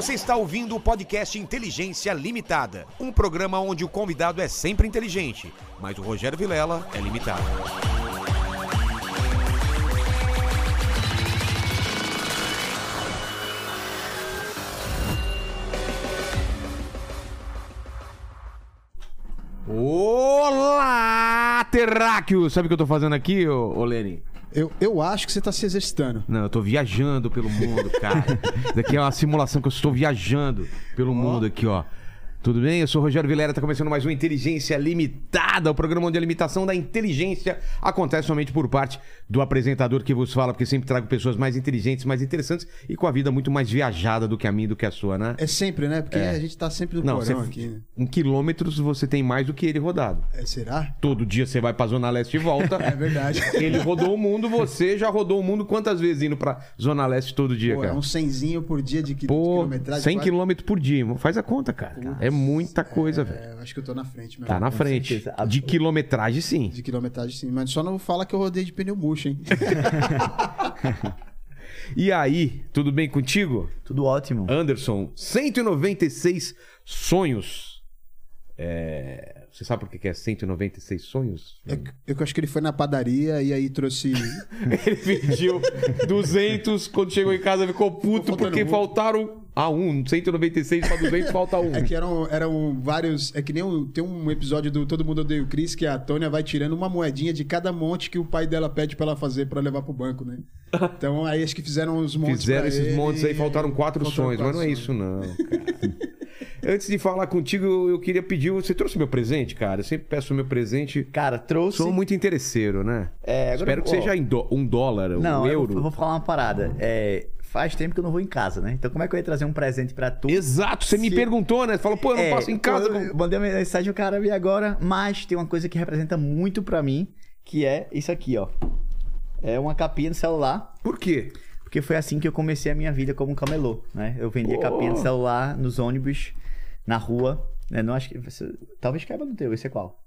Você está ouvindo o podcast Inteligência Limitada, um programa onde o convidado é sempre inteligente, mas o Rogério Vilela é limitado. Olá, terráqueo! Sabe o que eu tô fazendo aqui, ô, ô Lenny? Eu, eu acho que você tá se exercitando. Não, eu tô viajando pelo mundo, cara. Isso daqui é uma simulação que eu estou viajando pelo mundo aqui, ó. Tudo bem? Eu sou o Rogério Vilera, tá começando mais uma Inteligência Limitada, o programa onde a limitação da inteligência acontece somente por parte do apresentador que vos fala, porque sempre trago pessoas mais inteligentes, mais interessantes e com a vida muito mais viajada do que a minha e do que a sua, né? É sempre, né? Porque a gente tá sempre no Não, porão você- aqui. né? em quilômetros você tem mais do que ele rodado. É, será? Todo dia você vai pra Zona Leste e volta. É verdade. Ele rodou o mundo, você já rodou o mundo quantas vezes indo pra Zona Leste todo dia, Pô, é cara? um cenzinho por dia de, qui- de Pô, quilometragem. 100 quase- km por dia, irmão. Faz a conta, cara. É muita coisa, velho. É, eu acho que eu tô na frente mesmo. Tá na frente. certeza. De quilometragem, sim. De quilometragem, sim. Mas só não fala que eu rodei de pneu murcho, hein? E aí, tudo bem contigo? Tudo ótimo. Anderson, 196 sonhos. É... Você sabe por que é 196 sonhos? É que- eu acho que ele foi na padaria e aí trouxe. Ele pediu 200, quando chegou em casa ficou puto porque um. faltaram a um. 196 para 200 falta um. É que eram, eram vários. É que nem um- tem um episódio do Todo Mundo Odeia o Chris que a Tônia vai tirando uma moedinha de cada monte que o pai dela pede pra ela fazer pra levar pro banco, né? Então aí acho que fizeram os montes. Fizeram pra esses ele montes aí, e- faltaram quatro faltaram sonhos, mas quatro não é isso não, cara. Antes de falar contigo, eu, queria pedir, você trouxe meu presente, cara? Eu sempre peço meu presente. Cara, trouxe. Sou muito interesseiro, né? É, agora Espero eu que seja um dólar, Não, um eu, euro. vou- eu vou falar uma parada. É, faz tempo que eu não vou em casa, né? Então como é que eu ia trazer um presente pra tu? Exato, você me Se- perguntou, né? Você falou, pô, eu não É, passo em casa. Eu com- mandei uma mensagem, o cara veio agora, mas tem uma coisa que representa muito pra mim, que é isso aqui, ó. É uma capinha de celular, Por quê? porque foi assim que eu comecei a minha vida como camelô, né? Eu vendia Pô. capinha de celular nos ônibus, na rua, né? Não acho que talvez caiba no teu, esse é qual?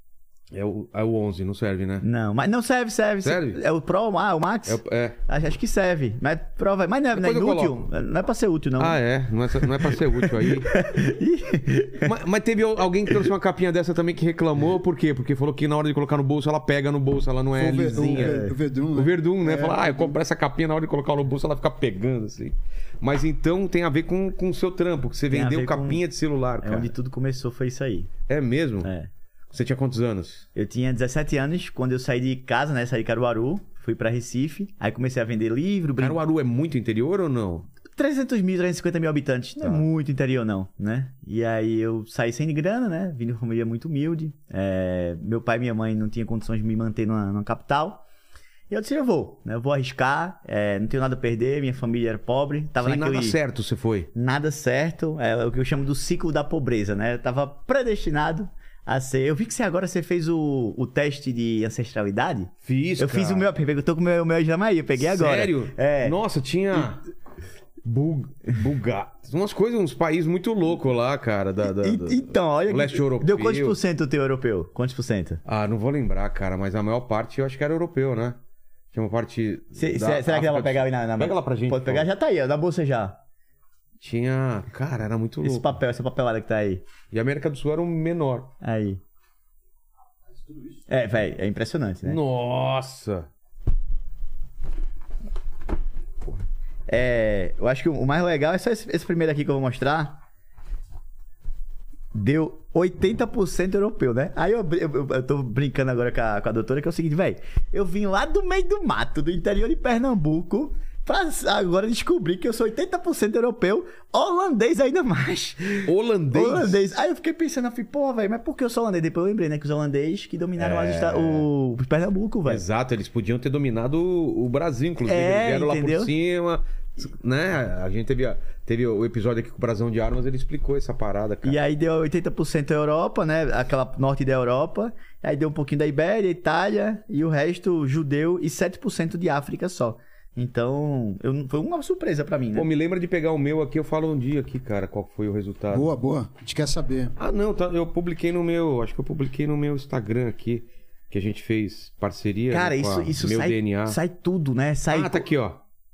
É o, é o 11, não serve, né? Não, mas não serve, serve. Serve? É o Pro, ah, o Max? É, o- é. Acho, acho que serve. Mas prova. Mas não é, não é inútil. Não é pra ser útil, não. Ah, é? Não é, não é pra ser útil aí. mas, mas teve alguém que trouxe uma capinha dessa também que reclamou, por quê? Porque falou que na hora de colocar no bolso, ela pega no bolso, ela não é o lisinha. o Ve- o Verdun, O né? Verdun, né? É, Fala, ah, eu compro essa capinha na hora de colocar no bolso, ela fica pegando, assim. Mas então tem a ver com com o seu trampo, que você Tem vendeu ver com- capinha de celular, É cara. onde tudo começou, foi isso aí. É mesmo? É. Você tinha quantos anos? Eu tinha 17 anos quando eu saí de casa, né? Saí de Caruaru, fui pra Recife. Aí comecei a vender livro, brinco. Caruaru é muito interior ou não? 300 mil, 350 mil habitantes. Não Tá. é muito interior, não, né? E aí eu saí sem grana, né? Vim de uma família muito humilde. É, Meu pai e minha mãe não tinham condições de me manter numa, numa capital. E eu disse, eu vou, né? Eu vou arriscar, é, não tenho nada a perder, minha família era pobre. Tava Sem naquele... nada certo você foi. nada certo, é o que eu chamo do ciclo da pobreza, né? Eu tava predestinado a ser. Eu vi que você agora você fez o, o teste de ancestralidade. Fiz, eu fiz o meu, eu tô com o meu, meu Jamaí, eu peguei agora. Sério? É. Nossa, tinha. Bul... Bulga... Umas coisas, uns países muito loucos lá, cara. Da, da- da- então, olha. que- Leste europeu. Deu quantos por cento o teu europeu? Quantos por cento? Ah, não vou lembrar, cara, mas a maior parte eu acho que era europeu, né? Tinha uma parte. Da cê- será que dá África pra pegar aí na, na Pega lá pra gente. Pode pegar, favor. já tá aí, ó, na bolsa já. Tinha. Cara, era muito Esse louco. papel, essa papelada que tá aí. E a América do Sul era um menor. Aí. É, velho, é impressionante, né? Nossa! É, eu acho que o mais legal é só esse, esse primeiro aqui que eu vou mostrar. Deu 80% europeu, né? Aí eu, eu, eu tô brincando agora com a, com a doutora que é o seguinte, velho. Eu vim lá do meio do mato, do interior de Pernambuco, pra agora descobrir que eu sou 80% europeu, holandês ainda mais. Holandês? Holandês. Aí eu fiquei pensando, eu falei, pô, velho, mas por que eu sou holandês? Depois eu lembrei, né, que os holandeses que dominaram É. as esta- o, Pernambuco, velho. Exato, eles podiam ter dominado o Brasil, inclusive. É, eles vieram lá entendeu? por cima. Né? A gente teve, teve o episódio aqui com o Brasão de Armas, ele explicou essa parada, cara. E aí deu 80% Europa, né? Aquela norte da Europa. Aí deu um pouquinho da Ibéria, Itália e o resto judeu e 7% de África só. Então, eu, não- foi uma surpresa pra mim, né? Pô, me lembra de pegar o meu aqui, eu falo um dia aqui, cara, qual foi o resultado. Boa, boa. A gente quer saber. Ah, não, tá, eu publiquei no meu, acho que eu publiquei no meu Instagram aqui, que a gente fez parceria Cara, né, com isso, a isso meu sai, DNA. sai tudo, né? Sai ah, tá aqui, ó.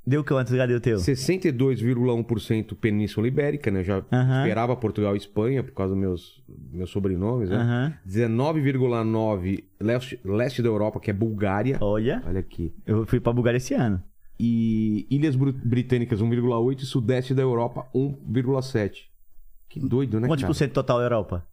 Deu quanto? Cadê o teu? 62,1% Península Ibérica, né? Eu já Aham. esperava Portugal e Espanha por causa dos meus, meus sobrenomes, né? Aham. 19,9% leste, leste da Europa, que é Bulgária. Olha, Olha aqui. eu fui pra Bulgária esse ano. E Ilhas Britânicas, 1,8%. E Sudeste da Europa, 1,7%. Que doido, né, Quantos cara? por cento total da Europa?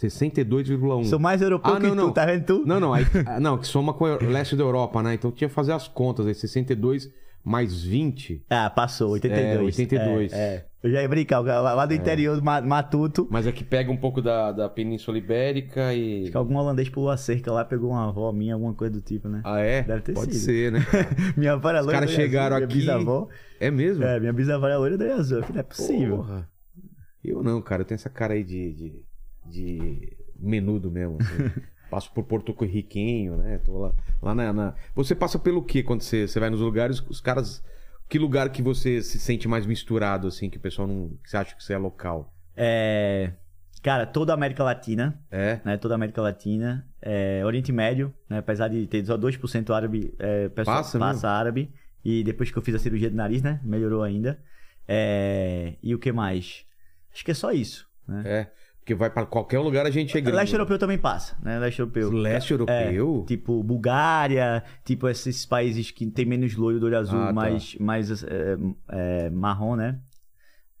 62,1%. Sou mais europeu Ah, que não, tu, não. tá vendo tu? Não, não, aí, ah, não, que soma com o leste da Europa, né? Então tinha que fazer as contas aí, 62 mais 20. Ah, passou, 82. É, 82. É, é. Eu já ia brincar, lá do interior do Ma- Matuto, Mas aqui pega um pouco da, da Península Ibérica e. acho que algum holandês pulou a cerca lá, pegou uma avó minha, alguma coisa do tipo, né? Ah, é? Deve ter Pode sido. ser, né? minha avó era Os loira. caras do olho chegaram azul, aqui. Minha bisavó, É mesmo? é, minha bisavó era loira olho azul. Eu falei, não é possível. Porra. Eu não, cara. Eu tenho essa cara aí de, de, de menudo mesmo. assim. Passo por Porto Riquinho, né? Tô lá, lá na, na- Você passa pelo quê quando você, você vai nos lugares? Os caras. Que lugar que você se sente mais misturado, assim, que o pessoal não. Que você acha que você é local? É, cara, toda a América Latina, É? né? Toda a América Latina, é, Oriente Médio, né? Apesar de ter só 2% árabe, é, Passa passa, árabe. E depois que eu fiz a cirurgia de nariz, né? Melhorou ainda. É, e o que mais? Acho que é só isso. Né? É. Porque vai pra qualquer lugar a gente é gringo. Leste europeu também passa, né? Leste europeu. Leste europeu? Tipo Bulgária, tipo esses países que tem menos loiro do olho azul, Ah, tá. mais, mais é, é, marrom, né?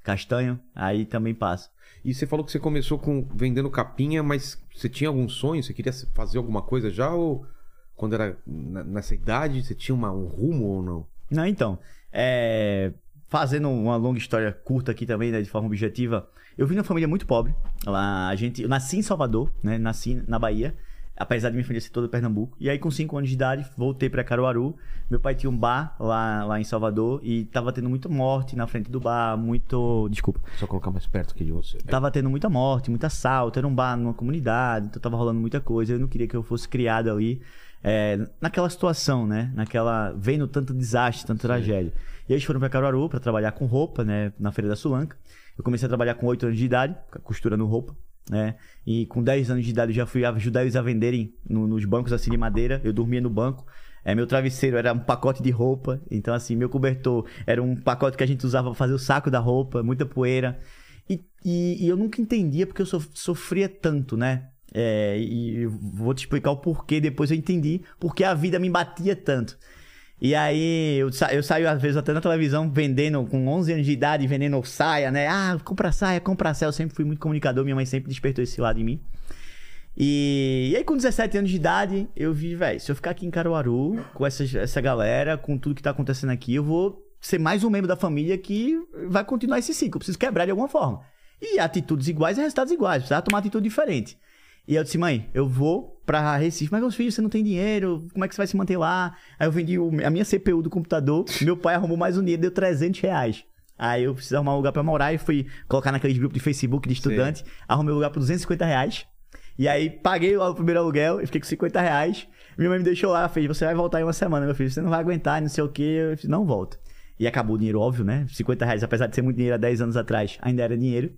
Castanho, aí também passa. E você falou que você começou com vendendo capinha, mas você tinha algum sonho? Você queria fazer alguma coisa já? Ou quando era nessa idade, você tinha uma- um rumo ou não? Não, então, é, fazendo uma longa história curta aqui também, né, de forma objetiva, eu vim de uma família muito pobre. Lá, a gente, eu nasci em Salvador, né, nasci na Bahia, apesar de minha família ser toda Pernambuco. E aí, com 5 anos de idade, voltei para Caruaru. Meu pai tinha um bar lá, lá em Salvador e tava tendo muita morte na frente do bar, muito. Desculpa. Só colocar mais perto aqui de você. Tava tendo muita morte, muito assalto, era um bar numa comunidade, então tava rolando muita coisa. Eu não queria que eu fosse criado ali é, naquela situação, né? Naquela. vendo tanto desastre, tanta tragédia. E aí eles foram pra Caruaru pra trabalhar com roupa, né? Na Feira da Sulanca. Eu comecei a trabalhar com 8 anos de idade, costurando roupa, né? E com 10 anos de idade eu já fui ajudar eles a venderem no- nos bancos assim de madeira. Eu dormia no banco. É, meu travesseiro era um pacote de roupa. Então, assim, meu cobertor era um pacote que a gente usava pra fazer o saco da roupa, muita poeira. E, e- e eu nunca entendia porque eu sof- sofria tanto, né? É, e vou te explicar o porquê, depois eu entendi porque a vida me batia tanto. E aí eu, sa eu saio às vezes até na televisão vendendo, com 11 anos de idade, vendendo saia, né? Ah, compra saia, compra saia. Eu sempre fui muito comunicador, minha mãe sempre despertou esse lado em mim. E, e aí, com 17 anos de idade, eu vi, velho, se eu ficar aqui em Caruaru, com essa, essa galera, com tudo que tá acontecendo aqui, eu vou ser mais um membro da família que vai continuar esse ciclo. Eu preciso quebrar de alguma forma. E atitudes iguais e resultados iguais. Precisava tomar atitude diferente. E eu disse, mãe, eu vou pra Recife, mas meus filhos, você não tem dinheiro, como é que você vai se manter lá? Aí eu vendi o- a minha CPU do computador, meu pai arrumou mais um dinheiro, deu 300 reais. Aí eu preciso arrumar um lugar pra morar e fui colocar naqueles grupos de Facebook de estudante, arrumei um lugar por 250 reais. E aí paguei lá o primeiro aluguel e fiquei com 50 reais. Minha mãe me deixou lá, fez, você vai voltar em uma semana, meu filho, você não vai aguentar, não sei o que. Eu disse, não volto. E acabou o dinheiro, óbvio, né? 50 reais, apesar de ser muito dinheiro há 10 anos atrás, ainda era dinheiro.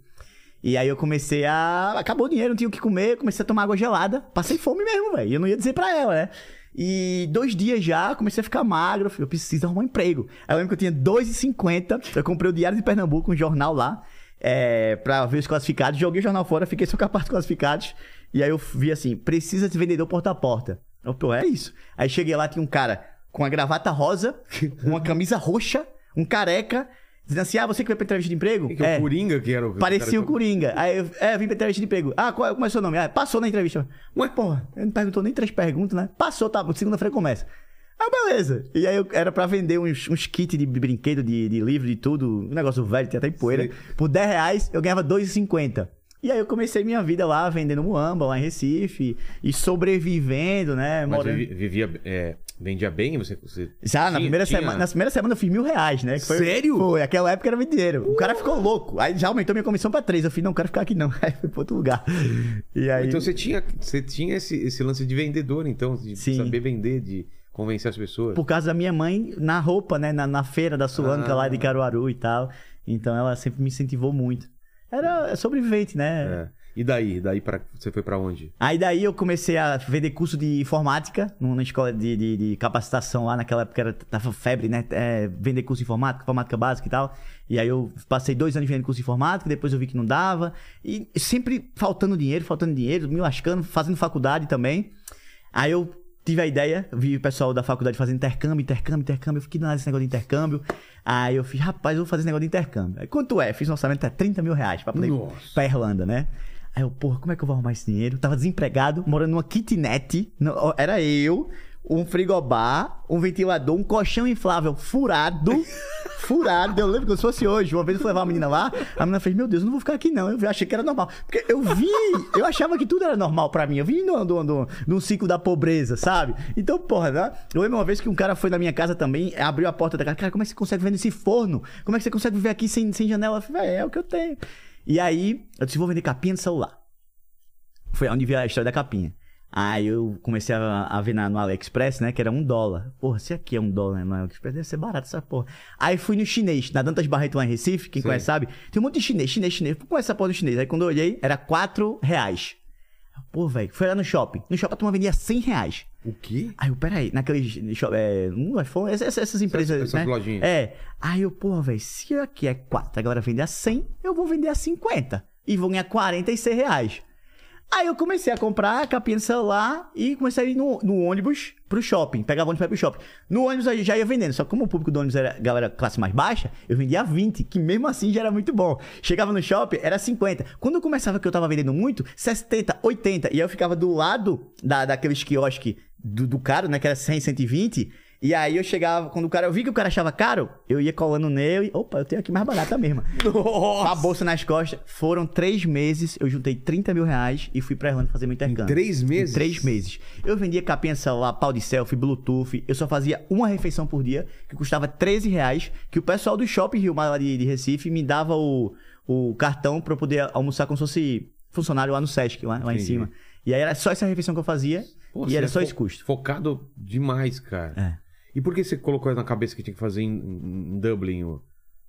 E aí eu comecei a. Acabou o dinheiro, não tinha o que comer, comecei a tomar água gelada. Passei fome mesmo, velho. E eu não ia dizer pra ela, né? E dois dias já, comecei a ficar magro. eu falei, Eu preciso arrumar um emprego. Aí eu lembro que eu tinha 2,50. Eu comprei o Diário de Pernambuco, um jornal lá, é, pra ver os classificados. Joguei o jornal fora, fiquei só com a parte dos classificados. E aí eu vi assim: precisa de vendedor porta a porta. Eu, pô, é isso. Aí cheguei lá, tinha um cara com a gravata rosa, uma camisa roxa, um careca, dizendo assim: Ah, você que vai pra entrevista de emprego? Quem que é, o Coringa que era o. Parecia o Coringa. Aí eu, é, vim pra entrevista de emprego. Ah, qual, como é o seu nome? Ah, passou na entrevista. Ué, porra, ele não perguntou nem três perguntas, né? Passou, tá, segunda-feira começa. Ah, beleza. E aí eu era pra vender uns, uns kits de brinquedo, de, de livro, de tudo. Um negócio velho, tem até em poeira. Por 10 reais, eu ganhava 2,50. E aí eu comecei minha vida lá, vendendo muamba, lá em Recife. E sobrevivendo, né? Mas morando- vivi- vivia. é, vendia bem? Você, você já, na tinha- primeira, tinha- semana, na primeira semana eu fiz mil reais, né? Que foi- Sério? Foi, aquela época era muito dinheiro. O cara ficou louco. Aí já aumentou minha comissão pra três. Eu falei, não, quero ficar aqui não. Aí foi pra outro lugar. E aí... Então você tinha, você tinha esse, esse lance de vendedor, então, de Sim. saber vender, de convencer as pessoas. Por causa da minha mãe na roupa, né? Na, na feira da Sulanca Ah. lá de Caruaru e tal. Então ela sempre me incentivou muito. Era sobrevivente, né? É. E daí? Daí pra... você foi pra onde? Aí daí eu comecei a vender curso de informática numa escola de, de, de capacitação lá naquela época era, tava febre, né? É, vender curso de informática, informática básica e tal. E aí eu passei dois anos vendendo curso de informática, depois eu vi que não dava. E sempre faltando dinheiro, faltando dinheiro, me lascando, fazendo faculdade também. Aí eu tive a ideia, vi o pessoal da faculdade fazendo intercâmbio, intercâmbio, intercâmbio. Eu fiquei nada esse negócio de intercâmbio. Aí eu fiz, rapaz, eu vou fazer esse negócio de intercâmbio. Aí quanto é? Fiz um orçamento até 30 mil reais pra poder pra Irlanda, né? Aí eu, porra, como é que eu vou arrumar esse dinheiro? Tava desempregado, morando numa kitnet. Era eu, um frigobar, um ventilador, um colchão inflável furado. furado. Eu lembro como se fosse hoje. Uma vez eu fui levar uma menina lá, a menina fez, meu Deus, eu não vou ficar aqui não. Eu achei que era normal. Porque eu vi, eu achava que tudo era normal pra mim. Eu vim no, no, no ciclo da pobreza, sabe? Então, porra, né? Eu lembro uma vez que um cara foi na minha casa também, abriu a porta da casa. Cara, como é que você consegue viver nesse forno? Como é que você consegue viver aqui sem, sem janela? Eu falei, "Véi, é o que eu tenho. E aí, eu disse, vou vender capinha de celular. Foi onde vi a história da capinha. Aí eu comecei a, a ver na- no AliExpress, né? Que era um dólar. Porra, se aqui é um dólar né, no AliExpress, deve ser barato essa porra. Aí fui no chinês, na Dantas Barreto lá em Recife, quem Sim. conhece sabe. Tem um monte de chinês, chinês, chinês. Como é essa porra do chinês? Aí quando eu olhei, era 4 reais. Pô, velho, foi lá no shopping. No shopping a turma vendia 100 reais. O quê? Aí eu, peraí, naqueles shopping, é, um iPhone, essas, essas empresas, essas né? lojinhas. É. Aí eu, porra, velho, se aqui é 4, a galera vende a 100, eu vou vender a 50. E vou ganhar 46 reais. Aí eu comecei a comprar a capinha de celular e comecei a ir no, no ônibus pro shopping. Pegava ônibus pra ir pro shopping. No ônibus eu já ia vendendo. Só que como o público do ônibus era galera classe mais baixa, eu vendia a 20, que mesmo assim já era muito bom. Chegava no shopping, era 50. Quando eu começava que eu tava vendendo muito, 70, 80. E aí eu ficava do lado da, daqueles quiosques do, do caro, né? Que era 100, 120. E aí eu chegava, quando o cara, eu vi que o cara achava caro, eu ia colando nele. Opa, eu tenho aqui mais barata mesmo. Com a bolsa nas costas. Foram três meses, eu juntei 30 mil reais e fui pra Irlanda fazer meu intercâmbio. três meses? Em três meses. Eu vendia capinha de celular, pau de selfie, bluetooth. Eu só fazia uma refeição por dia, que custava 13 reais, que o pessoal do Shopping Rio Mar lá de, de Recife me dava o, o cartão pra eu poder almoçar como se fosse funcionário lá no Sesc, lá, lá em cima. E aí era só essa refeição que eu fazia Pô, e era é só esse custo. Focado demais, cara. É. E por que você colocou na cabeça que tinha que fazer em, em Dublin? o-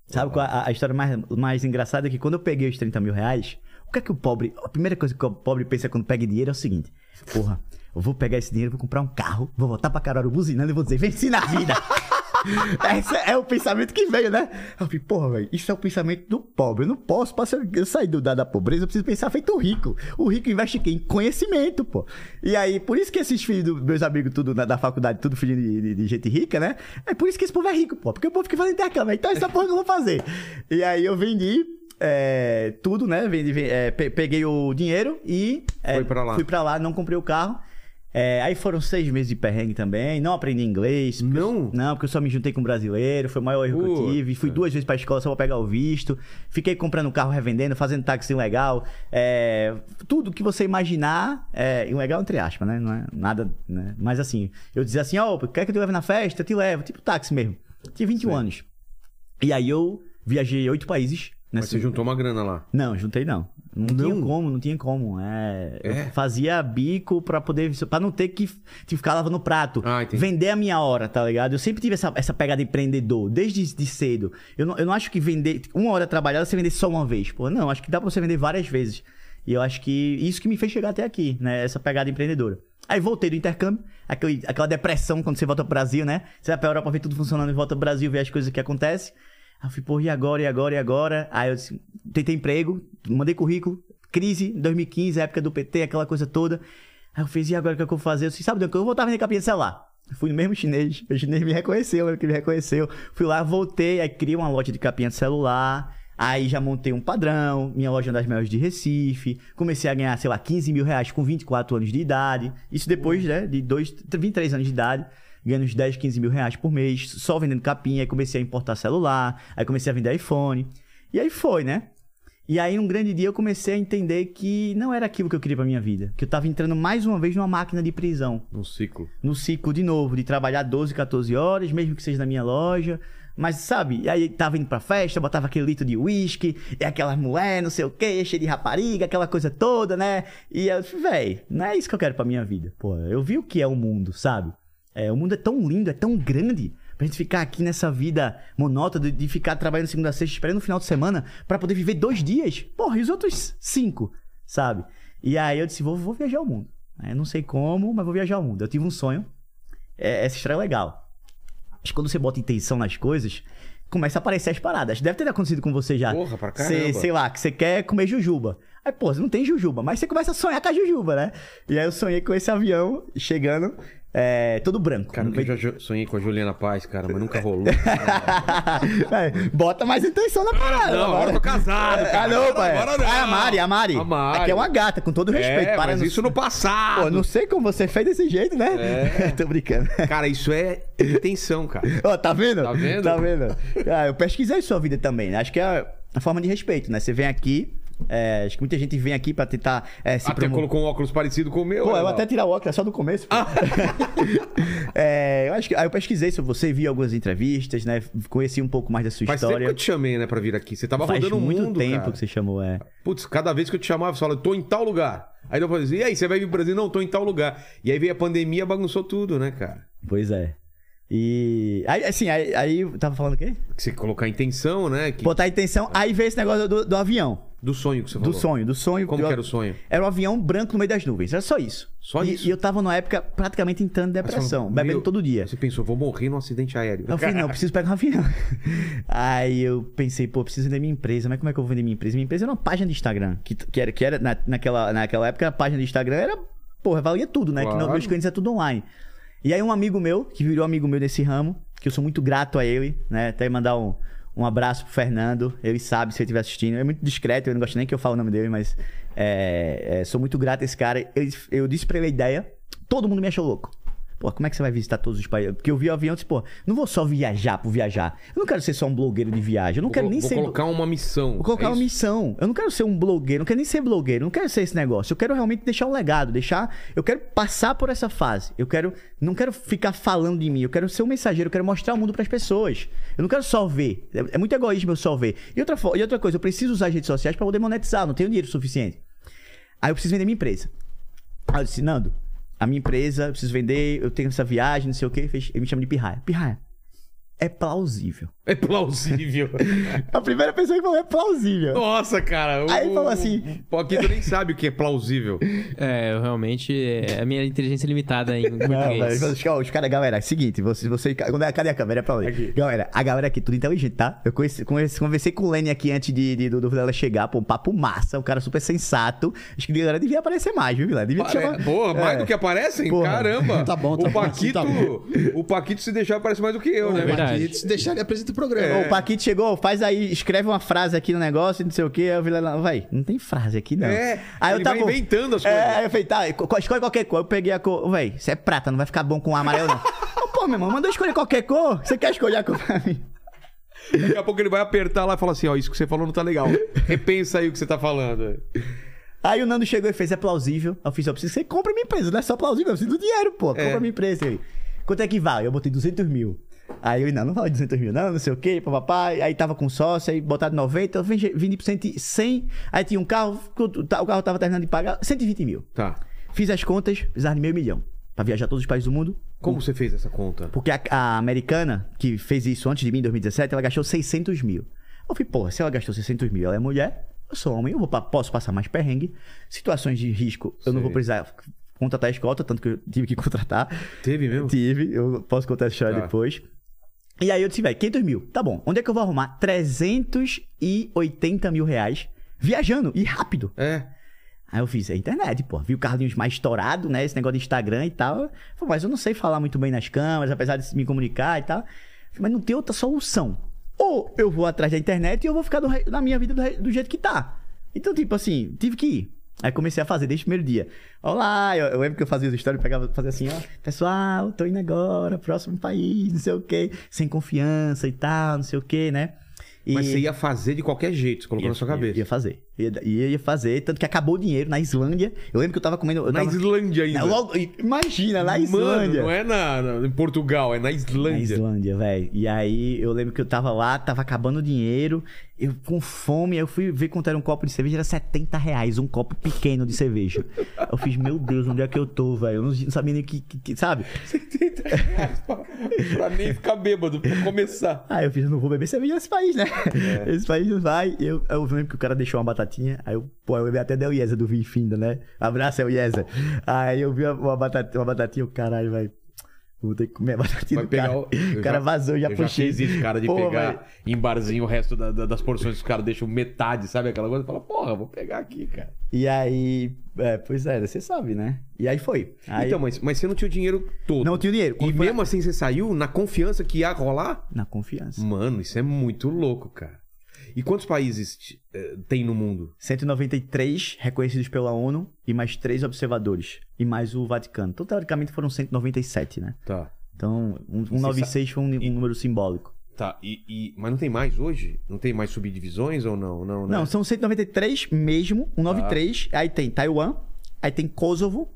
Sabe qual a, a história mais, mais engraçada é que quando eu peguei os 30 mil reais, o que é que o pobre. A primeira coisa que o pobre pensa quando pega dinheiro é o seguinte: porra, eu vou pegar esse dinheiro, vou comprar um carro, vou voltar pra Caruaru buzinando e vou dizer, venci na vida. Esse é o pensamento que veio, né? Eu falei, porra, velho, isso é o pensamento do pobre. Eu não posso, pra ser- eu sair do, da, da pobreza, eu preciso pensar feito o rico. O rico investe em conhecimento, pô. E aí, por isso que esses filhos dos meus amigos, tudo na- da faculdade, tudo filho de, de- de gente rica, né? É por isso que esse povo é rico, pô. Porque o povo fica fazendo intercâmbio. Então, essa porra que eu vou fazer. E aí, eu vendi. é, tudo, né? Vendi, ve- é, pe- peguei o dinheiro e é, Foi pra lá. fui pra lá, não comprei o carro. É, aí foram seis meses de perrengue também, não aprendi inglês. porque Não? não, porque eu só me juntei com um brasileiro, foi o maior erro que eu tive. Fui duas vezes pra escola só pra pegar o visto. Fiquei comprando carro revendendo, fazendo táxi ilegal. É, tudo que você imaginar, é, ilegal entre aspas, né? Não é nada, né? Mas assim, eu dizia assim, ó, quer que eu te leve na festa? Eu te levo. Tipo táxi mesmo. Tinha 21 anos. E aí eu viajei oito países. Mas nessa- você juntou uma grana lá. não, juntei não. Não, Não? tinha como, não tinha como. É, É? Eu fazia bico pra poder. pra não ter que, que ficar lavando prato. Ah, vender a minha hora, tá ligado? Eu sempre tive essa, essa pegada empreendedor, desde de cedo. Eu não, eu não acho que vender. Uma hora trabalhada você vender só uma vez. Pô, não, acho que dá pra você vender várias vezes. E eu acho que isso que me fez chegar até aqui, né? Essa pegada empreendedora. Aí voltei do intercâmbio, aquele, aquela depressão quando você volta pro Brasil, né? Você vai pra Europa ver tudo funcionando e volta pro Brasil ver as coisas que acontecem. Aí eu fui, porra, e agora, e agora, e agora? Aí eu disse, tentei emprego, mandei currículo, crise, 2015, época do PT, aquela coisa toda. Aí eu fiz, e agora o que é que eu vou fazer? Eu disse, sabe, eu vou voltar a vender capinha de celular. Eu Fui no mesmo chinês, o chinês me reconheceu, ele que me reconheceu. Fui lá, voltei, aí criei uma loja de capinha de celular. Aí já montei um padrão, minha loja é uma das maiores de Recife. Comecei a ganhar, sei lá, 15 mil reais com 24 anos de idade. Isso depois, né, de dois, 23 anos de idade. Ganhando uns 10, 15 mil reais por mês, só vendendo capinha. Aí comecei a importar celular, aí comecei a vender iPhone. E aí foi, né? E aí, num grande dia, eu comecei a entender que não era aquilo que eu queria pra minha vida. Que eu tava entrando mais uma vez numa máquina de prisão Num ciclo. no ciclo de novo, de trabalhar 12, 14 horas, mesmo que seja na minha loja. Mas, sabe, e aí tava indo pra festa, botava aquele litro de uísque, e aquelas mulher, não sei o que, cheio de rapariga, aquela coisa toda, né? E eu véi, não é isso que eu quero pra minha vida. Pô, eu vi o que é o mundo, sabe? É, o mundo é tão lindo, é tão grande, pra gente ficar aqui nessa vida monótona de, de ficar trabalhando segunda a sexta, esperando no final de semana, pra poder viver dois dias. Porra, e os outros cinco? sabe? E aí eu disse, vou, vou viajar o mundo. Eu não sei como, mas vou viajar o mundo. Eu tive um sonho. É, essa história é legal. Mas quando você bota intenção nas coisas, começa a aparecer as paradas. Deve ter acontecido com você já. Porra, pra Cê, caramba. sei lá, que você quer comer jujuba. Aí, pô, você não tem jujuba, mas você começa a sonhar com a jujuba, né? E aí eu sonhei com esse avião chegando, é, todo branco. Cara, eu já jo- sonhei com a Juliana Paz, cara, mas nunca rolou. É, bota mais intenção na parada. não, agora eu tô casado, Ah, cara. não, pai. Agora não. Ah, a Mari, a Mari. A Mari. Aqui é uma gata, com todo respeito. é, para mas isso no passado. Pô, não sei como você fez desse jeito, né? É. Tô brincando. Cara, isso é intenção, cara. Ó, tá vendo? Tá vendo? Tá vendo? Ah, eu pesquisei sua vida também, né? Acho que é a forma de respeito, né? Você vem aqui, é, acho que muita gente vem aqui pra tentar é, se Até promo- colocou um óculos parecido com o meu. Pô, olha eu lá. até tirar o óculos é só do começo. pô. É, eu acho que aí eu pesquisei sobre você, vi algumas entrevistas, né? Conheci um pouco mais da sua Faz tempo história. que eu te chamei, né, pra vir aqui. Você tava Faz rodando o muito mundo, tempo cara. que você chamou, é. Putz, cada vez que eu te chamava, você fala, tô em tal lugar. Aí eu falei assim, e aí, você vai vir pro Brasil? Não, tô em tal lugar. E aí veio a pandemia, bagunçou tudo, né, cara? Pois é. E. Aí, assim, aí, aí tava falando o quê? Que você colocar intenção, né? que- Botar intenção, aí veio esse negócio do, do avião. Do sonho que você Do falou. sonho, do sonho. Como do- que era o sonho? Era um avião branco no meio das nuvens. Era só isso. Só E- isso? E eu tava numa época praticamente entrando em depressão, falou, bebendo todo dia. Você pensou, vou morrer num acidente aéreo. Eu falei, não, eu preciso pegar um avião. Aí eu pensei, pô, eu preciso vender minha empresa. Mas como é que eu vou vender minha empresa? Minha empresa era uma página de Instagram. Que, que era, que era na, naquela, naquela época, a página de Instagram era, porra, valia tudo, né? Que Claro. no, meus clientes é tudo online. E aí um amigo meu, que virou amigo meu nesse ramo, que eu sou muito grato a ele, né? Até mandar um, um abraço pro Fernando. Ele sabe se ele estiver assistindo. É muito discreto, eu não gosto nem que eu fale o nome dele, mas é, é, sou muito grato a esse cara. Eu, eu disse pra ele a ideia, todo mundo me achou louco. Pô, como é que você vai visitar todos os países? Porque eu vi o avião e disse, pô, não vou só viajar por viajar. Eu não quero ser só um blogueiro de viagem. Eu não Vou, quero nem vou ser. colocar uma missão. Vou colocar é uma isso? missão. Eu não quero ser um blogueiro, não quero nem ser blogueiro, não quero ser esse negócio. Eu quero realmente deixar um legado, deixar. Eu quero passar por essa fase. Eu quero. Não quero ficar falando de mim. Eu quero ser um mensageiro, eu quero mostrar o mundo pras pessoas. Eu não quero só ver. É, é muito egoísmo eu só ver. E outra, e outra coisa, eu preciso usar as redes sociais pra poder monetizar, não tenho dinheiro suficiente. Aí eu preciso vender minha empresa. Aí eu disse, Nando, a minha empresa, eu preciso vender, eu tenho essa viagem, não sei o quê. Ele me chama de pirraia. Pirraia. É plausível. É plausível. A primeira pessoa que falou é plausível. Nossa, cara. O, Aí falou assim- O Paquito nem sabe o que é plausível. É, eu realmente. É a minha inteligência limitada em Não, português. os caras, os caras, galera, é o seguinte, você, você, cadê cadê a câmera? É pra onde? Aqui. Galera, a galera aqui, tudo inteligente, tá? Eu conheci, conheci- conversei com o Lenny aqui antes de, de, do, do Vilela chegar, pô, um papo massa, um cara super sensato. Acho que a galera devia aparecer mais, viu, Vilela? Devia Pare- chamar. Porra, mais É. do que aparecem? Porra. Caramba. Tá bom, tá o bom, Paquito, assim tá bom. O Paquito, se deixar, parece mais do que eu, né? Verdade. Paquito, Se deixar, ele apresenta o programa. É. O Paquito chegou, faz aí, escreve uma frase aqui no negócio, não sei o quê. Aí o Vilela, vai, não tem frase aqui não. É, aí ele vai inventando as É, coisas. aí eu falei, tá, co- escolhe qualquer cor. Eu peguei a cor, véi, isso é prata, não vai ficar bom com amarelo não. Pô, meu irmão, mandou escolher qualquer cor. Você quer escolher a cor pra mim? Daqui a pouco ele vai apertar lá e falar assim: ó, isso que você falou não tá legal. Repensa aí o que você tá falando. Aí o Nando chegou e fez, é plausível. Eu fiz, eu preciso que você compre minha empresa, não é só plausível, eu preciso do dinheiro, pô. Compra É. minha empresa. Ele, quanto é que vale? Eu botei 200 mil. Aí eu, não, não fala de 200 mil, não, não sei o quê, papai. Aí tava com sócio, aí botaram 90, eu vendi, vendi por 100. Aí tinha um carro, o carro tava terminando de pagar 120 mil. Tá. Fiz as contas, precisava de meio milhão. Pra viajar todos os países do mundo. Como você fez essa conta? Porque a, a americana, que fez isso antes de mim, em 2017, ela gastou 600 mil. Eu falei, porra, se ela gastou 600 mil, ela é mulher, eu sou homem, eu vou, posso passar mais perrengue. Situações de risco, eu não Sei. vou precisar contratar escolta, tanto que eu tive que contratar. Teve mesmo? Tive, eu posso contar essa história Tá. depois. E aí eu disse, velho, 500 mil, tá bom. Onde é que eu vou arrumar 380 mil reais viajando e rápido? É. Aí eu fiz, é internet, pô. Vi o Carlinhos mais estourado, né? Esse negócio de Instagram e tal. Falei, mas eu não sei falar muito bem nas câmeras, apesar de me comunicar e tal. Mas não tem outra solução. Ou eu vou atrás da internet e eu vou ficar do na minha vida do, do jeito que tá. Então, tipo assim, tive que ir. Aí comecei a fazer desde o primeiro dia. Olá, eu, eu lembro que eu fazia as histórias, pegava, fazia assim, ó. Pessoal, tô indo agora, próximo país, não sei o quê. Sem confiança e tal, não sei o quê, né? E- Mas você ia fazer de qualquer jeito, você colocou na sua cabeça. Ia fazer. Ia, ia, ia fazer, tanto que acabou o dinheiro na Islândia. Eu lembro que eu tava comendo. Eu Na tava... Islândia ainda. Logo- imagina, na Mano, Islândia. não é na, na- em Portugal, é na Na Islândia. Islândia, velho. E aí eu lembro que eu tava lá, tava acabando o dinheiro, eu com fome, aí eu fui ver quanto era um copo de cerveja, era 70 reais, um copo pequeno de cerveja. Eu fiz, meu Deus, onde é que eu tô, velho? Eu não, não sabia nem o que, que, que- sabe? 70 reais pra, pra nem ficar bêbado, pra começar. Ah, eu fiz, não vou beber cerveja nesse país, né? É. Esse país não vai. Eu, eu lembro que o cara deixou uma batatinha. Aí eu, pô, eu até deu o Iesa do vinho finda, né? Abraço, é o Iesa. Aí eu vi uma, batatinha, uma batatinha, o caralho, vai. Vou ter que comer a batatinha Vai do pegar cara. o. cara vazou, já eu puxei. Já fiz isso, cara, de Pô, pegar em barzinho o resto da- da- das porções. Os caras deixam metade, sabe aquela coisa? Fala, porra, vou pegar aqui, cara. E aí, é, pois é, você sabe, né? E aí foi. Aí, Então, mas, mas você não tinha o dinheiro todo. não tinha o dinheiro. E mesmo assim você saiu na confiança que ia rolar? Na confiança. Mano, isso é muito louco, cara. E quantos países eh, tem no mundo? 193 reconhecidos pela ONU e mais três observadores. E mais o Vaticano. Então, teoricamente, foram 197, né? Tá. Então, um, Você 196 foi um, um número simbólico. Tá, e, e- mas não tem mais hoje? Não tem mais subdivisões ou não? Não, né? Não, são 193 mesmo, 193. Aí tem Taiwan, aí tem Kosovo,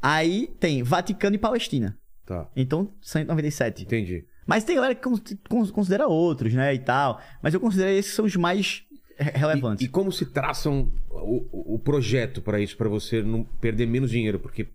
aí tem Vaticano e Palestina. Tá, Então, 197. entendi. Mas tem galera que con- con- considera outros, né, e tal. Mas eu considero esses são os mais re- relevantes. E, e como se traçam o, o- projeto pra isso, pra você não perder menos dinheiro? Porque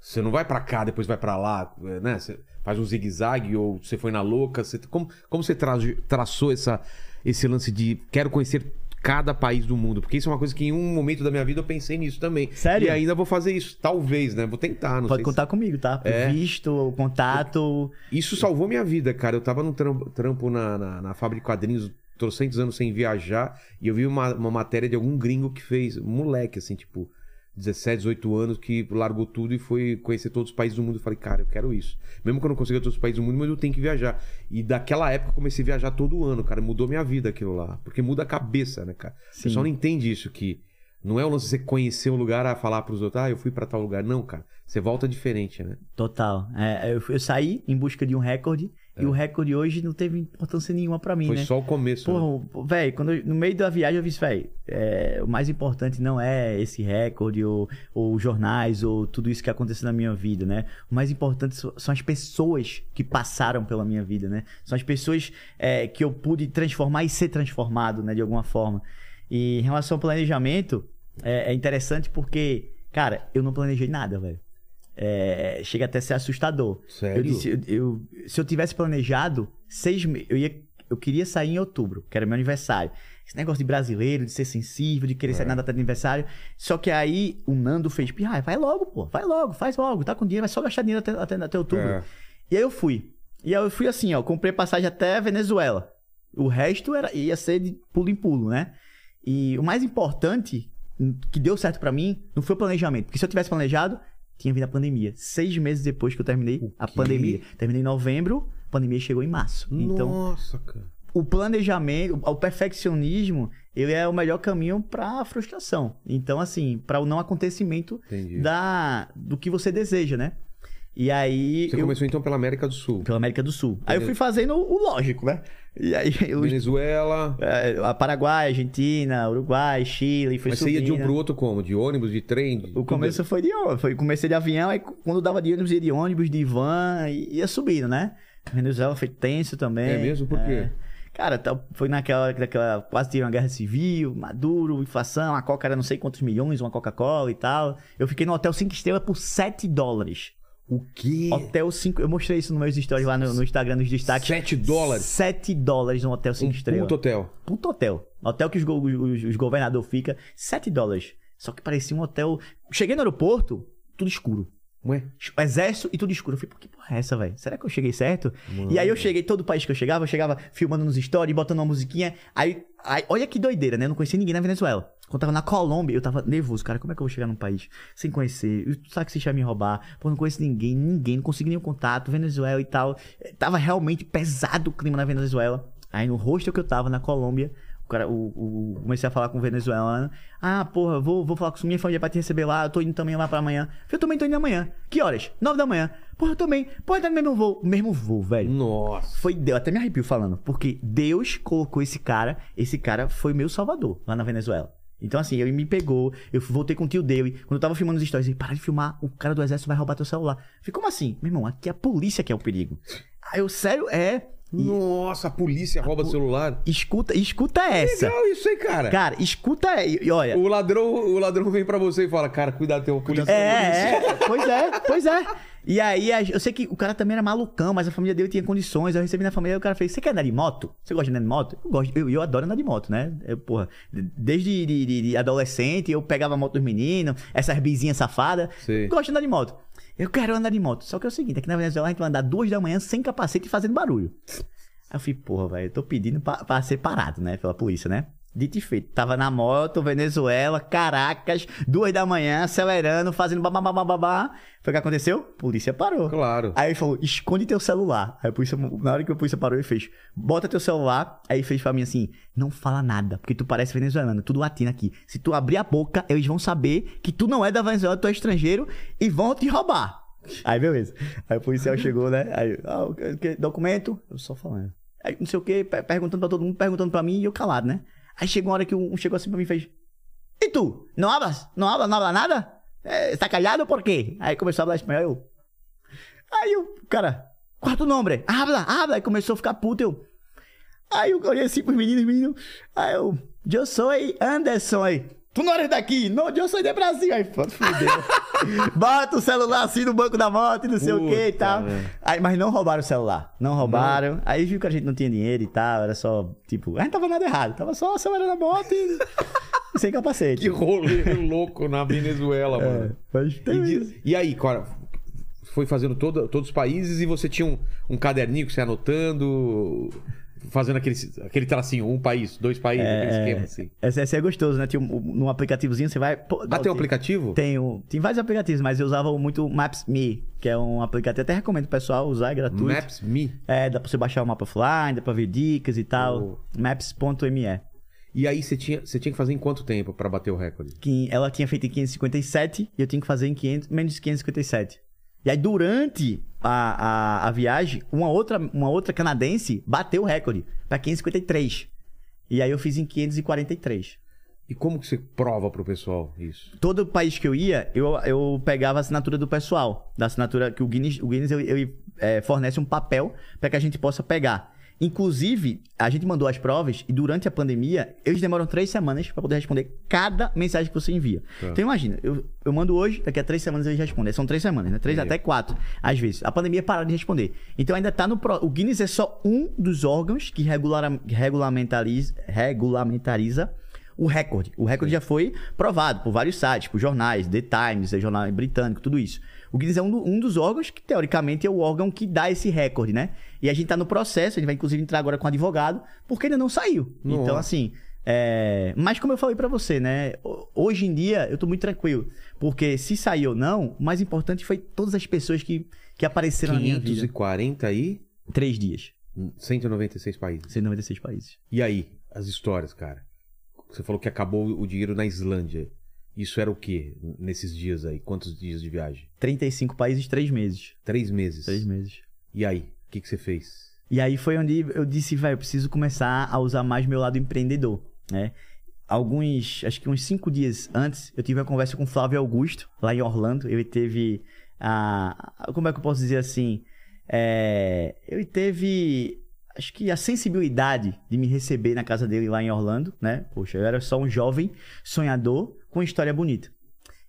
você não vai pra cá, depois vai pra lá, né? Você faz um zigue-zague ou você foi na louca. você- como, como você tra- traçou essa, esse lance de quero conhecer cada país do mundo? Porque isso é uma coisa que em um momento da minha vida eu pensei nisso também. Sério? E ainda vou fazer isso, talvez, né? Vou tentar, não Pode sei contar comigo, tá? É. Visto, contato. Isso salvou minha vida, cara. Eu tava num trampo, trampo na, na, na fábrica de quadrinhos, trocentos anos sem viajar, e eu vi uma, uma matéria de algum gringo que fez, um moleque, assim, tipo, 17, 18 anos, que largou tudo e foi conhecer todos os países do mundo. Eu falei, cara, eu quero isso. Mesmo que eu não consiga todos os países do mundo, mas eu tenho que viajar. E daquela época eu comecei a viajar todo ano, cara. Mudou minha vida aquilo lá. Porque muda a cabeça, né, cara? O Sim. pessoal não entende isso, que não é o lance de você conhecer um lugar a falar pros outros, ah, eu fui pra tal lugar. Não, cara. Você volta diferente, né? Total. É, eu, eu saí em busca de um recorde e o recorde hoje não teve importância nenhuma pra mim, É. Foi né? só o começo. né? Porra, velho, quando eu- no meio da viagem eu disse, velho, é, o mais importante não é esse recorde ou, ou jornais ou tudo isso que aconteceu na minha vida, né? O mais importante são as pessoas que passaram pela minha vida, né? São as pessoas é, que eu pude transformar e ser transformado, né, de alguma forma. E em relação ao planejamento, é, é interessante porque, cara, eu não planejei nada, velho. É, chega até a ser assustador. Sério? Eu disse, eu, eu- se eu tivesse planejado seis eu, ia, eu queria sair em outubro, que era meu aniversário. Esse negócio de brasileiro, de ser sensível, de querer sair na data de aniversário. Só que aí o Nando fez, ah, vai logo, pô, vai logo, faz logo, tá com dinheiro, vai só gastar dinheiro até, até, até outubro. É. E aí eu fui. E aí eu fui assim, ó, comprei passagem até Venezuela. O resto era, ia ser de pulo em pulo, né? E o mais importante, que deu certo pra mim, não foi o planejamento. Porque se eu tivesse planejado, tinha vindo a pandemia. Seis meses depois que eu terminei a pandemia. Terminei em novembro, a pandemia chegou em março. Então, Nossa, cara. o planejamento, o perfeccionismo, ele é o melhor caminho pra frustração. Então, assim, para o não acontecimento Entendi. da, do que você deseja, né? E aí. Você eu- começou então pela América do Sul. pela América do Sul. Aí eu fui fazendo o lógico, né? E aí, eu, Venezuela. é, a Paraguai, Argentina, Uruguai, Chile, foi Mas você ia de um subindo. pro outro como? De ônibus, de trem? de O começo foi de ônibus, foi comecei de avião, aí quando dava de ônibus, ia de ônibus, de van, e ia subindo, né? Venezuela foi tenso também. É mesmo? Por quê? É. Cara, tá- foi naquela, naquela quase teve uma guerra civil, Maduro, inflação, a Coca era não sei quantos milhões, uma Coca-Cola e tal. Eu fiquei no hotel 5 estrelas por 7 dólares. O quê? Hotel 5, eu mostrei isso nos meus stories lá no, no Instagram, nos destaques. 7 dólares? 7 dólares num hotel 5 Um estrelas. puto hotel. Puto hotel. Hotel que os, os, os governadores ficam, 7 dólares. Só que parecia um hotel. Cheguei no aeroporto, tudo escuro. Ué? Exército e tudo escuro. Eu falei, pô, que porra é essa, velho? Será que eu cheguei certo? E aí eu cheguei, todo país que eu chegava, eu chegava filmando nos stories, botando uma musiquinha. Aí, aí olha que doideira, né? Eu não conhecia ninguém na Venezuela. Quando eu tava na Colômbia, eu tava nervoso, cara. Como é que eu vou chegar num país sem conhecer? O taxista vai me roubar. Pô, não conheço ninguém, ninguém, não consegui nenhum contato. Venezuela e tal. Eh, Tava realmente pesado o clima na Venezuela. Aí no hostel que eu tava, na Colômbia, o cara, o, o- comecei a falar com o venezuelano. Ah, porra, vou, vou falar com minha família pra te receber lá. Eu tô indo também lá pra amanhã. Eu também tô indo amanhã. Que horas? Nove da manhã. Porra, eu também. Pode estar no mesmo voo. Mesmo voo, velho. Nossa. Foi Deus, até me arrepio falando, porque Deus colocou esse cara, esse cara foi meu salvador lá na Venezuela. Então, assim, ele me pegou, eu voltei com o tio dele. Quando eu tava filmando os stories, ele, para de filmar, o cara do exército vai roubar teu celular. Eu falei, como assim? Meu irmão, aqui é a polícia que é o perigo. Aí eu, sério, é. Nossa, a polícia rouba o celular. escuta, escuta essa. Legal isso aí, cara. Cara, escuta e olha. O ladrão, o ladrão vem pra você e fala, cara, cuidado, tem um polícia. É, é, pois é, pois é. E aí, eu sei que o cara também era malucão, mas a família dele tinha condições. Eu recebi na família e o cara fez: Você quer andar de moto? Você gosta de andar de moto? Eu gosto, eu, eu adoro andar de moto, né? Eu, porra, desde de, de- de adolescente eu pegava a moto dos meninos, essas bizinhas safadas. Gosto de andar de moto. Eu quero andar de moto. Só que é o seguinte: aqui na Venezuela a gente vai andar duas da manhã sem capacete e fazendo barulho. Aí eu falei, porra, velho, eu tô pedindo pra, pra ser parado, né? Pela polícia, né? Dito e feito. Tava na moto, Venezuela, Caracas, duas da manhã, acelerando, fazendo babá. Foi o que aconteceu? Polícia parou. Claro. Aí ele falou, esconde teu celular. Aí a polícia, na hora que a polícia parou, ele fez, bota teu celular. Aí fez pra mim assim, não fala nada, porque tu parece venezuelano, tudo latino aqui. Se tu abrir a boca, eles vão saber que tu não é da Venezuela, tu é estrangeiro e vão te roubar. Aí beleza. Aí o policial chegou, né? Aí, ah, documento? Eu só falando. Aí não sei o que, perguntando pra todo mundo, perguntando pra mim e eu calado, né? Aí chegou uma hora que um chegou assim pra mim e fez, e tu? Não hablas? Não hablas? Não habla nada? É, está calhado por quê? Aí começou a falar espanhol. Eu... Aí o cara, quarto nome, habla, habla. Aí começou a ficar puto. Eu... Aí eu olhei assim pros meninos, meninos. Aí eu, eu sou Anderson. Aí, tu não eres daqui? Não, eu sou de Brasil. Aí, pronto, fudeu. Bota o celular assim no banco da moto e não sei o que e Puta, tal. Aí, mas não roubaram o celular. Não roubaram. Aí viu que a gente não tinha dinheiro e tal. Era só, tipo, a gente tava nada errado. Tava só acelerando a moto e. sem capacete. Que rolê louco na Venezuela, mano. Mas E, tem isso. di- e aí, cara, foi fazendo todo- todos os países e você tinha um, um caderninho que você ia anotando, fazendo aquele, aquele tracinho, um país, dois países, aquele esquema assim. Esse, esse é gostoso, né? Tinha um, num aplicativozinho, você vai. pô, Ah, tem um aplicativo? Tem, tem vários aplicativos, mas eu usava muito Maps.me, que é um aplicativo. Até recomendo pro pessoal usar, é gratuito. Maps Me. É, dá pra você baixar o mapa offline, dá pra ver dicas e tal. Maps.me. E aí você tinha, você tinha que fazer em quanto tempo pra bater o recorde? Que ela tinha feito em 557 e eu tinha que fazer em 500, menos de 557. E aí, durante a, a, a viagem, uma outra, uma outra canadense bateu o recorde pra 553. E aí eu fiz em 543. E como que você prova pro pessoal isso? todo país que eu ia, eu, eu pegava a assinatura do pessoal. Da assinatura que o Guinness, o Guinness ele, ele, é, fornece um papel para que a gente possa pegar. Inclusive, a gente mandou as provas e durante a pandemia, eles demoram três semanas para poder responder cada mensagem que você envia. Tá. Então imagina, eu, eu mando hoje, daqui a três semanas eles respondem. São três semanas, né? Três É. até quatro, às vezes. A pandemia pararam de responder. Então ainda tá no... Pro... O Guinness é só um dos órgãos que regulara- regulamentariza, regulamentariza o recorde. O recorde já foi provado por vários sites, por jornais, The Times, é jornal britânico, tudo isso. O Guinness é um, do- um dos órgãos que, teoricamente, é o órgão que dá esse recorde, né? E a gente tá no processo, a gente vai, inclusive, entrar agora com advogado, porque ainda não saiu. Nossa. Então, assim... é, Mas como eu falei pra você, né? ho- Hoje em dia, eu tô muito tranquilo. Porque se sair ou não, o mais importante foi todas as pessoas que, que apareceram na minha vida. 540 aí, Três dias. 196 países. 196 países. E aí, as histórias, cara? Você falou que acabou o dinheiro na Islândia. Isso era o quê nesses dias aí? Quantos dias de viagem? 35 países, três meses. Três meses. Três meses. E aí, o que, que você fez? E aí foi onde eu disse, velho, eu preciso começar a usar mais meu lado empreendedor, né? Alguns, acho que uns cinco dias antes, eu tive uma conversa com o Flávio Augusto, lá em Orlando. Ele teve a... a- Como é que eu posso dizer assim? É, ele teve, acho que a sensibilidade de me receber na casa dele lá em Orlando, né? Poxa, eu era só um jovem sonhador com história bonita.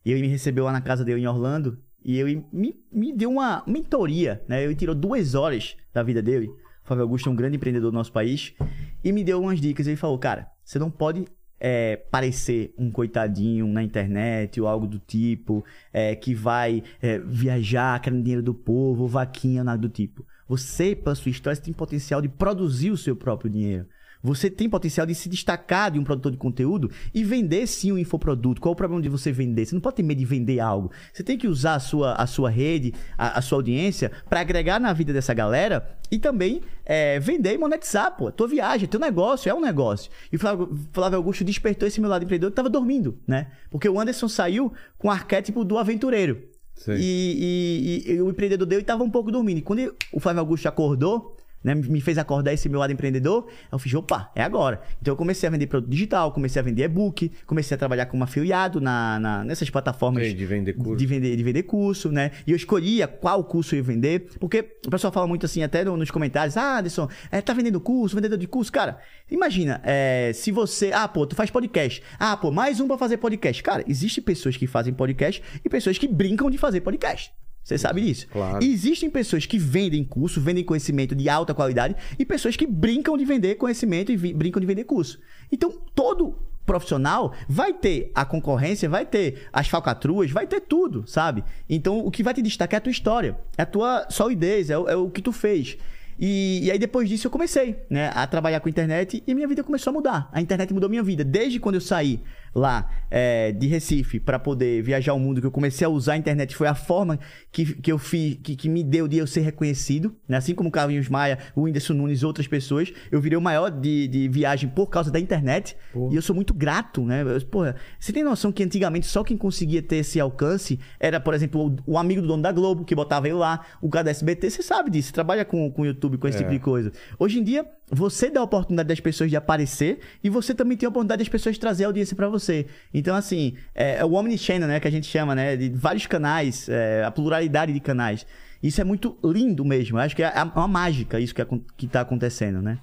E ele me recebeu lá na casa dele em Orlando e ele me, me deu uma mentoria, né? Ele tirou duas horas da vida dele. O Flávio Augusto é um grande empreendedor do nosso país e me deu umas dicas. Ele falou, cara, você não pode é, parecer um coitadinho na internet ou algo do tipo, é, que vai é, viajar, querendo dinheiro do povo, vaquinha, nada do tipo. Você, pela sua história, tem potencial de produzir o seu próprio dinheiro. Você tem potencial de se destacar de um produtor de conteúdo e vender sim um infoproduto. Qual o problema de você vender? Você não pode ter medo de vender algo. Você tem que usar a sua, a sua rede, a, a sua audiência, para agregar na vida dessa galera e também é, vender e monetizar, pô. Tua viagem, teu negócio, é um negócio. E o Flávio, Flávio Augusto despertou esse meu lado empreendedor que tava dormindo, né? Porque o Anderson saiu com o arquétipo do aventureiro. Sei. E, e- e o empreendedor dele estava um pouco dormindo. E quando ele- o Flávio Augusto acordou, né, me fez acordar esse meu lado empreendedor, eu fiz, opa, é agora. Então eu comecei a vender produto digital, comecei a vender e-book, comecei a trabalhar como afiliado na, na- nessas plataformas de vender curso. de vender, de vender curso, né? E eu escolhia qual curso eu ia vender, porque o pessoal fala muito assim, até no- nos comentários, ah, Alisson, é, tá vendendo curso, vendedor de curso. Cara, imagina, é, se você, ah, pô, tu faz podcast. Ah, pô, mais um pra fazer podcast. Cara, existem pessoas que fazem podcast e pessoas que brincam de fazer podcast. Você sabe disso. Claro. Existem pessoas que vendem curso, vendem conhecimento de alta qualidade e pessoas que brincam de vender conhecimento e brincam de vender curso. Então, todo profissional vai ter a concorrência, vai ter as falcatruas, vai ter tudo, sabe? Então, o que vai te destacar é a tua história, é a tua solidez, é o, é o que tu fez. E, e aí depois disso eu comecei, né, a trabalhar com internet e minha vida começou a mudar. A internet mudou minha vida. Desde quando eu saí lá é, de Recife para poder viajar o mundo, que eu comecei a usar a internet, foi a forma que, que eu fiz, que, que me deu de eu ser reconhecido, né? Assim como o Carlinhos Maia, o Whindersson Nunes e outras pessoas, eu virei o maior de, de viagem por causa da internet. E eu sou muito grato, né? Eu- Porra, você tem noção que antigamente só quem conseguia ter esse alcance era, por exemplo, o, o amigo do dono da Globo, que botava ele lá, o cara da SBT, você sabe disso, você trabalha com, com YouTube, com esse tipo de coisa. Hoje em dia, você dá a oportunidade das pessoas de aparecer e você também tem a oportunidade das pessoas de trazer audiência pra você. Então, assim, é, é o Omnichannel, né, que a gente chama, né, de vários canais, é, a pluralidade de canais. Isso é muito lindo mesmo. Eu acho que é a- uma mágica isso que, acon- que tá acontecendo, né?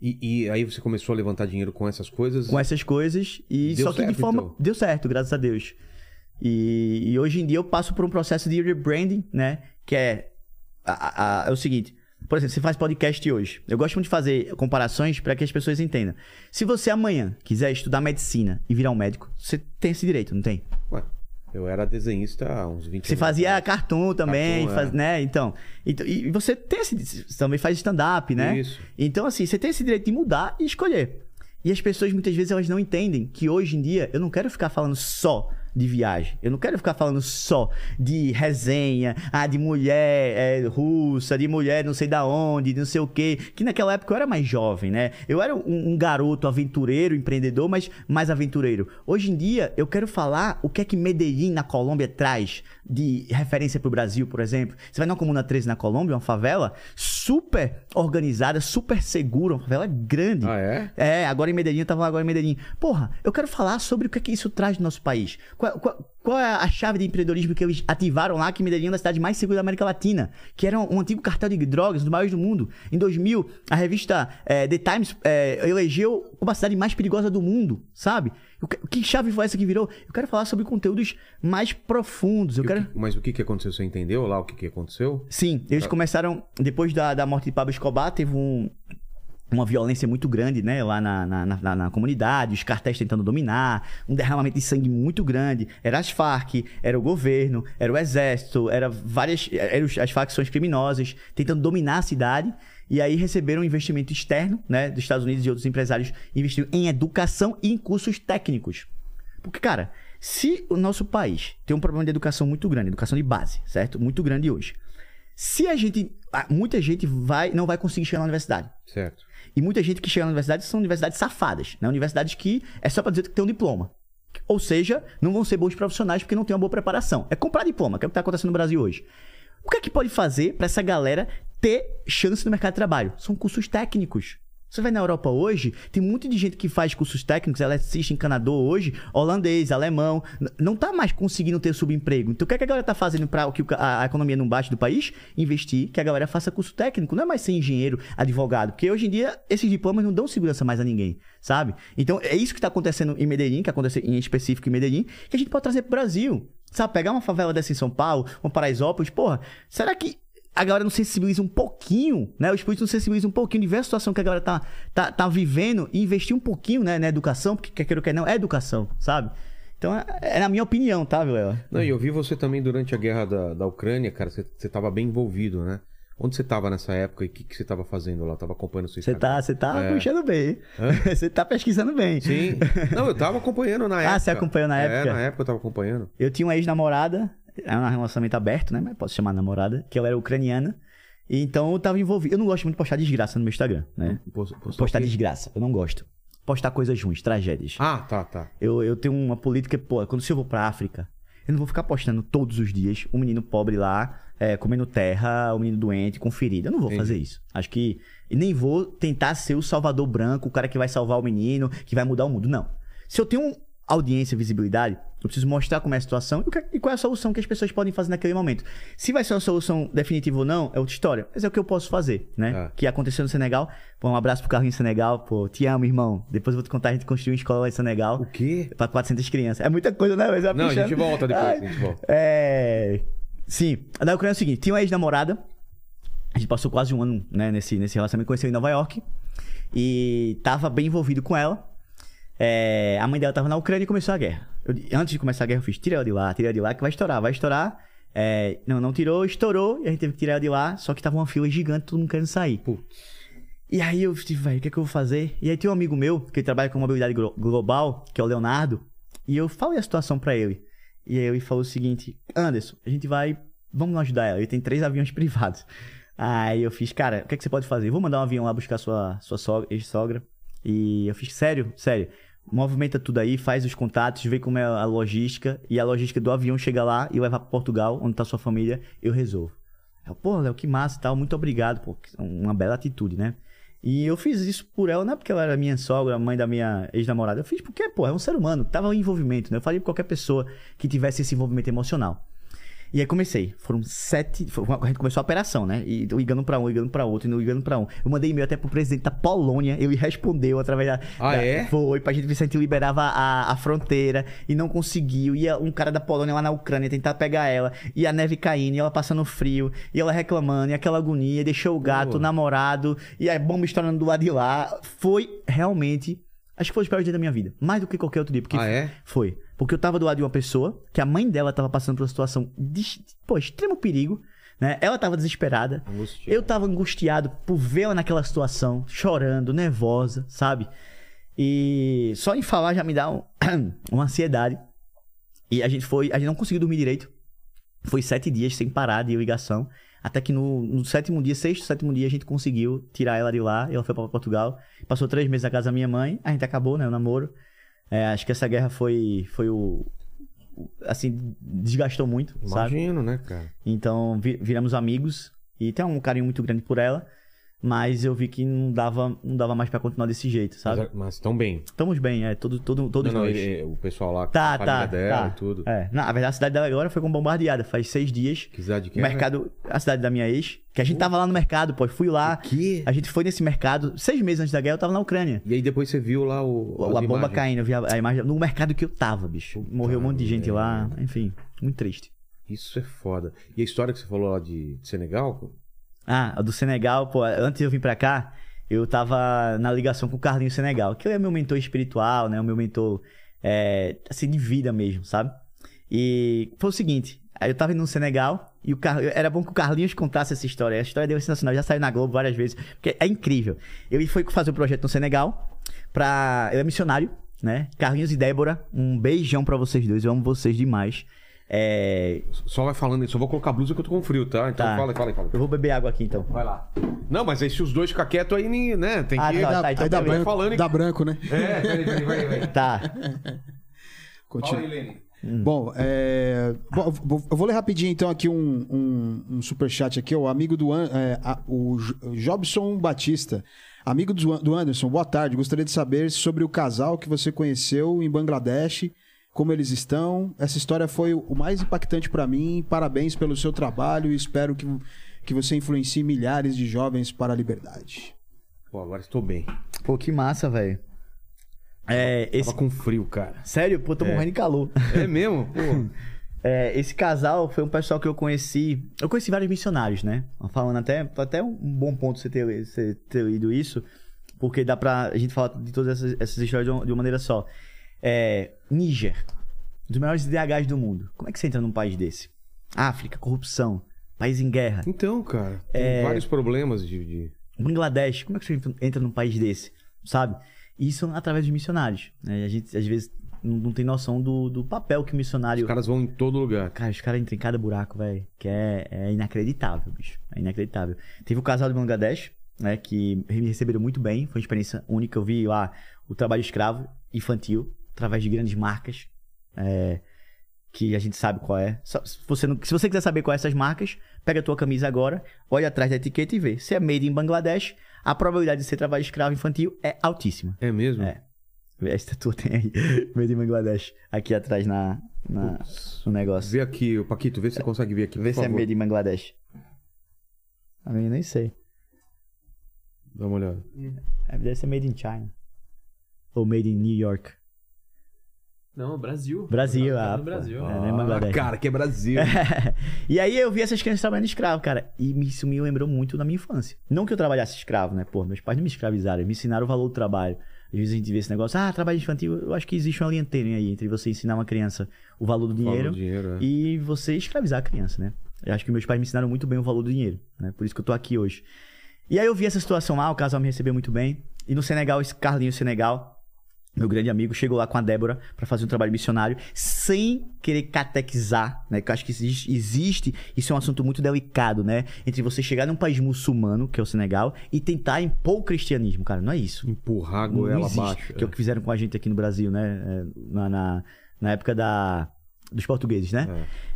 E, e aí você começou a levantar dinheiro com essas coisas? com essas coisas e Deu só que de certo, forma então? deu certo graças a Deus e, e hoje em dia eu passo por um processo de rebranding né que é a- a- é o seguinte por exemplo você faz podcast hoje eu gosto muito de fazer comparações para que as pessoas entendam se você amanhã quiser estudar medicina e virar um médico você tem esse direito não tem Ué, eu era desenhista há uns 20 você anos fazia atrás. cartoon também, Cartoon, faz- é. né? Então, então, e você tem esse, você também faz stand-up, né? Isso. Então, assim, você tem esse direito de mudar e escolher. E as pessoas muitas vezes elas não entendem que hoje em dia eu não quero ficar falando só de viagem. Eu não quero ficar falando só de resenha, ah, de mulher é, russa, de mulher não sei da onde, de não sei o quê. Que naquela época eu era mais jovem, né? Eu era um, um garoto aventureiro, empreendedor, mas mais aventureiro. Hoje em dia eu quero falar o que é que Medellín na Colômbia traz de referência pro Brasil, por exemplo. Você vai numa Comuna 13 na Colômbia, uma favela super organizada, super segura, uma favela grande. Ah, é? É, agora em Medellín, eu tava lá agora em Medellín. Porra, eu quero falar sobre o que é que isso traz no nosso país. Qual, qual- qual é a chave de empreendedorismo que eles ativaram lá, que Medellín é uma das cidades mais seguras da América Latina, que era um, um antigo cartel de drogas, um dos maiores do mundo. Em 2000, a revista eh, The Times eh, elegeu como a cidade mais perigosa do mundo, sabe? O que, chave foi essa que virou? Eu quero falar sobre conteúdos mais profundos. Eu E o quero... que- mas o que, que aconteceu? Você entendeu lá o que, que aconteceu? Sim, eles começaram, depois da, da morte de Pablo Escobar, teve um, uma violência muito grande, né, lá na, na, na- na comunidade, os cartéis tentando dominar, um derramamento de sangue muito grande. Era as Farc, era o governo, era o exército, era várias, eram as facções criminosas tentando dominar a cidade. E aí receberam investimento externo, né, dos Estados Unidos e outros empresários investiram em educação e em cursos técnicos. Porque, cara, se o nosso país tem um problema de educação muito grande, educação de base, certo? Muito grande hoje. Se a gente. Muita gente vai, não vai conseguir chegar na universidade. Certo. E muita gente que chega na universidade são universidades safadas, né? Universidades que é só pra dizer que tem um diploma. Ou seja, não vão ser bons profissionais porque não tem uma boa preparação. É comprar diploma, que é o que tá acontecendo no Brasil hoje. O que é que pode fazer pra essa galera ter chance no mercado de trabalho? São cursos técnicos. Você vai na Europa hoje, tem muito de gente que faz cursos técnicos, ela assiste encanador hoje, holandês, alemão, não tá mais conseguindo ter subemprego. Então o que, é que a galera tá fazendo para que a, economia não baixe do país? Investir, que a galera faça curso técnico, não é mais ser engenheiro, advogado, porque hoje em dia esses diplomas não dão segurança mais a ninguém, sabe? Então é isso que tá acontecendo em Medellín, que acontece em específico em Medellín, que a gente pode trazer pro Brasil. Sabe, pegar uma favela dessa em São Paulo, uma Paraisópolis, porra, será que a galera não sensibiliza um pouquinho, né? Os políticos não sensibilizam um pouquinho de ver a situação que a galera tá, tá, tá vivendo e investir um pouquinho, né, na educação, porque quer queira ou quer não, é educação, sabe? Então é, é na minha opinião, tá, Vilela? Não, e eu vi você também durante a guerra da, da Ucrânia, cara, você, você tava bem envolvido, né? Onde você tava nessa época e o que, que você tava fazendo lá? Tava acompanhando o seu Você tá, você tá É. puxando bem. Você tá pesquisando bem. Sim. Não, eu tava acompanhando na época. Ah, você acompanhou na época? É, na época eu tava acompanhando. Eu tinha uma ex-namorada, era um relacionamento aberto, né? Mas posso chamar namorada, que ela era ucraniana. E então eu tava envolvido. Eu não gosto muito de postar desgraça no meu Instagram, né? Post- postou Postar desgraça, eu não gosto. Postar coisas ruins, tragédias. Ah, tá, tá. Eu, eu tenho uma política, pô, quando se eu vou pra África, eu não vou ficar postando todos os dias um menino pobre lá, é, comendo terra, um menino doente, com ferida. Eu não vou fazer isso. Acho que. E nem vou tentar ser o salvador branco, o cara que vai salvar o menino, que vai mudar o mundo. Não. Se eu tenho audiência, visibilidade, eu preciso mostrar como é a situação e, que- e qual é a solução que as pessoas podem fazer naquele momento. Se vai ser uma solução definitiva ou não, é outra história. Mas é o que eu posso fazer, né? É. Que aconteceu no Senegal. Pô, um abraço pro Carlinhos Senegal. Pô, te amo, irmão. Depois eu vou te contar, a gente construiu uma escola lá em Senegal. O quê? Pra 400 crianças. É muita coisa, né? Mas é Não, a gente volta depois, a gente volta. É... Sim, a da Ucrânia é o seguinte: tinha uma ex-namorada. A gente passou quase um ano né, nesse, nesse relacionamento, conheceu em Nova York. E tava bem envolvido com ela. É, a mãe dela tava na Ucrânia e começou a guerra. Eu- antes de começar a guerra, eu fiz: tira ela de lá, tira ela de lá, que vai estourar, vai estourar. É, não, não tirou, estourou, e a gente teve que tirar ela de lá. Só que tava uma fila gigante, todo mundo querendo sair. Putz. E aí eu tive, velho, o que é que eu vou fazer? E aí tem um amigo meu, que trabalha com mobilidade glo- global, que é o Leonardo, e eu falei a situação pra ele. E aí ele falou o seguinte: Anderson, a gente vai. Vamos ajudar ela. Ele tem três aviões privados. Aí eu fiz, cara, o que, é que você pode fazer? Vou mandar um avião lá buscar sua, sua sogra, ex-sogra. E eu fiz, sério, sério. Movimenta tudo aí, faz os contatos, vê como é a logística. E a logística do avião chega lá e levar pra Portugal, onde tá sua família, eu resolvo. Eu, pô, Léo, que massa e tal, muito obrigado, pô. Uma bela atitude, né? E eu fiz isso por ela, não é porque ela era minha sogra, mãe da minha ex-namorada. Eu fiz porque, pô, é um ser humano, tava em envolvimento, né? Eu falei pra qualquer pessoa que tivesse esse envolvimento emocional. E aí comecei. Foram sete. A gente começou a operação, né? E ligando pra um, ligando pra outro, e ligando pra um. Eu mandei e-mail até pro presidente da Polônia. Ele respondeu através da. Ah, da- é? Foi, pra gente ver se a gente liberava a, a fronteira. E não conseguiu. Ia um cara da Polônia lá na Ucrânia tentar pegar ela. E a neve caindo, e ela passando frio. E ela reclamando, e aquela agonia. Deixou o gato, o namorado. E a bomba estourando do lado de lá. Foi realmente. Acho que foi o pior dia da minha vida. Mais do que qualquer outro dia. Porque Ah, é? foi. Porque eu tava do lado de uma pessoa que a mãe dela tava passando por uma situação de, pô, extremo perigo, né? Ela tava desesperada. Eu tava angustiado por vê-la naquela situação, chorando, nervosa, sabe? E só em falar já me dá um- uma ansiedade. E a gente foi, a gente não conseguiu dormir direito. Foi sete dias sem parar de ligação. Até que no, no sétimo dia, sexto, sétimo dia, a gente conseguiu tirar ela de lá. Ela foi pra Portugal. Passou três meses na casa da minha mãe. A gente acabou, né? O namoro. É, acho que essa guerra foi, foi o. o- Assim, desgastou muito, sabe? Imagino, né, cara? Então vi- viramos amigos. E tem um carinho muito grande por ela. Mas eu vi que não dava, não dava mais pra continuar desse jeito, sabe? Mas, mas tão bem. Estamos bem, é. Todo, todo, todos não, não, nós. ele- o pessoal lá, Tá, a família tá, dela tá. e tudo. É. Na verdade, a cidade dela agora foi com bombardeada. Faz seis dias. Que cidade que O é, mercado, a cidade da minha ex, que a gente tava lá no mercado, pô. Fui lá? Que? a gente foi nesse mercado. Seis meses antes da guerra, eu tava na Ucrânia. E aí depois você viu lá o. a bomba imagens. caindo, eu vi a, a imagem no mercado que eu tava, bicho. Morreu um monte de gente lá, merda. enfim, muito triste. Isso é foda. E a história que você falou lá de Senegal? Ah, a do Senegal, pô, antes eu vir pra cá, eu tava na ligação com o Carlinhos Senegal, que ele é meu mentor espiritual, né? O meu mentor, é, assim, de vida mesmo, sabe? E foi o seguinte, eu tava indo no Senegal e o Car... era bom que o Carlinhos contasse essa história. A história dele é sensacional, já saiu na Globo várias vezes, porque é incrível. Ele foi fazer um projeto no Senegal, pra... ele é missionário, né? Carlinhos e Débora, um beijão pra vocês dois, eu amo vocês demais. É... Só vai falando aí, só vou colocar a blusa que eu tô com frio, tá? Então Tá. fala, fala, fala. Eu vou beber água aqui então. Vai lá. Não, mas aí se os dois ficar quietos aí, nem- né? Tem Ah, que. tá. Dá, então aí dá beleza. branco, Falando em- dá branco, né? É, peraí, peraí, vai, vai. Tá. Fala Continua. aí, Lene. Bom, é... bom, eu vou- eu ler rapidinho então aqui um, um, um superchat aqui, o amigo do An... é, a- o Jobson Batista. Amigo do Anderson, boa tarde. Gostaria de saber sobre o casal que você conheceu em Bangladesh, como eles estão. Essa história foi o mais impactante para mim. Parabéns pelo seu trabalho e espero que, que você influencie milhares de jovens para a liberdade. Pô, agora estou bem. Pô, que massa, velho. É, esse... Tava com frio, cara. Sério, pô, tô morrendo de calor. É mesmo? Pô. É, esse casal foi um pessoal que eu conheci. Eu conheci vários missionários, né? Falando até, até um bom ponto você ter, você ter lido isso, porque dá pra a gente falar de todas essas, essas histórias de uma maneira só. É, Níger, um dos maiores IDHs do mundo. Como é que você entra num país desse? África, corrupção, país em guerra. Então, cara, tem vários problemas de. de- Bangladesh, como é que você entra num país desse? Sabe? Isso através de missionários. Né? A gente, às vezes, não, não tem noção do, do papel que o missionário Os caras vão em todo lugar. Cara, os caras entram em cada buraco, velho. Que é, é inacreditável, bicho. É inacreditável. Teve o casal de Bangladesh, né? Que me receberam muito bem. Foi uma experiência única. Eu vi lá o trabalho escravo infantil, através de grandes marcas. é, que a gente sabe qual é. Só- se, você não- se você quiser saber qual é essas marcas, pega a tua camisa agora, olha atrás da etiqueta e vê. Se é made in Bangladesh, a probabilidade de ser trabalho escravo infantil é altíssima. É mesmo? É. Esta tua tem aí, made in Bangladesh, aqui atrás na, na- no negócio. Vê aqui, Paquito, vê se você consegue ver aqui. Vê se é favor. made in Bangladesh. A minha nem sei. Dá uma olhada. É, Deve ser made in China. Ou made in New York. Não, Brasil. Brasil, ah, no. Brasil. É, nem Ah, Bangladesh. cara, que é Brasil. e aí eu vi essas crianças trabalhando escravo, cara. E isso me lembrou muito da minha infância. Não que eu trabalhasse escravo, né? Pô, meus pais não me escravizaram, eles me ensinaram o valor do trabalho. Às vezes a gente vê esse negócio, ah, trabalho infantil. Eu acho que existe uma linha tênue aí entre você ensinar uma criança o valor do dinheiro, Fala o dinheiro, é. e você escravizar a criança, né? Eu acho que meus pais me ensinaram muito bem o valor do dinheiro, né? Por isso que eu tô aqui hoje. E aí eu vi essa situação lá, o casal me recebeu muito bem. E no Senegal, esse Carlinhos Senegal, meu grande amigo, chegou lá com a Débora pra fazer um trabalho missionário, sem querer catequizar, né? Que eu acho que existe, isso é um assunto muito delicado, né? Entre você chegar num país muçulmano, que é o Senegal, e tentar impor o cristianismo, cara, não é isso. Empurrar a goela abaixo. que é o que fizeram com a gente aqui no Brasil, né? É, Na, na, na época da, dos portugueses, né?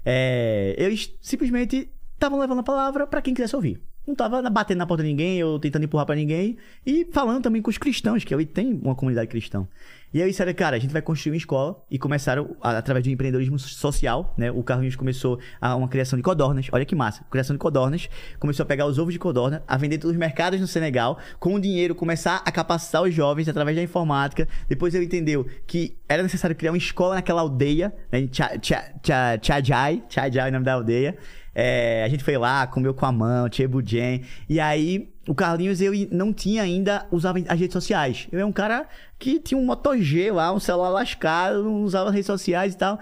É, eles simplesmente estavam levando a palavra pra quem quisesse ouvir. Não tava batendo na porta de ninguém ou tentando empurrar pra ninguém. E falando também com os cristãos, que ali tem uma comunidade cristã. E aí disseram, cara, a gente vai construir uma escola. E começaram, através um empreendedorismo social, né? O Carlinhos começou a uma criação de codornas. Olha que massa. Criação de codornas. Começou a pegar os ovos de codorna, a vender pelos mercados no Senegal. Com o dinheiro, começar a capacitar os jovens através da informática. Depois ele entendeu que era necessário criar uma escola naquela aldeia, né? em Tcha- Tcha- Tcha- Tchadjai. Tchadjai é o nome da aldeia. É, a gente foi lá, comeu com a mão, Chebujen. E aí, o Carlinhos, ele não tinha ainda, usava as redes sociais. Ele é um cara que tinha um Moto G lá, um celular lascado, não usava redes sociais e tal.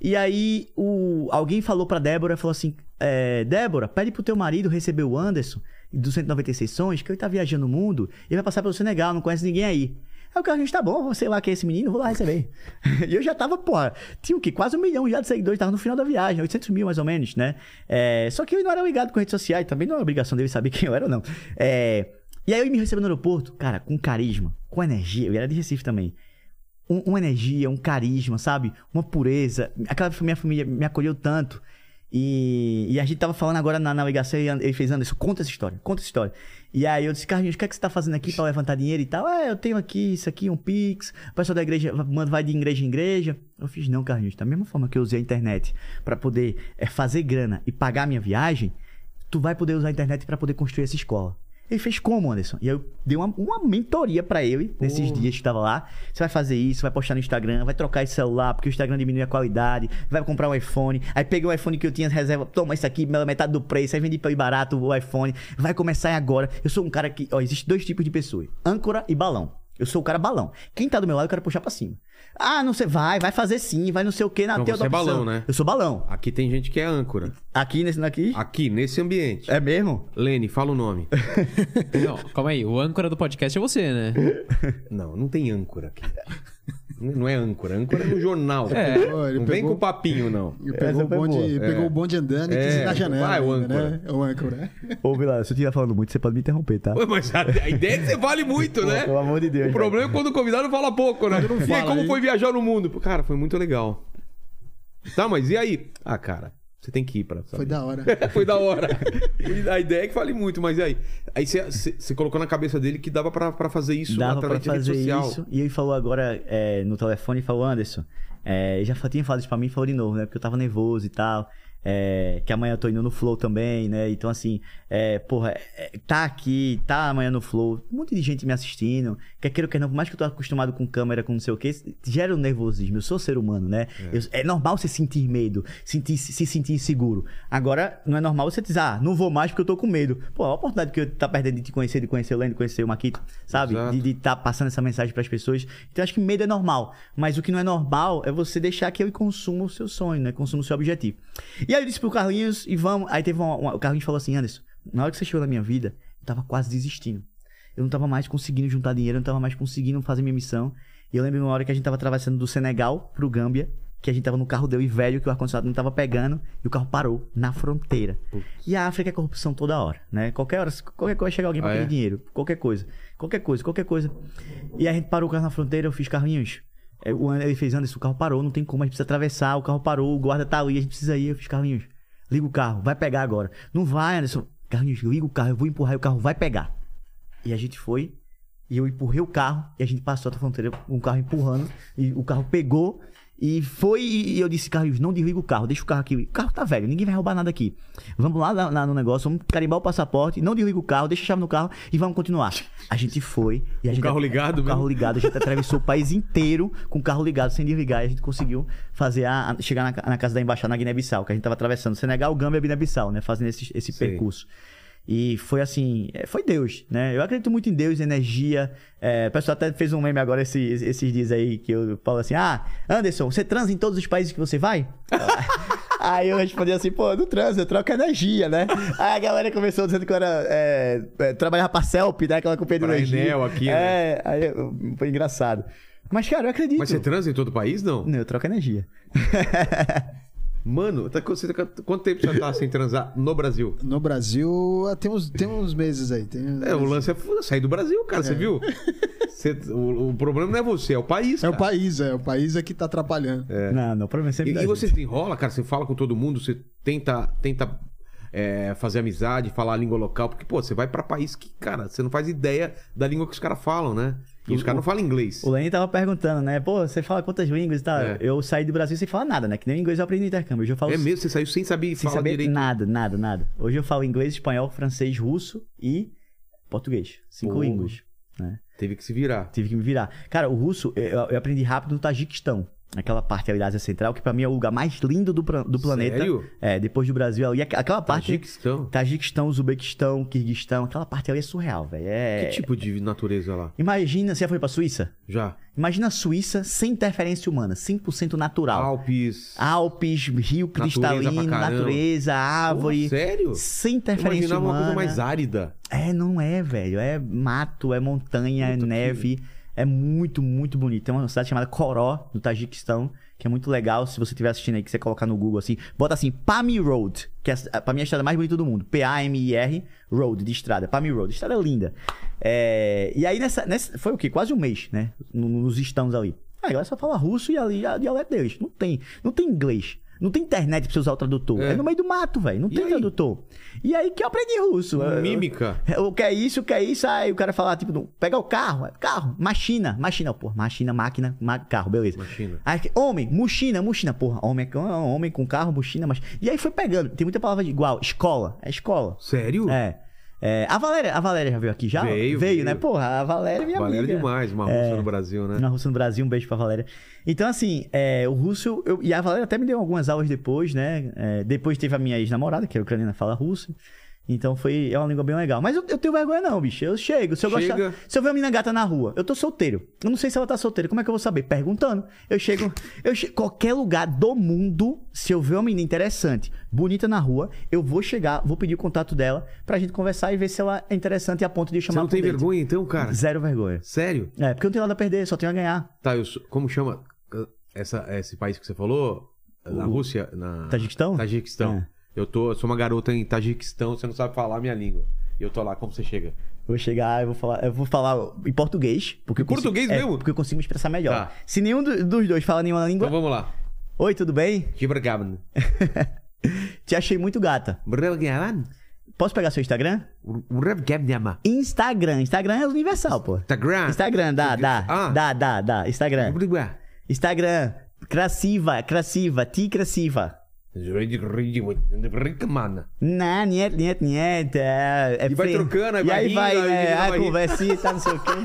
E aí, o, alguém falou pra Débora, falou assim, é, Débora, pede pro teu marido receber o Anderson, dos 196 sons, que ele tá viajando o mundo, e vai passar pelo Senegal, não conhece ninguém aí. Aí o Carlinhos, tá bom, sei lá quem é esse menino, vou lá receber. e eu já tava, porra, tinha o quê? Quase um milhão já de seguidores, tava no final da viagem, 800 mil mais ou menos, né? É, só que ele não era ligado com redes sociais, também não é obrigação dele saber quem eu era ou não. É, e aí ele me recebeu no aeroporto, cara, com carisma, com energia, eu era de Recife também. Um- uma energia, um carisma, sabe? Uma pureza. Aquela minha família me acolheu tanto. E, e a gente tava falando agora na navegação e ele fez, Anderson, conta essa história, conta essa história. E aí eu disse, Carlinhos, o que é que você tá fazendo aqui pra levantar dinheiro e tal? Ah, eu tenho aqui isso aqui, um Pix, o pessoal da igreja vai de igreja em igreja. Eu fiz, não, Carlinhos, da mesma forma que eu usei a internet pra poder é, fazer grana e pagar minha viagem, tu vai poder usar a internet pra poder construir essa escola. Ele fez como, Anderson? E aí eu dei uma, uma mentoria pra ele nesses dias que tava lá. Você vai fazer isso, vai postar no Instagram, vai trocar esse celular, porque o Instagram diminui a qualidade, vai comprar um iPhone. Aí peguei o iPhone que eu tinha reserva, toma isso aqui, metade do preço, aí vendi pra ir barato o iPhone. Vai começar agora. Eu sou um cara que. Ó, existe dois tipos de pessoas: âncora e balão. Eu sou o cara balão. Quem tá do meu lado, eu quero puxar pra cima. Ah, não sei, vai, vai fazer sim, vai não sei o que na Não, tem você é balão, né? Eu sou balão. Aqui tem gente que é âncora. Aqui nesse daqui. Aqui, nesse ambiente. É mesmo? Lene, fala o nome. Não, calma aí. O âncora do podcast é você, né? Não, não tem âncora aqui. Não é âncora, âncora é no jornal. É. Não vem pegou- com papinho, não. Ele pegou, o foi bonde, boa. pegou o bonde andando e É, quis ir na janela. vai, o âncora. né? O âncora. Ô, Vila, se eu estiver falando muito, você pode me interromper, tá? Ué, Mas a, a ideia é que você vale muito, né? Pelo amor de Deus. O problema é quando o convidado fala pouco, né? Não e aí, fala, como aí- foi viajar no mundo? Cara, foi muito legal. Tá, mas e aí? Ah, cara, você tem que ir pra saber. Foi da hora. Foi da hora. E a ideia é que fale muito, mas e aí? Aí você, colocou na cabeça dele que dava pra, pra fazer isso Dava pra através de rede fazer social. isso. E ele falou agora é, no telefone, falou, Anderson, é, já tinha falado isso pra mim, falou de novo, né? Porque eu tava nervoso e tal. É, que amanhã eu tô indo no Flow também, né? Então, assim, é, porra, é, tá aqui, tá amanhã no Flow, um monte de gente me assistindo. Quer queira ou quer não, por mais que eu tô acostumado com câmera, com não sei o que, gera um nervosismo. Eu sou ser humano, né? Eu- É, normal você sentir medo, sentir, se sentir inseguro. Agora, não é normal você dizer, ah, não vou mais porque eu tô com medo. Pô, a oportunidade que eu tá perdendo de te conhecer, de conhecer o Lendo, de conhecer o Maquito, sabe? Exato. De estar passando essa mensagem pras pessoas. Então, eu acho que medo é normal. Mas o que não é normal é você deixar que ele consuma o seu sonho, né? Consuma o seu objetivo. E aí eu disse pro Carlinhos, e vamos. Aí teve uma, uma- O Carlinhos falou assim: Anderson, na hora que você chegou na minha vida, eu tava quase desistindo. Eu não tava mais conseguindo juntar dinheiro, eu não tava mais conseguindo fazer minha missão. E eu lembro uma hora que a gente tava atravessando do Senegal pro Gâmbia, que a gente tava no carro dele velho, que o ar-condicionado não tava pegando, e o carro parou na fronteira. E a África é corrupção toda hora, né? Qualquer hora, qualquer coisa chega alguém pra Ah, é? pedir dinheiro. Qualquer coisa. Qualquer coisa, qualquer coisa. E a gente parou o carro na fronteira, eu fiz Carlinhos. É, ele fez, Anderson, o carro parou, não tem como, a gente precisa atravessar, o carro parou, o guarda tá ali, a gente precisa ir. Eu fiz, Carlinhos, liga o carro, vai pegar agora. Não vai, Anderson. Carlinhos, liga o carro, eu vou empurrar e o carro vai pegar. E a gente foi, e eu empurrei o carro, e a gente passou a fronteira com o carro empurrando, e o carro pegou, E foi, e eu disse, Carlos, não desliga o carro, deixa o carro aqui. O carro tá velho, ninguém vai roubar nada aqui. Vamos lá, no negócio, vamos carimbar o passaporte, não desliga o carro, deixa a chave no carro e vamos continuar. A gente foi. E a O gente, carro ligado O carro ligado, a gente atravessou o país inteiro com o carro ligado, sem desligar. E a gente conseguiu fazer a, a- chegar na, na casa da embaixada na Guiné-Bissau, que a gente tava atravessando Senegal, Gâmbia e Guiné-Bissau, né? Fazendo esse, esse Sei. percurso. E foi assim, é, foi Deus, né? Eu acredito muito em Deus, energia. É, o pessoal até fez um meme agora esses, esses dias aí que eu falo assim: Ah, Anderson, você transa em todos os países que você vai? aí eu respondi assim: Pô, eu não transo, eu troco energia, né? Aí a galera começou dizendo que eu era. É, é, trabalhava pra Celp, né? Aquela companhia de Pra energia. Enel aqui, né? É, aí foi engraçado. Mas, cara, eu acredito. Mas você transa em todo o país, não? Não, eu troco energia. Mano, tá, você tá- quanto tempo você tá sem transar no Brasil? No Brasil, ah, tem uns, tem uns meses aí. Tem uns É, o meses. lance é sair do Brasil, cara, você viu? Você- o, o problema não é você, é o país, É cara. o país, é. O país é que tá atrapalhando. Não, não, o problema é sempre E, e você desenrola, cara, você fala com todo mundo, você tenta, tenta é, fazer amizade, falar a língua local, porque, pô, você vai pra país que, cara, você não faz ideia da língua que os caras falam, né? E os caras não falam inglês. O Lenny tava perguntando, né? Pô, você fala quantas línguas e tal? É. Eu saí do Brasil sem falar nada, né? Que nem inglês eu aprendi no intercâmbio. Hoje eu falo É mesmo, você saiu sem saber sem falar saber direito. nada, nada, nada. Hoje eu falo inglês, espanhol, francês, russo e português. Cinco línguas, né? Teve que se virar. Tive que me virar. Cara, o russo eu, eu aprendi rápido no Tajiquistão. Aquela parte ali da Ásia Central, que pra mim é o lugar mais lindo do, do planeta. Sério? É, depois do Brasil ali. aqu- Aquela parte. Tajiquistão. Tajiquistão, Uzbequistão, Kirguistão, aquela parte ali é surreal, velho. É... Que tipo de natureza lá? Imagina, você já foi pra Suíça? Já. Imagina a Suíça sem interferência humana, 100% natural. Alpes. Alpes, rio cristalino, caramba. natureza, árvore. Sério? Sem interferência imaginava humana. uma coisa mais árida. É, não é, velho. É mato, é montanha, é Puta que- neve. É muito, muito bonito. Tem uma cidade chamada Koró, no Tajiquistão, que é muito legal. Se você estiver assistindo aí, que você colocar no Google assim, bota assim, Pami Road, que é, a- pra mim é a estrada mais bonita do mundo. P-A-M-I-R, Road, de estrada. Pami Road, estrada linda. É, e aí, nessa, nessa. Foi o quê? Quase um mês, né? No- Nos estãos ali. Aí a galera só fala russo e ali a dialeto deles. Não tem. Não tem inglês. Não tem internet pra você usar o tradutor. É. É, no meio do mato, velho. Não E tem aí? tradutor. E aí que eu aprendi russo. Eu- Mímica. o que é isso, o que é isso? Aí o cara fala, tipo, pega o carro, carro, machina, machina, pô, machina, máquina, ma- carro, beleza. Machina. Aí, homem, mochina, mochina, porra, homem, é homem com carro, mochina, mas. E aí foi pegando, tem muita palavra igual, escola, é escola. Sério? É. É, a Valéria, a Valéria já veio aqui já? Veio, veio, veio. né? Porra, a Valéria é minha Valéria amiga. demais, uma russa no Brasil, né? Na Rússia, no Brasil, um beijo pra Valéria. Então, assim, é, o russo. eu- e a Valéria até me deu algumas aulas depois, né? É, depois teve a minha ex-namorada, que é ucraniana, fala russo. Então foi. É uma língua bem legal. Mas eu, eu tenho vergonha, não, bicho. Eu chego. Se eu Chega. gostar. Se eu ver uma menina gata na rua, eu tô solteiro. Eu não sei se ela tá solteira. Como é que eu vou saber? Perguntando. Eu chego. Eu che... Qualquer lugar do mundo, se eu ver uma menina interessante, bonita na rua, eu vou chegar, vou pedir o contato dela pra gente conversar e ver se ela é interessante a ponto de eu Você chamar não tem vergonha, então, cara? Zero vergonha. Sério? É, porque eu não tenho nada a perder, só tenho a ganhar. Tá, eu como chama essa, esse país que você falou? Na O- Rússia? Na... Tajiquistão? Tajiquistão. É. Eu, tô, eu sou uma garota em Tajiquistão, você não sabe falar a minha língua. E eu tô lá, como você chega? Vou chegar, eu vou falar, eu vou falar em português, porque consigo- português é, mesmo? porque eu consigo me expressar melhor. Tá. Se nenhum do- dos dois fala nenhuma língua, Então vamos lá. oi, tudo bem? Te achei muito gata. Posso pegar seu Instagram? Instagram, Instagram é universal, pô. Instagram. Instagram, dá, dá, Ah. dá, dá, dá, Instagram. Instagram, crasiva, crasiva, ti crasiva. Não, niet, niet, niet. É, é E vai trocando, aí e vai aí rindo, vai, né, conversinha, tá, não sei o quê.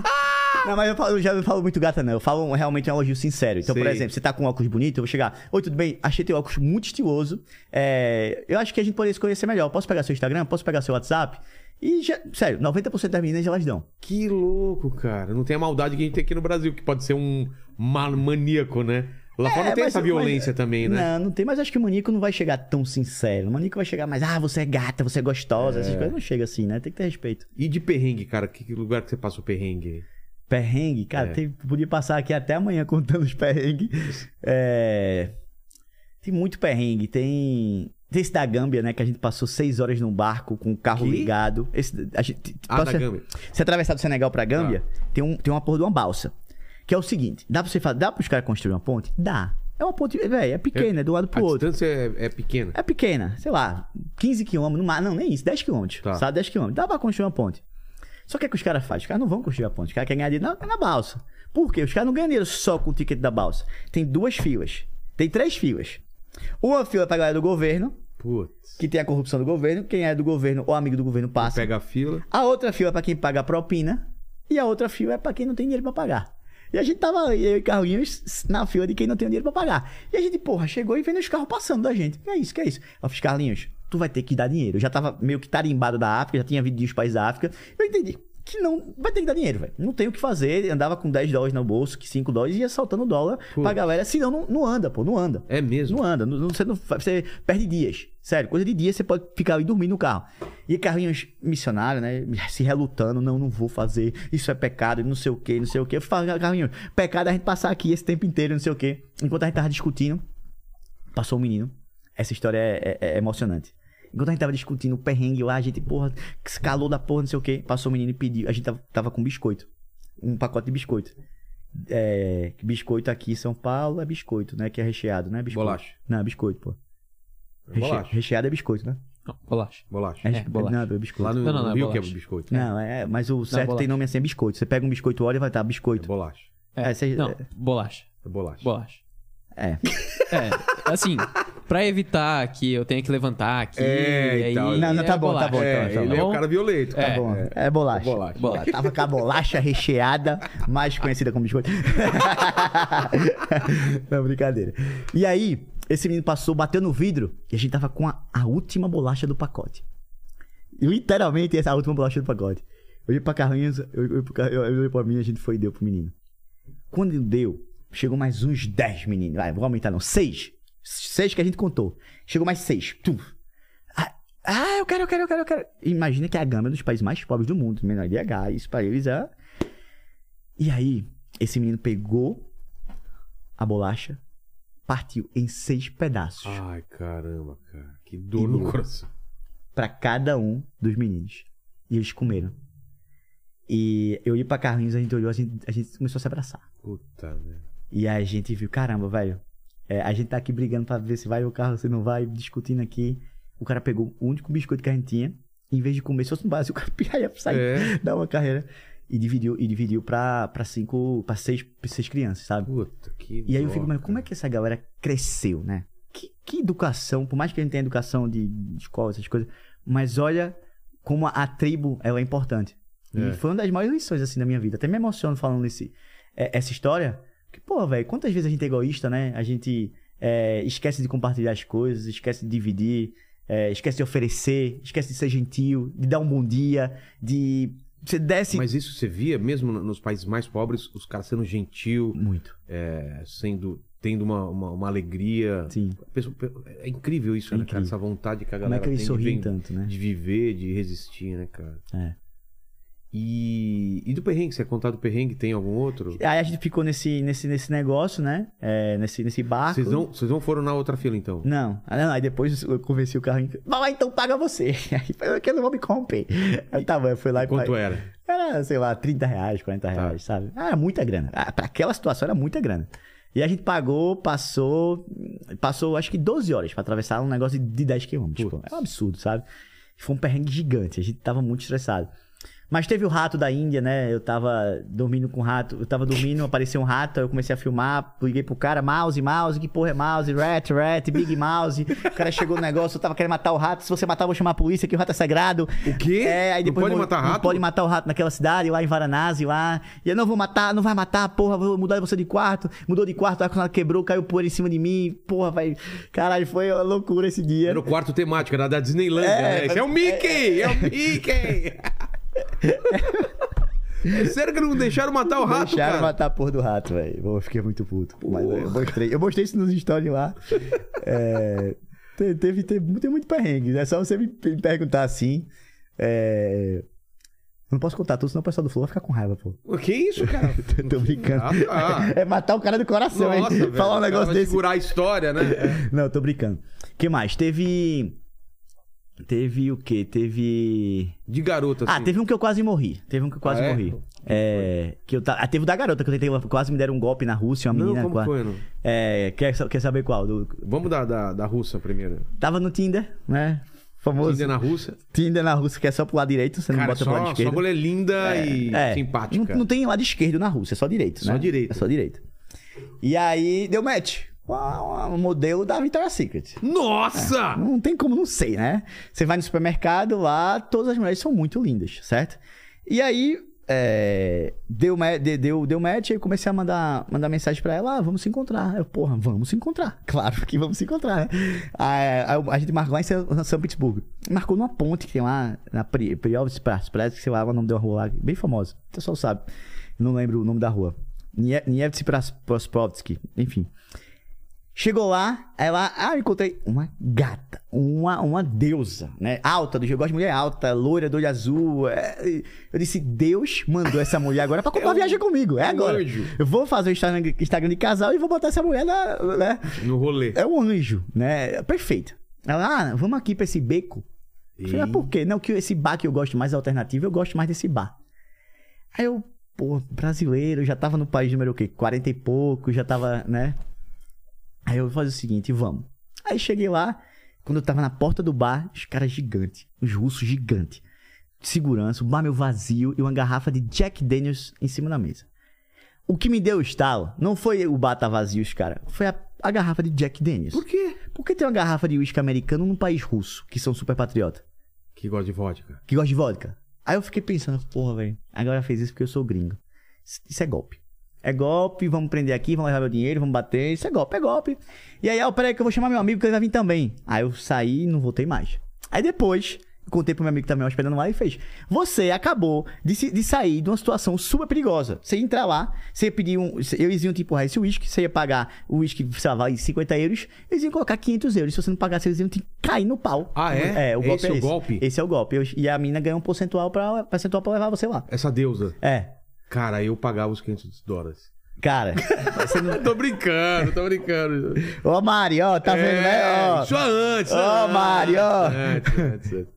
Não, mas eu, falo- eu já não falo muito gata, não. Eu falo realmente um elogio sincero. Então, por Sei. exemplo, você tá com um óculos bonito, eu vou chegar. Oi, tudo bem? Achei teu óculos muito estiloso. É, eu acho que a gente poderia se conhecer melhor. Posso pegar seu Instagram? Posso pegar seu WhatsApp? E, já, sério, 90% das meninas elas dão. Que louco, cara. Não tem a maldade que a gente tem aqui no Brasil, que pode ser um ma- maníaco, né? Lá fora É, não tem mas- essa violência mas- também, né? Não, não tem, mas acho que o Manico não vai chegar tão sincero. O Manico vai chegar mais, ah, você é gata, você é gostosa, essas coisas. Não chega assim, né? Tem que ter respeito. E de perrengue, cara? Que lugar que você passou perrengue? Perrengue, cara, É. tem- podia passar aqui até amanhã contando os perrengues. É, Tem muito perrengue. Tem. Tem esse da Gâmbia, né? Que a gente passou seis horas num barco com o carro Que? ligado. Esse, a gente, Ah, da Gâmbia. Se atravessar do Senegal pra Gâmbia, tem, um, tem uma porra de uma balsa. Que é o seguinte: dá pra você fazer. Dá pros caras construir uma ponte? Dá. É uma ponte, velho, é pequena, é do lado pro A outro. distância é, é pequena. É pequena, sei lá, 15 quilômetros, mar, não, nem isso, 10 quilômetros, Tá. sabe? 10 quilômetros. Dá pra construir uma ponte. Só que o que os caras fazem? Os caras não vão construir a ponte. Os caras querem ganhar dinheiro na, na balsa. Por quê? Os caras não ganham dinheiro só com o ticket da balsa. Tem duas filas. Tem três filas. Uma fila pra galera do governo, Putz. que tem a corrupção do governo. Quem é do governo ou amigo do governo passa. Pega a fila. A outra fila é pra quem paga a propina. E a outra fila é pra quem não tem dinheiro pra pagar. E a gente tava, eu e Carlinhos, na fila de quem não tem dinheiro pra pagar. E a gente, porra, chegou e vendo os carros passando da gente. Que é isso, que é isso? Eu fiz, Carlinhos, tu vai ter que dar dinheiro. Eu já tava meio que tarimbado da África, já tinha vindo dos países da África. Eu entendi que não vai ter que dar dinheiro, velho. Não tem o que fazer. Andava com 10 dólares no bolso, que 5 dólares, e ia saltando dólar Putz. pra galera. Senão não, não anda, pô, não anda. É mesmo? Não anda, não- você, não, você perde dias. Sério, coisa de dia você pode ficar ali dormindo no carro. E Carlinhos, missionário, né? Se relutando, não, não vou fazer, isso é pecado, não sei o que, não sei o que. Eu falo, Carlinhos, pecado é a gente passar aqui esse tempo inteiro, não sei o que. Enquanto a gente tava discutindo, passou um menino. Essa história é, é- é emocionante. Enquanto a gente tava discutindo o perrengue lá, a gente, porra, que calor da porra, não sei o que. Passou o menino e pediu. A gente tava, tava com biscoito. Um pacote de biscoito. É, biscoito aqui em São Paulo é biscoito, né? Que é recheado, né? Biscoito. Bolacha. Não, é biscoito, pô. Reche- Bolacha. Recheado é biscoito, né? Não, bolacha. Bolacha. É, bolacha. Não, é biscoito. Lá no, Não, não, não, é Rio que é bolacha. biscoito. Não, é, mas o certo bolacha. tem nome assim, é biscoito. Você pega um biscoito, olha e vai estar É biscoito. bolacha. É, cê- Não, é- bolacha. É bolacha. Bolacha. É. É, assim, pra evitar que eu tenha que levantar aqui. É, e aí, então. Não, não, tá é bom, tá bom, É, tá ele é bom? o cara violento. É. Tá Bom, bom. é bolacha. Bolacha. Bolacha. Tava com a bolacha recheada, mais conhecida como biscoito. Não, brincadeira. E aí, esse menino passou, bateu no vidro e a gente tava com a, a última bolacha do pacote. Literalmente, essa é a última bolacha do pacote. Eu olhei pra Carlinhos, eu eu eu olhei pra mim, a gente foi e deu pro menino. Quando deu, chegou mais uns 10 meninos. Vai, vou aumentar não, 6. 6 que a gente contou. Chegou mais 6. Ah, ah, eu quero, eu quero, eu quero, eu quero. Imagina que é a gama dos países mais pobres do mundo, menor IDH, isso pra eles é. E aí, esse menino pegou a bolacha, partiu em seis pedaços Ai, caramba, cara. Que dor no coração. pra cada um dos meninos. E eles comeram. E eu ia pra Carlinhos, a gente olhou, a gente, a gente começou a se abraçar. Puta, velho. E aí a gente viu, caramba, velho. é, a gente tá aqui brigando pra ver se vai o carro, se não vai, discutindo aqui. O cara pegou o único biscoito que a gente tinha. Em vez de comer, se fosse no base, o cara ia sair, É. dar uma carreira. E dividiu, e dividiu pra, pra cinco, pra seis, pra seis crianças, sabe? Puta, que E aí eu fico, mas como é que essa galera cresceu, né? Que, que educação, por mais que a gente tenha educação de, de escola, essas coisas, mas olha como a, a tribo ela é importante. É. E foi uma das maiores lições, assim, da minha vida. Até me emociono falando esse, é, essa história. Que, pô, velho, quantas vezes a gente é egoísta, né? A gente é, esquece de compartilhar as coisas, esquece de dividir, é, esquece de oferecer, esquece de ser gentil, de dar um bom dia, de... Você desce... Mas isso você via mesmo no- nos países mais pobres, os caras sendo gentil, Muito, é, sendo, tendo uma, uma, uma alegria. sim. É incrível isso, É né, cara? incrível. Essa vontade que a Como galera é que eles tem sorriem de, tanto, né? de viver, de resistir, né, cara? É. E, e do perrengue, você ia contar do perrengue, tem algum outro? Aí a gente ficou nesse, nesse, nesse negócio, né? É, nesse, nesse barco. Vocês não, vocês não foram na outra fila, então? Não. Ah, não. Aí depois eu convenci o carro. Vai lá, então paga você. Aí que eu não vou me corromper. Aí tá bom, eu fui lá e Quanto era? Era, sei lá, 30 reais, 40 reais, sabe? Ah, era muita grana. Ah, pra aquela situação era muita grana. E a gente pagou, passou. Passou acho que 12 horas pra atravessar um negócio de 10 quilômetros. pô. É um absurdo, sabe? Foi um perrengue gigante. A gente tava muito estressado. Mas teve o rato da Índia, né? Eu tava dormindo com o rato. Eu tava dormindo, apareceu um rato, eu comecei a filmar, liguei pro cara, mouse, mouse, que porra é mouse, rat, rat, big mouse. O cara chegou no negócio, eu tava querendo matar o rato. Se você matar, eu vou chamar a polícia, que o rato é sagrado. O quê? É, aí Não depois pode mo- matar Não rato? pode matar o rato naquela cidade, lá em Varanasi, lá. E eu não vou matar, não vai matar, porra, vou mudar você de quarto. Mudou de quarto, a ar quebrou, caiu poeira em cima de mim. Porra, vai. Caralho, foi uma loucura esse dia. Era o quarto temático, era da Disneylandia, É, né? Esse é o Mickey! É, o Mickey! É sério que não deixaram matar o rato, Deixaram cara? matar a porra do rato, velho. Eu fiquei muito puto. Mas eu mostrei. Eu mostrei isso nos stories lá. É, te- teve, teve, tem muito perrengue. É só você me, perguntar assim. É, não posso contar tudo, senão o pessoal do Flow vai ficar com raiva, pô. O que isso, cara? Tô brincando. Ah, tá. É matar o cara do coração, Nossa, hein? Falar um negócio desse. segurar a história, né? Não, tô brincando. O que mais? Teve. Teve o quê? Teve. De garota, assim. Ah, teve um que eu quase morri. Teve um que eu quase Ah, é? morri. É. Que eu ta... ah, teve o da garota, que eu tentei. Quase me deram um golpe na Rússia, uma Não, menina. como com a- foi, não? É. Quer, quer saber qual? Do- Vamos da, da, da russa primeiro. Tava no Tinder, né? Famoso. Tinder na Rússia. Tinder na Rússia, que é só pro lado direito, você não Cara, bota pro lado só, esquerdo. só mulher linda e É, simpática. Não, não tem lado esquerdo na Rússia, é só direito, Só né? direito. É só direito. E aí deu match. Uma, uma modelo da Victoria's Secret. Nossa! Não tem como não ser, né? Você vai no supermercado lá, todas as mulheres são muito lindas, certo? E aí, é, deu, de- deu, deu match, aí eu comecei a mandar, mandar mensagem pra ela, ah, vamos se encontrar. Eu, porra, vamos se encontrar. Claro que vamos se encontrar, né? Aí, aí a gente marcou lá em São, São Petersburgo. Marcou numa ponte que tem lá, na Pri- Priovsky, parece que sei lá, o nome da rua lá, bem famosa. O pessoal sabe. Não lembro o nome da rua. Nie- Nievsky Prosprovsky, enfim. Chegou lá, lá, ah, eu encontrei uma gata, uma, uma deusa, né? Alta, do eu gosto de mulher alta, loira, do olho azul. é, Eu disse, Deus mandou essa mulher agora pra comprar É um- viagem comigo, é é um agora. anjo. Eu vou fazer o Instagram, Instagram de casal e vou botar essa mulher na, né? No rolê. É um anjo, né? Perfeito. Ela, ah, vamos aqui pra esse beco. Eu falei, ah, por quê? Não, que esse bar que eu gosto mais é alternativo, eu gosto mais desse bar. Aí eu, pô, brasileiro, já tava no país número o quê? 40 e pouco, já tava, né? Aí eu vou fazer o seguinte, vamos. Aí cheguei lá, quando eu tava na porta do bar, os caras gigantes, os russos gigantes. Segurança, o bar meu vazio e uma garrafa de Jack Daniels em cima da mesa. O que me deu o estalo não foi o bar tá vazio, os caras, foi a, a garrafa de Jack Daniels. Por quê? Por que tem uma garrafa de uísque americano num país russo, que são super patriota, Que gosta de vodka. que gosta de vodka? Aí eu fiquei pensando, porra, velho, agora fez isso porque eu sou gringo. Isso é golpe. É golpe, vamos prender aqui, vamos levar meu dinheiro, vamos bater. Isso é golpe, é golpe. E aí, ó, peraí que eu vou chamar meu amigo que ele vai vir também. Aí eu saí e não voltei mais. Aí depois, contei pro meu amigo que também hospedando lá e fez. Você acabou de, se- de sair de uma situação super perigosa. Você ia entrar lá, você ia pedir um. Eles iam te empurrar esse uísque, você ia pagar o uísque, sei lá, vale 50 euros, eles iam colocar 500 euros. Se você não pagasse, eles iam te cair no pau. Ah, é? É, o golpe Esse é é o golpe? Esse é o golpe. Eu- e a mina ganhou um percentual pra, percentual pra levar você lá. Essa deusa. É. Cara, eu pagava os 500 dólares. Cara, você não. tô brincando, tô brincando. Ô, Mari, ó, tá vendo, né? Ó. Só antes. Ô, antes, Mário, ó. Antes, antes, antes.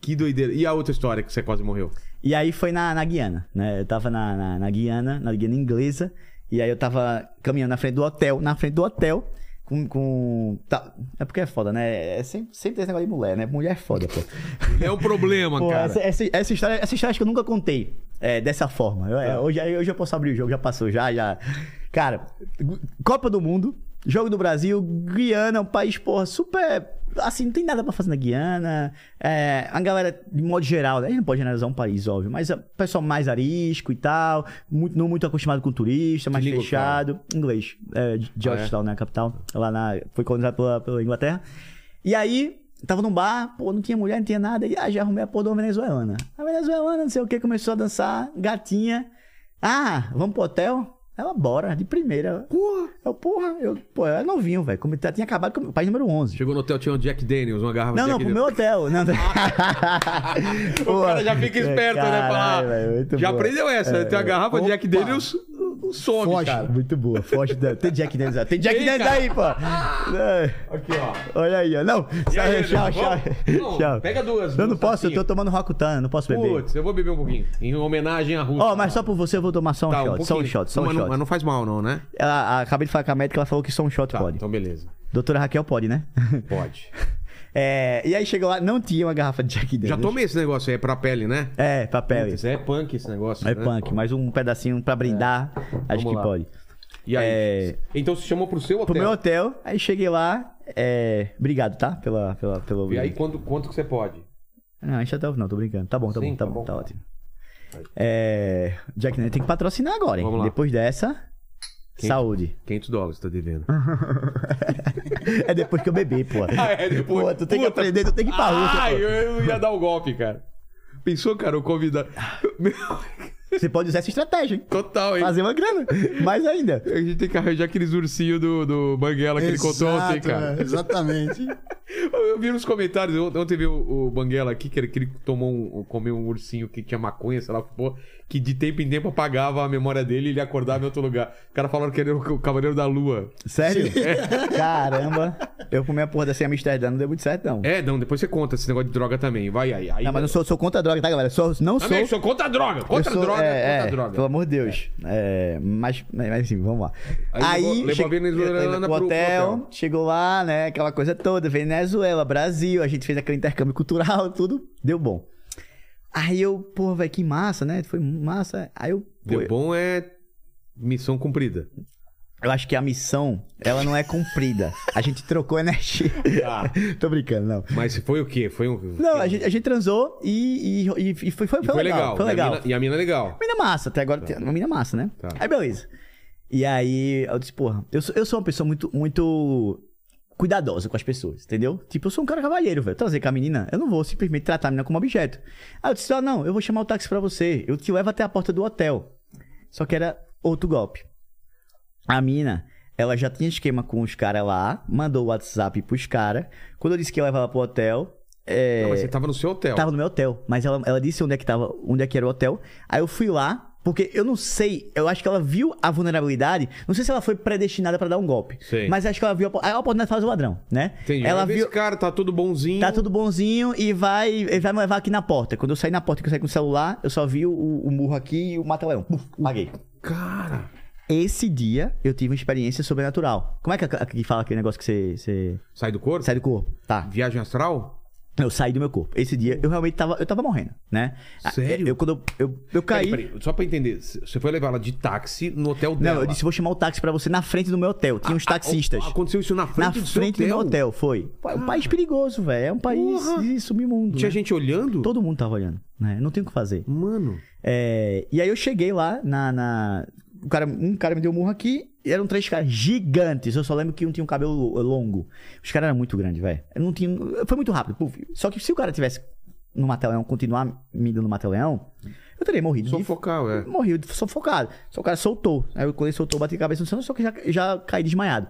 Que doideira. E a outra história que você quase morreu? E aí foi na, na Guiana, né? Eu tava na, na, na Guiana, na Guiana inglesa. E aí eu tava caminhando na frente do hotel, na frente do hotel, com. com tá, é porque é foda, né? É sempre, sempre tem esse negócio de mulher, né? Mulher é foda, pô. É um problema, Pô, cara. essa, essa, essa história, essa história acho que eu nunca contei é, dessa forma. Eu- é, hoje, hoje eu posso abrir o jogo, já passou, já, já. Cara, Copa do Mundo, Jogo do Brasil, Guiana, um país, porra, super. Assim, não tem nada pra fazer na Guiana. É, a galera, de modo geral, né? a gente não pode generalizar um país, óbvio, mas o pessoal mais arisco e tal, muito, não muito acostumado com turista, mais língua fechado. Inglês, é, de Georgetown, né? A capital, lá na. Foi colonizado pela, pela Inglaterra. E aí, tava num bar, pô, não tinha mulher, não tinha nada. E ah, já arrumei a porra de uma venezuelana. A venezuelana, não sei o que, começou a dançar, gatinha. Ah, vamos pro hotel? Ela, bora, de primeira. Porra, eu, porra, eu, pô, eu era novinho, velho. Como tinha acabado com o país número 11. Chegou no hotel, tinha um Jack Daniels, uma garrafa Não, de não, Jack pro meu hotel. Não, O cara já fica esperto, né? Falar. Caralho, velho, muito já boa. aprendeu essa, né? Tem a garrafa de Jack Opa. Daniels, some, Foge. cara. Muito boa, foge da... Tem Jack Daniels aí. Tem Jack Daniels aí, pô. É, Aqui, ó. Olha aí, ó. Não, aí, tchau, tchau? Não, tchau. pega duas, Eu não posso, eu tô tomando Rokutan, não posso beber. Putz, eu vou beber um pouquinho. Em homenagem à Rússia. Ó, mas só por você eu vou tomar só um Tá, shot. só um shot, só um mas, shot. Não, mas não faz mal, não, né? Ela- a- acabei de falar com a médica, ela falou que só um shot Tá, pode. então beleza. Doutora Raquel pode, né? Pode. É, e aí chegou lá, não tinha uma garrafa de Jack Já Daniels. tomei esse negócio aí, é pra pele, né? É, papel. Putz, é punk esse negócio. É né? punk, mais um pedacinho pra brindar, acho Vamos que lá. pode. E aí? É. Então você chamou pro seu hotel. Pro meu hotel, aí cheguei lá, é... Obrigado, tá? Pela, pela, pelo... E aí, quanto, quanto que você pode? Não, enche até o final, tô brincando. Tá bom, tá Sim, bom, tá, tá bom, bom. tá ótimo. É... Jack Daniels tem que patrocinar agora, hein? Depois dessa, Quem- saúde. 500 dólares, tá devendo. é depois que eu bebi, pô. Ah, é depois. Pô, tu tem que Puta. aprender, tu tem que ir pra pô. eu, eu ia dar o golpe, cara. Pensou, cara, o convidado. Meu, Você pode usar essa estratégia, hein? Total, hein? Fazer uma grana. Mais ainda. A gente tem que arranjar aqueles ursinhos do, do Banguela que ele contou ontem, Exato, cara. é, Exatamente. Eu vi nos comentários, ontem vi o, o Banguela aqui, que ele, que ele tomou um, comeu um ursinho que tinha maconha, sei lá que de tempo em tempo apagava a memória dele e ele acordava em outro lugar. O cara falaram que ele era o Cavaleiro da Lua. Sério? Caramba. Eu comi a porra dessa em Amsterdã, não deu muito certo, não. É, não, depois você conta esse negócio de droga também. Vai aí. aí Não, mas não sou, sou contra a droga, tá, galera? Sou, não sou. Também, sou contra a droga. eu Contra a sou- droga, é, contra é, droga. Pelo amor de Deus. É, mas, mas, mas enfim, vamos lá. Aí levou- levou a venezuelana pro- hotel, hotel. chegou lá, né? Aquela coisa toda, Venezuela, Brasil, a gente fez aquele intercâmbio cultural, tudo, deu bom. Aí eu, pô, velho, que massa, né? Foi massa. Aí eu, pô, Deu bom é missão cumprida. Eu acho que a missão, ela não é cumprida. A gente trocou energia. Tô brincando, não. Mas foi o quê? Foi um. Não, a gente, a gente transou e, e, e foi, foi, E foi legal. Foi E a legal. mina- E a mina é legal. Mina massa, até agora tem uma mina massa, né? Tá. Aí beleza. E aí eu disse, porra, eu sou, eu sou uma pessoa muito, muito cuidadosa com as pessoas, entendeu? Tipo, eu sou um cara cavalheiro, velho. Trazer com a menina, eu não vou simplesmente tratar a menina como objeto. Aí eu disse, ah, não, eu vou chamar o táxi pra você. Eu te levo até a porta do hotel. Só que era outro golpe. A mina, ela já tinha esquema com os caras lá, mandou o WhatsApp pros caras. Quando eu disse que ia levar ela pro hotel, é... Não, mas você tava no seu hotel. Tava no meu hotel, mas ela, ela disse onde é que tava, onde é que era o hotel. Aí eu fui lá, porque eu não sei, eu acho que ela viu a vulnerabilidade. Não sei se ela foi predestinada pra dar um golpe. Sei. Mas acho que ela viu a, op- a oportunidade de fazer o ladrão, né? Entendi. Ela viu, Esse cara tá todo bonzinho. tá tudo bonzinho e vai, ele vai me levar aqui na porta. Quando eu saí na porta, que eu saí com o celular, eu só vi o, o murro aqui e o mata-leão. Paguei. Cara. Esse dia eu tive uma experiência sobrenatural. Como é que, a- que fala aquele negócio que você, você Sai do corpo? sai do corpo? Tá. Viagem astral? Eu saí do meu corpo. Esse dia eu realmente tava, eu tava morrendo, né? Sério? Eu, quando eu, eu, eu caí. Peraí, peraí, só pra entender, você foi levar ela de táxi no hotel dela. Não, eu disse, vou chamar o táxi pra você na frente do meu hotel. Tinha uns taxistas. Ah, Aconteceu isso na frente na do seu frente do meu hotel, foi. É um país perigoso, velho. É um país Porra. de submundo. Tinha né? gente olhando? Todo mundo tava olhando, né? Não tem o que fazer. Mano. É, E aí eu cheguei lá na. na- O cara, um cara me deu um murro aqui e eram três caras gigantes. Eu só lembro que um tinha um cabelo longo. Os caras eram muito grandes, velho. Eu não tinha. Foi muito rápido. puf. Só que se o cara tivesse no Mata-Leão, continuar me dando no Mata-Leão, eu teria morrido. Sufocar, é. morri sufocado. Só o cara soltou. Aí eu, quando ele soltou, eu bati a cabeça no chão, só que já, já caí desmaiado.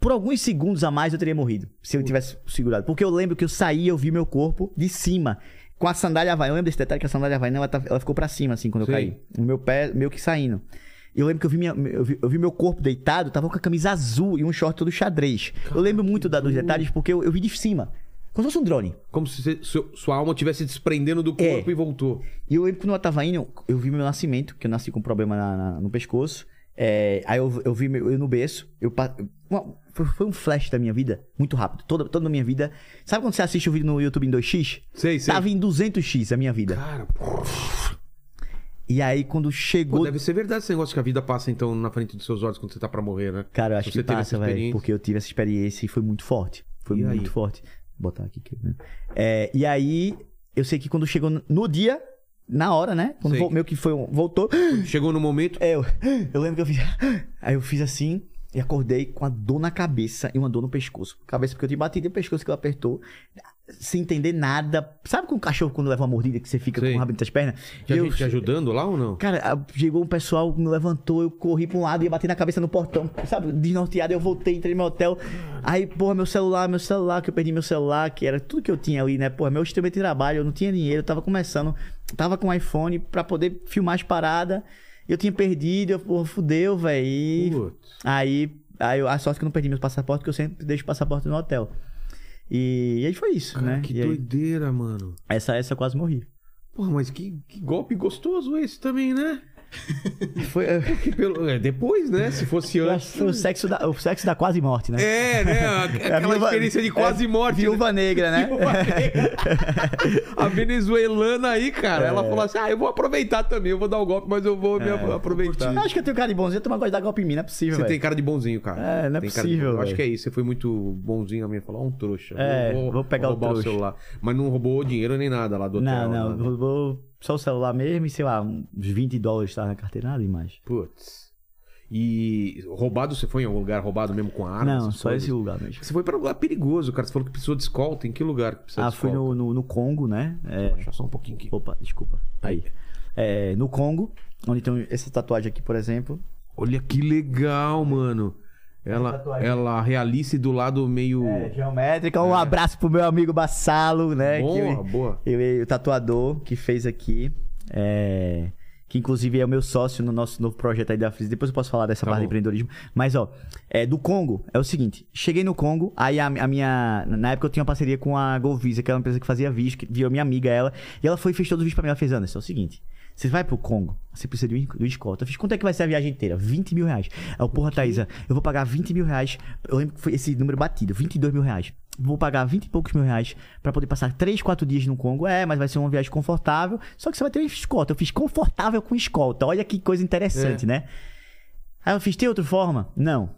Por alguns segundos a mais eu teria morrido, se eu tivesse segurado. Porque eu lembro que eu saí e eu vi meu corpo de cima, com a sandália havaiana. Eu lembro desse detalhe que a sandália havaiana, ela, tá- ela ficou pra cima, assim, quando eu Sim. caí. O meu pé meio que saindo. Eu lembro que eu vi, minha, eu, vi, eu vi meu corpo deitado, tava com a camisa azul e um short todo xadrez. eu lembro muito da, dos detalhes porque eu, eu vi de cima. Como se fosse um drone. Como se você- seu- sua alma estivesse desprendendo do É. corpo e voltou. E eu lembro que quando eu tava indo, eu vi meu nascimento, que eu nasci com um problema na- na- no pescoço. É, aí eu, eu vi meu, eu no berço. Eu, uma- foi, um flash da minha vida, muito rápido. Toda, toda a minha vida. Sabe quando você assiste o vídeo no YouTube em 2x? Sei, sei. Tava em 200x a minha vida. Cara, E aí quando pô, chegou. deve ser verdade esse negócio que a vida passa então na frente dos seus olhos quando você tá pra morrer, né? Cara, eu acho você que passa, velho. Porque eu tive essa experiência e foi muito forte. Foi E muito aí? forte. Vou botar aqui. que- né? É, e aí, eu sei que quando chegou no- dia, na hora, né? Quando Sei. meio que foi. Voltou. Chegou no momento. É, eu, eu lembro que eu fiz. Aí eu fiz assim e acordei com a dor na cabeça e uma dor no pescoço. Cabeça porque eu tinha batido e o pescoço que ela apertou. Sem entender nada. Sabe com o cachorro quando leva uma mordida que você fica Sei. com o rabo entre as pernas? Tinha eu, gente te ajudando lá ou não? Cara, chegou um pessoal, me levantou, eu corri pra um lado e bater na cabeça no portão, sabe? Desnorteado, eu voltei, entrei no meu hotel. Aí, porra, meu celular, meu celular, que eu perdi meu celular, que era tudo que eu tinha ali, né? Porra, meu instrumento de trabalho, eu não tinha dinheiro, eu tava começando, tava com um iPhone pra poder filmar as paradas. Eu tinha perdido, eu, porra, fudeu, velho. Aí, aí, a sorte que eu não perdi meu passaporte, porque eu sempre deixo o passaporte no hotel. E, e aí foi isso, Cara, né? que E aí, doideira, mano. essa, essa eu quase morri. Porra, mas que, que golpe gostoso esse também, né? Foi, Que pelo... é, depois, né? Se fosse eu antes. o sexo da, o sexo da quase morte, né? É, né? Aquela viúva- experiência de quase é, morte. né? Viúva negra, né? A venezuelana aí, cara, ela falou assim: ah, eu vou aproveitar também, eu vou dar o golpe, mas eu vou me aproveitar. Acho que eu tenho cara de bonzinho, eu tô mais gosto de dar golpe em mim, não é possível, Você velho. tem cara de bonzinho, cara. É, não é Tem de- possível, Eu acho que é isso. Você foi muito bonzinho a mim falar, um trouxa. É, vou pegar o roubar trouxa. celular. Mas não roubou dinheiro nem nada lá do hotel. Não, não, né? roubou só o celular mesmo e, sei lá, uns 20 dólares tá na carteira, nada demais. Putz. E roubado, você foi em algum lugar roubado mesmo com armas? não, só coisas? esse lugar mesmo. Você foi pra um lugar perigoso, cara. Você falou que precisou de escolta. Em que lugar que precisa Ah, de fui escolta? no, no, no Congo, né? É, Deixa só um pouquinho aqui. Opa, desculpa. Aí. É, no Congo, onde tem essa tatuagem aqui, por exemplo. Olha que legal, mano. Ela, ela realice do lado meio. É, geométrica. Um abraço pro meu amigo Bassalo, né? que boa, eu- boa. Ele, o tatuador que fez aqui, é, que inclusive é o meu sócio no nosso novo projeto aí da Fris. Depois eu posso falar dessa Tá parte de bom. empreendedorismo. Mas, ó, é, do Congo, é o seguinte: cheguei no Congo, aí a, a minha. Na época eu tinha uma parceria com a Golvisa, que era uma empresa que fazia vídeo, que viu minha amiga ela, e ela foi e fez todos os vídeos pra mim. Ela fez, Anderson, é o seguinte. Você vai pro Congo, você precisa de um, de um escolta. Eu fiz, quanto é que vai ser a viagem inteira? 20 mil reais. Aí, eu, porra, Thaisa, eu vou pagar 20 mil reais. Eu lembro que foi esse número batido, 22 mil reais. vou pagar 20 e poucos mil reais pra poder passar 3, 4 dias no Congo. É, mas vai ser uma viagem confortável. Só que você vai ter escolta. Eu fiz confortável com escolta. Olha que coisa interessante, É. né? Aí eu fiz, tem outra forma? Não.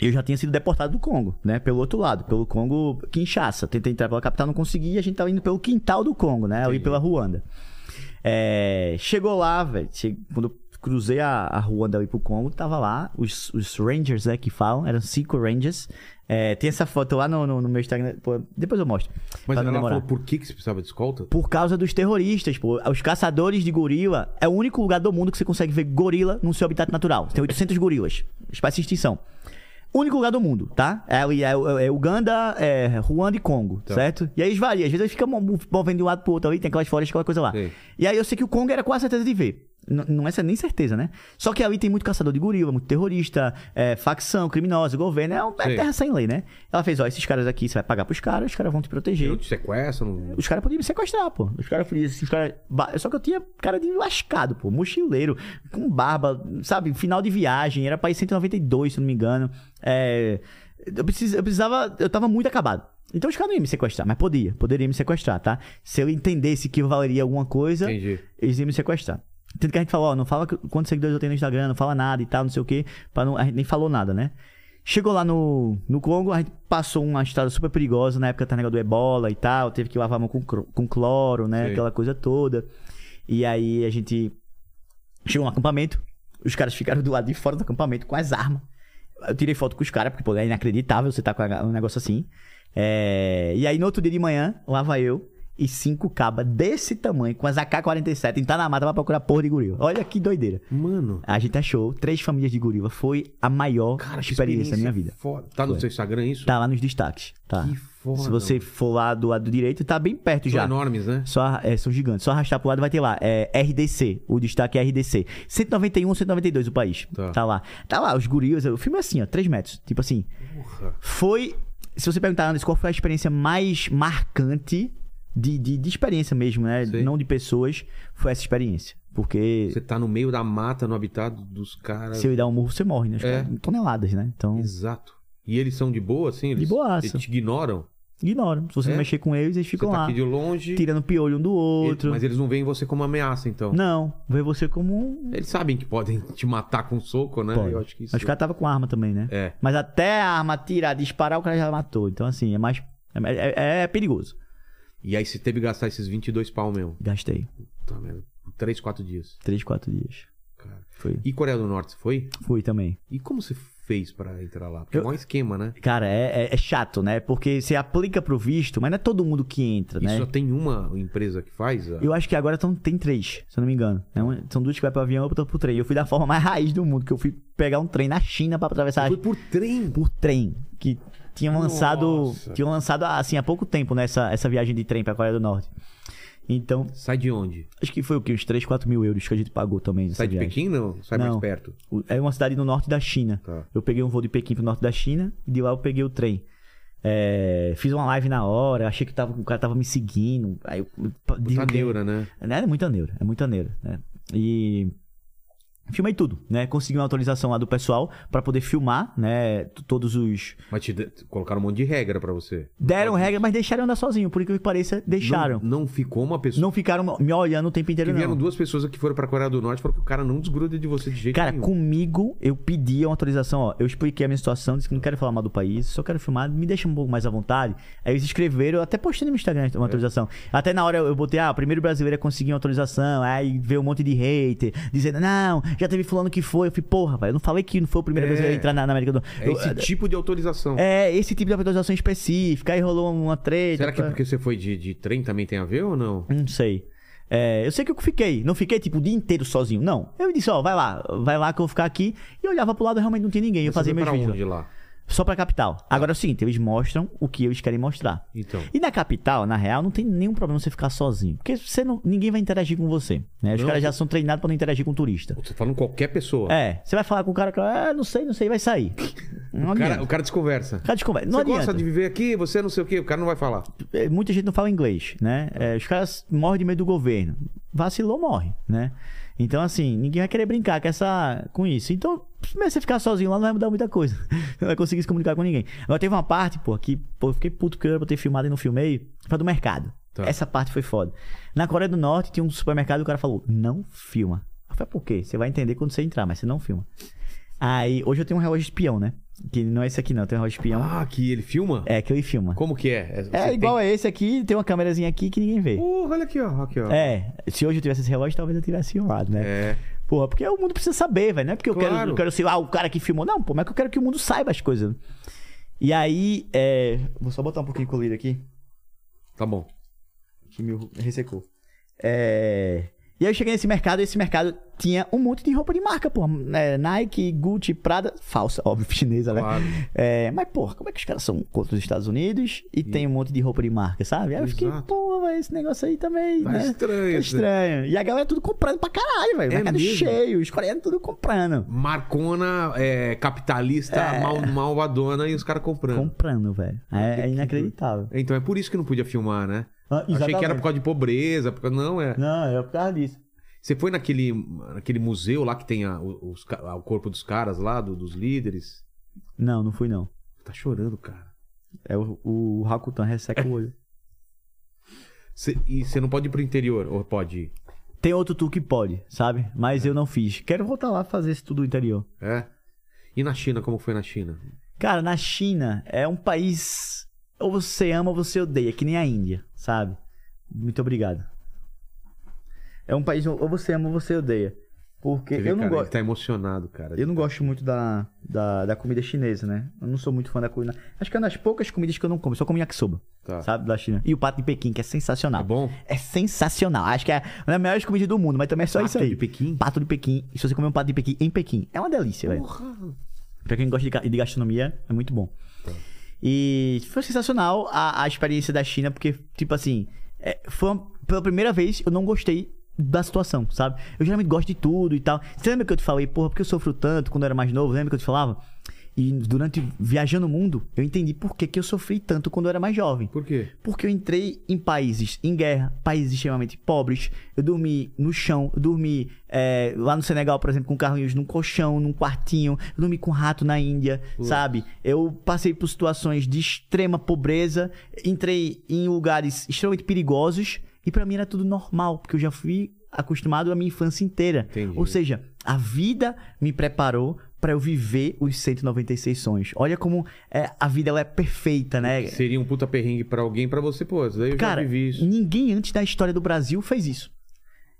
Eu já tinha sido deportado do Congo, né? Pelo outro lado, pelo Congo Kinshasa. Tentei entrar pela capital, não consegui. E a gente tava indo pelo quintal do Congo, né? Eu ia pela Ruanda. É, chegou lá, velho. Quando eu cruzei a, a Ruanda ali pro Congo, tava lá os, os Rangers, né? Que falam. Eram cinco Rangers. É, tem essa foto lá no, no, no meu Instagram. pô, depois eu mostro. Mas ela demorar. falou por que, que você precisava de escolta? Por causa dos terroristas, pô. Os caçadores de gorila é o único lugar do mundo que você consegue ver gorila no seu habitat natural. Tem 800 gorilas. Espécie de extinção. Único lugar do mundo, tá? É, é- é Uganda, é Ruanda e Congo, Tá. certo? E aí eles variam. Às vezes eles ficam mo- movendo de um lado pro outro ali, tem aquelas florestas, aquela coisa lá. Sei. E aí eu sei que o Congo era quase certeza de ver. Não é nem certeza, né? Só que ali tem muito caçador de gorila, muito terrorista, é, facção, criminosa, governo. É, um- é terra sem lei, né? Ela fez, ó, esses caras aqui, você vai pagar pros caras, os caras vão te proteger. Eu te sequestro? Não... Os caras podiam me sequestrar, pô. Os caras podiam. Os caras... Só que eu tinha cara de lascado, pô. Mochileiro, com barba, sabe? Final de viagem. Era país 192, se eu não me engano. É... Eu, precis... eu precisava. Eu tava muito acabado. Então os caras não iam me sequestrar, mas podia. Poderia me sequestrar, tá? Se eu entendesse que valeria alguma coisa, Entendi. eles iam me sequestrar. Tanto que a gente falou, ó, não fala quantos seguidores eu tenho no Instagram, não fala nada e tal, não sei o quê. Pra não... A gente nem falou nada, né? Chegou lá no, no Congo, a gente passou uma estrada super perigosa, na época tá negócio do ebola e tal, teve que lavar a mão com, com cloro, né? Sei. Aquela coisa toda. E aí a gente chegou no acampamento, os caras ficaram do lado de fora do acampamento com as armas. Eu tirei foto com os caras, porque pô, é inacreditável você tá com um negócio assim. É, E aí no outro dia de manhã, lá vai eu e cinco cabas desse tamanho, com as AK-47, entrar na mata pra procurar porra de gorila. Olha que doideira. Mano. A gente achou três famílias de gorila. Foi a maior Cara, experiência da minha vida. Foda. Tá no Foi. seu Instagram isso? Tá lá nos destaques. Tá. Que foda. Se você for lá do lado direito, tá bem perto São já. enormes, né? Só, é, são gigantes. Só arrastar pro lado vai ter lá. É RDC. O destaque é RDC. 191 ou 192 o país. Tá. Tá. lá. Tá lá, os gorilas. O filme é assim, ó. 3 metros. Tipo assim. Porra. Foi. Se você perguntar, Anderson, qual foi a experiência mais marcante de, de, de experiência mesmo, né? Sei. Não de pessoas, foi essa experiência. Porque Você tá no meio da mata, no habitat dos caras. se eu dar um murro, você morre, né? É. Toneladas, né? Então, Exato. E eles são de boa, assim? Eles, boaça. Eles te ignoram? ignoram. Se você É? não mexer com eles, eles Você ficam tá lá. aqui de longe. Tirando piolho um do ele- outro. Mas eles não veem você como ameaça, então. Não, vê você como um. Eles sabem que podem te matar com soco, né? Pode. Eu acho que isso. Mas o cara tava com arma também, né? É. Mas até a arma tirar, disparar, o cara já matou. Então, assim, é mais. É, é- é perigoso. E aí você teve que gastar esses 22 pau mesmo. Gastei. Tá? Por 3, 4 dias. Três, quatro dias. Cara. Foi. E Coreia do Norte, você foi? Fui também. E como você fez pra entrar lá? Porque Eu- é um esquema, né? Cara, é, é- é chato, né? Porque você aplica pro visto, mas não é todo mundo que entra, E né? só tem uma empresa que faz? a- Eu acho que agora tem três, se eu não me engano. É uma- são duas que vai pro avião e outra pro trem. Eu fui da forma mais raiz do mundo, que eu fui pegar um trem na China pra atravessar Foi por trem. por trem. Que tinham lançado. Nossa. Tinham lançado assim há pouco tempo nessa essa viagem de trem pra Coreia do Norte. Então, Sai de onde? acho que foi o quê? Uns 3, 4 mil euros que a gente pagou também nessa Sai de viagem. Pequim, não? Sai mais Não. perto. O- É uma cidade no norte da China. Tá. Eu peguei um voo de Pequim pro norte da China e de lá eu peguei o trem. É, fiz uma live na hora, achei que tava, o cara tava me seguindo. Aí eu, divulguei- neura, né? É, é muita neura, é muita neura, né? E filmei tudo, né? Consegui uma autorização lá do pessoal pra poder filmar, né? Todos os Mas te de- colocaram um monte de regra pra você. deram regra, mas deixaram andar sozinho, por que pareça, deixaram. Não, não ficou uma pessoa. Não, ficaram me olhando o tempo que inteiro vieram não. duas pessoas que foram pra Coreia do Norte e falaram que o cara não desgruda de você de jeito Cara, nenhum. comigo, eu pedi uma autorização, ó. Eu expliquei a minha situação, disse que não quero falar mal do país, só quero filmar, me deixa um pouco mais à vontade. Aí eles escreveram, eu até postei no meu Instagram uma autorização. Até na hora eu, eu botei, ah, o primeiro brasileiro a conseguir uma autorização. Aí veio um monte de hater, dizendo, não, já teve fulano que foi. Eu falei, porra, velho, eu não falei que não foi o primeiro É. brasileiro a entrar na, na América do É eu- esse tipo de autorização. É, esse tipo de autorização específica. Aí rolou uma treta. Será que é porque você foi de, de trem também tem a ver ou não? Não sei. É, eu sei que eu fiquei. Não fiquei, tipo, o dia inteiro sozinho. Não. Eu disse, ó, vai lá, vai lá que eu vou ficar aqui. E eu olhava pro lado realmente não tinha ninguém. Eu fazia meus pra vídeos. onde lá. Só pra capital. Agora é o seguinte, eles mostram o que eles querem mostrar. Então. E na capital, na real, não tem nenhum problema você ficar sozinho. Porque você não, ninguém vai interagir com você. Né? Os Não, caras já são treinados pra não interagir com turista. Você falando qualquer pessoa. É, você vai falar com o cara que, ah, não sei, não sei, vai sair. Não o, cara, adianta. o cara desconversa. O cara desconversa. Não você adianta. gosta de viver aqui, você não sei o quê, o cara não vai falar. É, muita gente não fala inglês, né? É, os caras morrem de medo do governo. vacilou, morre, né? Então, assim, ninguém vai querer brincar com, essa, com isso. Então, primeiro você ficar sozinho lá não vai mudar muita coisa. Não vai conseguir se comunicar com ninguém. Agora, teve uma parte, pô, que pô, eu fiquei puto que eu era pra ter filmado e não filmei. Foi do mercado. Tá. Essa parte foi foda. Na Coreia do Norte tinha um supermercado e o cara falou: não filma. Eu falei, por quê? Você vai entender quando você entrar, mas você não filma. Aí, hoje eu tenho um relógio espião, né? Que não é esse aqui, não. Eu tenho um relógio espião. Ah, que ele filma? É, que ele filma. Como que é? Você É tem- igual a esse aqui, tem uma câmerazinha aqui que ninguém vê. Porra, olha aqui, ó. Aqui, ó. É, se hoje eu tivesse esse relógio, talvez eu tivesse filmado, né? É. Porra, porque o mundo precisa saber, velho. Não é porque eu, Claro. quero, eu quero ser ah, o cara que filmou. Não, pô, mas é que eu quero que o mundo saiba as coisas. E aí, é... Vou só botar um pouquinho de colírio aqui, Tá bom. que me ressecou. É... E aí eu cheguei nesse mercado, e esse mercado tinha um monte de roupa de marca, pô. É, Nike, Gucci, Prada, falsa, óbvio, chinesa, né? Claro. É, mas, porra, como é que os caras são contra os Estados Unidos e tem um monte de roupa de marca, sabe? Aí eu fiquei, velho, esse negócio aí também, Tá né? estranho. Tá esse- estranho. E a galera tudo comprando pra caralho, velho. É mercado mesmo? cheio, os coreanos tudo comprando. Marcona é, capitalista É. mal, malvadona e os caras comprando. Comprando, velho. É, é inacreditável. Então é por isso que não podia filmar, né? Ah, Achei que era por causa de pobreza. Porque... Não, é. Não, era por causa disso. Você foi naquele, naquele museu lá que tem a- os ca- o corpo dos caras lá, do- dos líderes? Não, não fui não. Tá chorando, cara. É o, o Hakutan resseca o olho. Cê- e você não pode ir pro interior, ou pode ir? Tem outro tour que pode, sabe? Mas eu não fiz. Quero voltar lá fazer esse tudo interior. É? E na China, como foi na China? Cara, na China é um país. Ou você ama ou você odeia, que nem a Índia, sabe? Muito obrigado. É um país ou você ama ou você odeia. Porque vê, eu não gosto. Tá emocionado, cara. Eu não gosto muito da, da, da comida chinesa, né? Eu não sou muito fã da comida. Acho que é uma das poucas comidas que eu não como. Só como yakisoba, Tá. sabe? Da China. E o pato de Pequim, que é sensacional. É bom? É sensacional. Acho que é uma das melhores comidas do mundo, mas também é só Pato isso aí. de Pequim? Pato de Pequim. E se você comer um pato de Pequim em Pequim, é uma delícia, velho. Porra. Pra quem gosta de, de gastronomia, é muito bom. Tá. E foi sensacional a, a experiência da China, porque, tipo assim, é, foi uma- pela primeira vez eu não gostei da situação, sabe? Eu geralmente gosto de tudo e tal. Você lembra que eu te falei, porra, porque eu sofro tanto quando eu era mais novo? Lembra que eu te falava? E durante viajando o mundo, eu entendi por que, que eu sofri tanto quando eu era mais jovem. Por quê? Porque eu entrei em países em guerra, países extremamente pobres. Eu dormi no chão, eu dormi é, lá no Senegal, por exemplo, com carrinhos num colchão, num quartinho. Eu dormi com rato na Índia, sabe? Eu passei por situações de extrema pobreza, entrei em lugares extremamente perigosos e pra mim era tudo normal, porque eu já fui acostumado a minha infância inteira. Entendi. Ou seja, a vida me preparou pra eu viver os 196 sonhos. Olha como é, a vida ela é perfeita, né? Seria um puta perrengue pra alguém, pra você, pô. daí eu Cara, já vivi isso. ninguém antes da história do Brasil fez isso.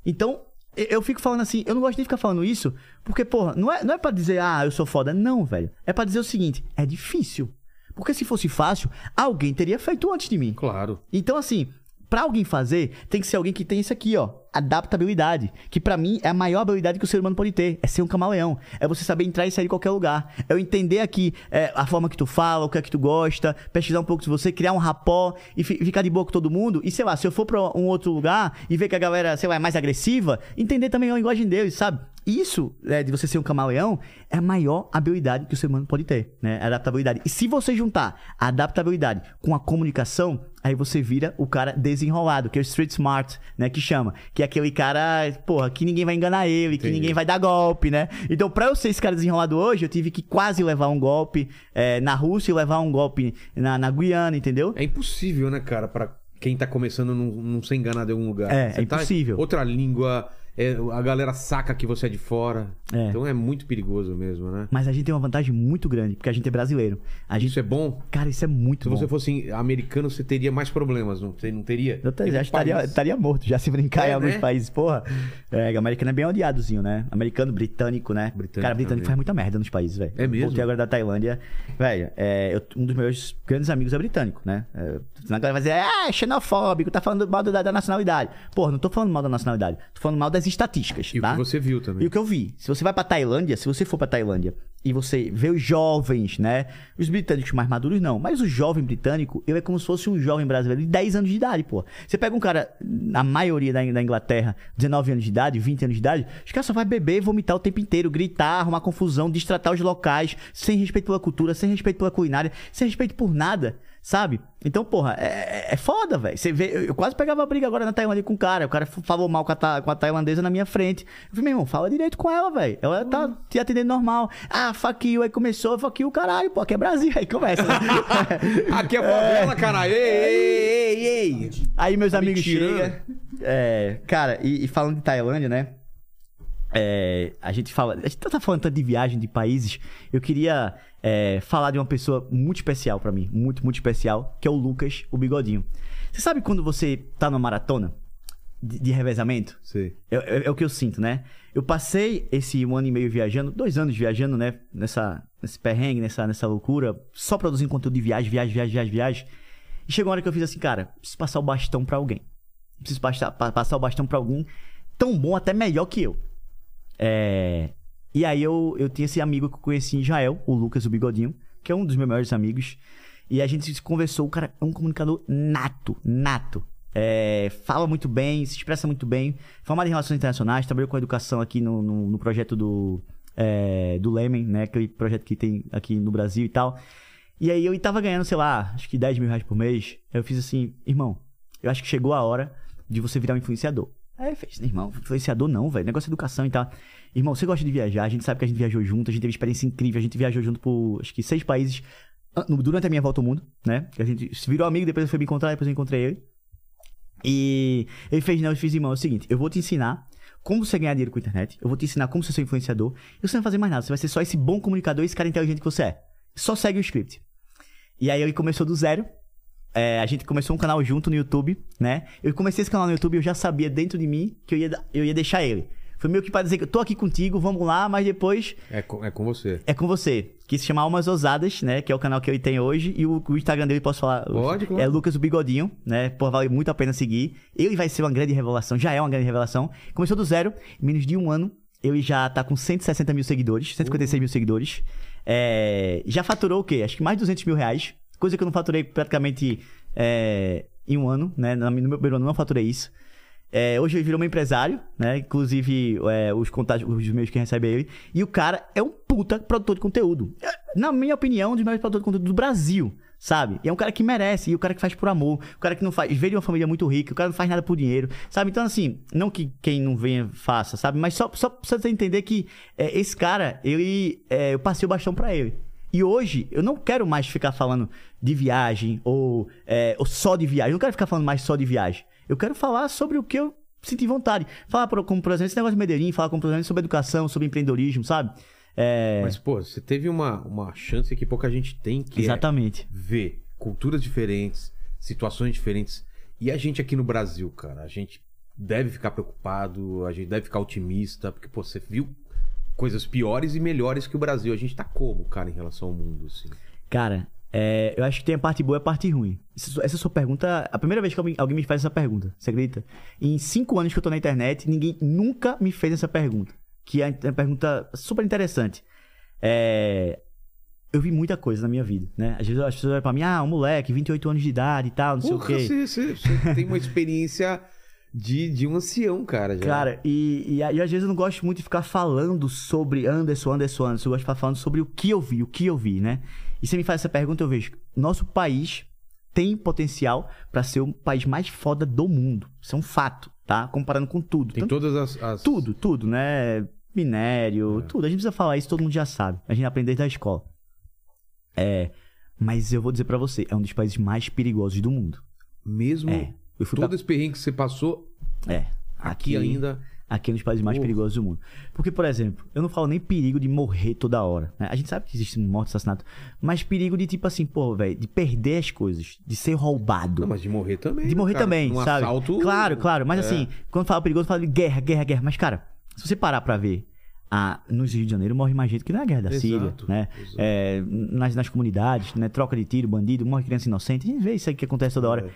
Então, eu- fico falando assim, eu não gosto de ficar falando isso, porque, porra, não é, não é pra dizer, ah, eu sou foda. Não, velho. É pra dizer o seguinte, é difícil. Porque se fosse fácil, alguém teria feito antes de mim. Claro. Então, assim, pra alguém fazer, tem que ser alguém que tem isso aqui, ó. Adaptabilidade. Que pra mim é a maior habilidade que o ser humano pode ter. É ser um camaleão. É você saber entrar e sair de qualquer lugar. É eu entender aqui é, a forma que tu fala, o que é que tu gosta, pesquisar um pouco de você, criar um rapó e fi- ficar de boa com todo mundo. E sei lá, se eu for pra um outro lugar e ver que a galera, sei lá, é mais agressiva, entender também a linguagem deles, sabe? Isso, é, de você ser um camaleão, é a maior habilidade que o ser humano pode ter, né? Adaptabilidade. E se você juntar a adaptabilidade com a comunicação, aí você vira o cara desenrolado, que é o street smart, né? Que chama. Que é aquele cara, porra, que ninguém vai enganar ele, que Entendi. ninguém vai dar golpe, né? Então, pra eu ser esse cara desenrolado hoje, eu tive que quase levar um golpe é, na Rússia e levar um golpe na, na Guiana, entendeu? É impossível, né, cara, pra quem tá começando não, não ser enganado em algum lugar. É, Você é tá- impossível. Outra língua, é, a galera saca que você é de fora. É. Então é muito perigoso mesmo, né? Mas a gente tem uma vantagem muito grande, porque a gente é brasileiro. A gente... Isso é bom? Cara, isso é muito Se bom. você fosse americano, você teria mais problemas, não, te- não teria? Eu já estaria, estaria morto, já se brincar É, em alguns né? países, porra. É, americano é bem odiadozinho, né? Americano, britânico, né? Britânico Cara, britânico também. faz muita merda nos países, velho. É mesmo? Voltei agora da Tailândia. Velho, é, um dos meus grandes amigos é britânico, né? É, a galera vai dizer, ah, é xenofóbico, tá falando mal da, da nacionalidade. Porra, não tô falando mal da nacionalidade, tô falando mal das estatísticas, E tá? o que você viu também. E o que eu vi, se você vai pra Tailândia, se você for pra Tailândia e você vê os jovens, né? Os britânicos mais maduros não, mas o jovem britânico, ele é como se fosse um jovem brasileiro de 10 anos de idade, pô. Você pega um cara, na maioria da, Inglaterra, 19 anos de idade, 20 anos de idade, os caras só vai beber, vomitar o tempo inteiro, gritar, arrumar confusão, destratar os locais, sem respeito pela cultura, sem respeito pela culinária, sem respeito por nada. Sabe? Então, porra, é, é foda, velho. Você vê, eu, eu quase pegava briga agora na Tailândia com o cara. O cara falou mal com a, ta- com a tailandesa na minha frente. Eu falei, meu irmão, fala direito com ela, velho. Ela tá te atendendo normal. Ah, fuck you. Aí começou, fuck you, caralho, pô, aqui é Brasil. Aí começa. né? Aqui é favela, caralho. Ei, ei, ei, ei. Aí meus Tá amigos chegam. É, cara, e, e falando de Tailândia, né? É, a gente fala. A gente tá falando tanto de viagem de países. Eu queria é, falar de uma pessoa muito especial pra mim. Muito, muito especial. Que é o Lucas, o bigodinho. Você sabe quando você tá numa maratona de, de revezamento? Sei. É, é- é o que eu sinto, né? Eu passei esse um ano e meio viajando, dois anos viajando, né? Nessa, nesse perrengue, nessa, nessa loucura, só produzindo conteúdo de viagem, viagem, viagem, viagem, viagem. E chegou uma hora que eu fiz assim, cara, preciso passar o bastão pra alguém. Preciso passar, pa- passar o bastão pra alguém tão bom, até melhor que eu. É... E aí eu, eu tinha esse amigo que eu conheci em Israel, o Lucas, o Bigodinho, que é um dos meus melhores amigos. E a gente se conversou, o cara é um comunicador nato, nato. É, fala muito bem, se expressa muito bem. Formado em Relações Internacionais, trabalhou com educação aqui no, no, no projeto do, é, do Lemen, né? Aquele projeto que tem aqui no Brasil e tal. E aí eu tava ganhando, sei lá, acho que 10 mil reais por mês. Eu fiz assim, irmão, eu acho que chegou a hora de você virar um influenciador. Aí ele fez, irmão, influenciador não, velho. Negócio de educação e tal. Irmão, você gosta de viajar, a gente sabe que a gente viajou junto, a gente teve experiência incrível, a gente viajou junto por acho que seis países durante a minha volta ao mundo, né? A gente se virou amigo, depois eu fui me encontrar, depois eu encontrei ele. E ele fez, não, eu fiz, irmão, é o seguinte, eu vou te ensinar como você ganhar dinheiro com a internet, eu vou te ensinar como você ser influenciador, e você não vai fazer mais nada, você vai ser só esse bom comunicador, esse cara inteligente que você é. Só segue o script. E aí ele começou do zero. É, a gente começou um canal junto no YouTube, né? Eu comecei esse canal no YouTube, eu já sabia dentro de mim que eu ia, eu ia deixar ele. Foi meio que pra dizer que eu tô aqui contigo, vamos lá, mas depois É com, é com você. é com você. Que se chama Almas Ousadas, né? Que é o canal que ele tem hoje. E o, o Instagram dele, posso falar? Pode, claro. É Lucas o Bigodinho, né? Pô, vale muito a pena seguir. Ele vai ser uma grande revelação, já é uma grande revelação. Começou do zero, em menos de um ano. Ele já tá com 160 mil seguidores, 156 mil seguidores. É, já faturou o quê? Acho que mais de 200 mil reais. Coisa que eu não faturei praticamente é, em um ano, né? No meu primeiro ano eu não faturei isso. É, hoje ele virou um empresário, né? Inclusive, é, os contatos, os meios que recebe ele. E o cara é um puta produtor de conteúdo. É, Na minha opinião, um dos melhores produtores de conteúdo do Brasil, sabe? E é um cara que merece, e o cara que faz por amor, o cara que não faz. Veio de uma família muito rica, o cara não faz nada por dinheiro, sabe? Então, assim, não que quem não venha faça, sabe? Mas só, só pra você entender que é, esse cara, ele. é, eu passei o bastão pra ele. E hoje, eu não quero mais ficar falando de viagem ou, é, ou só de viagem. Eu não quero ficar falando mais só de viagem. Eu quero falar sobre o que eu senti vontade. Falar, por- como, por exemplo, esse negócio de Medellín, falar, como, por exemplo, sobre educação, sobre empreendedorismo, sabe? É, Mas, pô, você teve uma, uma chance que pouca gente tem, que é exatamente. ver culturas diferentes, situações diferentes. E a gente aqui no Brasil, cara, a gente deve ficar preocupado, a gente deve ficar otimista, porque, pô, você viu coisas piores e melhores que o Brasil. A gente tá como, cara, em relação ao mundo, assim? Cara, é, eu acho que tem a parte boa e a parte ruim. Essa, essa sua pergunta, a primeira vez que alguém, alguém me faz essa pergunta, você acredita? Em cinco anos que eu tô na internet, ninguém nunca me fez essa pergunta. Que é uma pergunta super interessante. É, eu vi muita coisa na minha vida, né? Às vezes as pessoas olham pra mim, ah, um moleque, 28 anos de idade e tal, não sei o Porra, quê. você- você tem uma experiência de, de um ancião, cara. Já. Cara, e, e, e às vezes eu não gosto muito de ficar falando sobre Anderson, Anderson, Anderson. Eu gosto de ficar falando sobre o que eu vi, o que eu vi, né? E você me faz essa pergunta, eu vejo. Nosso país tem potencial pra ser o país mais foda do mundo. Isso é um fato, tá? Comparando com tudo. tem Tanto- todas as. as- Tudo, tudo, né? Minério, tudo. A gente precisa falar isso, todo mundo já sabe. A gente aprende desde a escola. É. Mas eu vou dizer pra você, é um dos países mais perigosos do mundo. Mesmo É. Eu fui todo pra... esse perrengue que você passou, É. aqui, ainda. Aqui é um dos países mais Porra. perigosos do mundo. Porque, por exemplo, eu não falo nem perigo de morrer toda hora. né? A gente sabe que existe morte, assassinato. Mas perigo de tipo assim, pô, velho, de perder as coisas, de ser roubado. Não, mas de morrer também. de morrer cara. também, Num sabe? assalto, Claro, claro. Mas é. assim, quando fala perigoso, fala de guerra, guerra, guerra. Mas, cara, se você parar pra ver, ah, nos Rio de Janeiro morre mais gente que na guerra da Exato, Síria, né? É, nas, nas comunidades, né? Troca de tiro, bandido, morre criança inocente. A gente vê isso aí que acontece toda hora. É.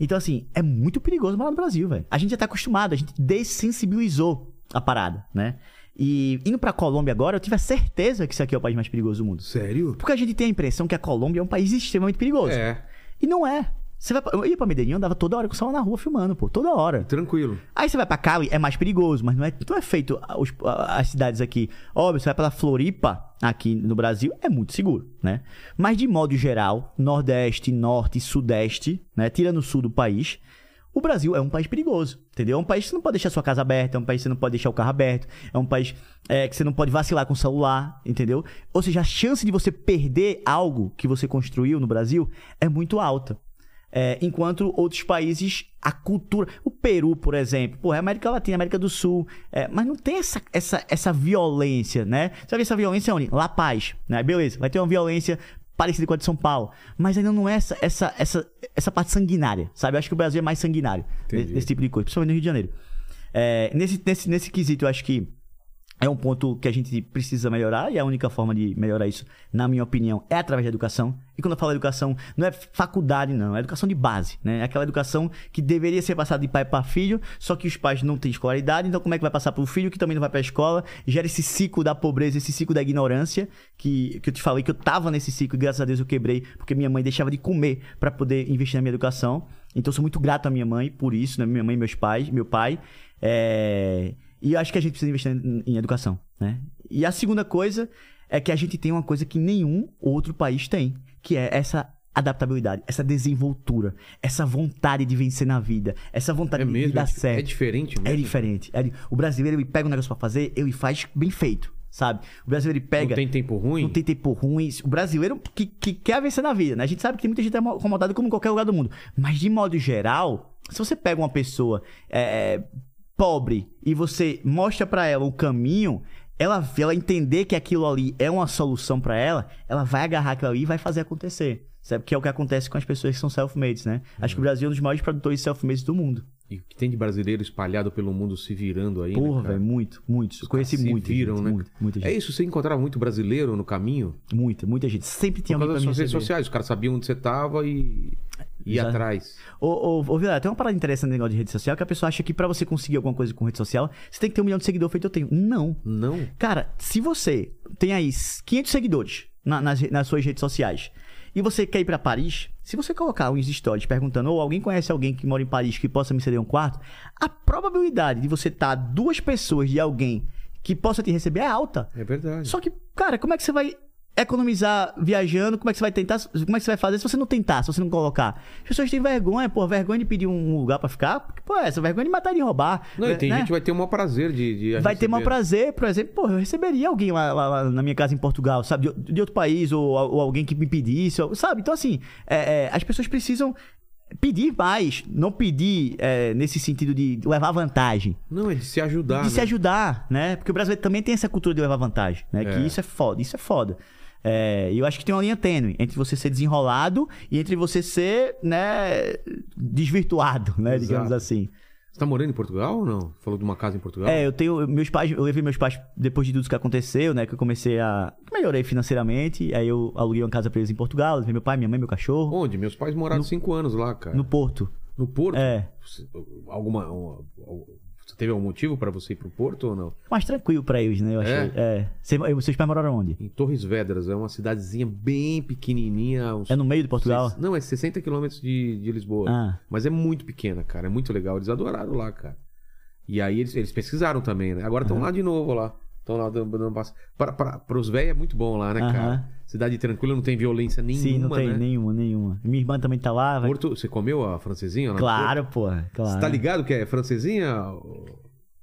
Então, assim, é muito perigoso morar no Brasil, velho. A gente já tá acostumado, a gente dessensibilizou a parada, né? E indo pra Colômbia agora, eu tive a certeza que isso aqui é o país mais perigoso do mundo. Sério? Porque a gente tem a impressão que a Colômbia é um país extremamente perigoso. É. E não é. Você vai pra, eu ia pra Medellín, eu andava toda hora com o celular na rua filmando, pô, toda hora. Tranquilo. Aí você vai pra Cali, é mais perigoso, mas não é, não é feito os- as cidades aqui. Óbvio, você vai pela Floripa, aqui no Brasil, é muito seguro, né? Mas de modo geral, Nordeste, Norte Sudeste, né? Tirando o sul do país, o Brasil é um país perigoso, entendeu? É um país que você não pode deixar sua casa aberta, é um país que você não pode deixar o carro aberto, é um país é, que você não pode vacilar com o celular, entendeu? Ou seja, a chance de você perder algo que você construiu no Brasil é muito alta. É, enquanto outros países, a cultura. O Peru, por exemplo, pô, é América Latina, América do Sul. é, mas não tem essa, essa, essa violência, né? Você vai ver essa violência onde? La Paz, né? Beleza, vai ter uma violência parecida com a de São Paulo. Mas ainda não é essa, essa, essa, essa parte sanguinária, sabe? Eu acho que o Brasil é mais sanguinário Entendi. nesse tipo de coisa, principalmente no Rio de Janeiro. É, nesse, nesse, nesse quesito, eu acho que é um ponto que a gente precisa melhorar e a única forma de melhorar isso, na minha opinião, é através da educação. E quando eu falo educação, não é faculdade, não, é educação de base, né? É aquela educação que deveria ser passada de pai para filho, só que os pais não têm escolaridade, então como é que vai passar para o filho que também não vai para a escola? Gera esse ciclo da pobreza, esse ciclo da ignorância, que, que eu te falei que eu tava nesse ciclo e graças a Deus eu quebrei, porque minha mãe deixava de comer para poder investir na minha educação. Então eu sou muito grato à minha mãe por isso, né? Minha mãe meus pais, meu pai. É... E eu acho que a gente precisa investir em, em educação, né? E a segunda coisa é que a gente tem uma coisa que nenhum outro país tem, que é essa adaptabilidade, essa desenvoltura, essa vontade de vencer na vida, essa vontade É de, mesmo? de dar é, di- certo. é diferente É mesmo? diferente. É O brasileiro ele pega um negócio pra fazer, ele faz bem feito, sabe? O brasileiro ele pega Não tem tempo ruim? não tem tempo ruim. O brasileiro que, que quer vencer na vida, né? A gente sabe que tem muita gente acomodada como em qualquer lugar do mundo. Mas de modo geral, se você pega uma pessoa é, pobre e você mostra pra ela o caminho, ela, ela entender que aquilo ali é uma solução pra ela, ela vai agarrar aquilo ali e vai fazer acontecer. Sabe? Que é o que acontece com as pessoas que são self-made, né? Acho que o Brasil é um dos maiores produtores self-made do mundo. E o que tem de brasileiro espalhado pelo mundo se virando aí, né, Porra, cara? velho, muito, muito. Eu conheci se muito. viram, gente, né? muito, muita gente. É isso, você encontrava muito brasileiro no caminho? Muita, muita gente. Sempre Por tinha alguém causa pra das suas redes sociais. Os caras sabiam onde você tava e ia Exato. atrás. Ô, ô, ô Vilela, tem uma parada interessante no negócio de rede social que a pessoa acha que pra você conseguir alguma coisa com rede social, você tem que ter um milhão de seguidores feito eu tenho. Não. Não? Cara, se você tem aí 500 seguidores na- nas, nas suas redes sociais e você quer ir pra Paris, se você colocar uns stories perguntando, ou alguém conhece alguém que mora em Paris que possa me ceder um quarto, a probabilidade de você estar duas pessoas de alguém que possa te receber é alta. É verdade. Só que, cara, como é que você vai economizar viajando? Como é que você vai tentar? Como é que você vai fazer se você não tentar, se você não colocar? As pessoas têm vergonha, pô, vergonha de pedir um lugar pra ficar. Porque, pô, essa vergonha de matar e de roubar. Não, e tem né? gente que vai ter o maior prazer de, de Vai ter receber. maior prazer, por exemplo, pô, eu receberia alguém lá, lá- lá na minha casa em Portugal, sabe? De, de outro país, ou, ou alguém que me pedisse, sabe? Então, assim, é, é, as pessoas precisam pedir mais, não pedir é, nesse sentido de levar vantagem Não, é de se ajudar, de né? se ajudar, né? Porque o brasileiro também tem essa cultura de levar vantagem, né? Que É. isso é foda, isso é foda. É, e eu acho que tem uma linha tênue entre você ser desenrolado e entre você ser, né, desvirtuado, né? Exato. Digamos assim. Você tá morando em Portugal ou não? Falou de uma casa em Portugal? É, eu tenho. Meus pais, eu levei meus pais depois de tudo isso que aconteceu, né? Que eu comecei a. Melhorei financeiramente. Aí eu aluguei uma casa pra eles em Portugal, levei meu pai, minha mãe, meu cachorro. Onde? Meus pais moraram cinco anos lá, cara. No Porto. No Porto? É. Alguma. uma- você teve algum motivo pra você ir pro Porto ou não? Mais tranquilo pra eles, né? Eu achei. É? É. Cê- seus pais moraram onde? Em Torres Vedras, é uma cidadezinha bem pequenininha. uns- É no meio de Portugal? Não, é 60 quilômetros de, de Lisboa. Ah. Mas é muito pequena, cara. É muito legal. Eles adoraram lá, cara. E aí eles, eles pesquisaram também, né? Agora estão lá de novo lá. Estão lá dando, dando passo. Para, para, pros velhos é muito bom lá, né, Aham. cara? Cidade tranquila, não tem violência nenhuma, Sim, não tem né? nenhuma, nenhuma. Minha irmã também tá lá. Vai... Porto, você comeu a francesinha? Claro, pô. Claro. Você tá ligado que é francesinha?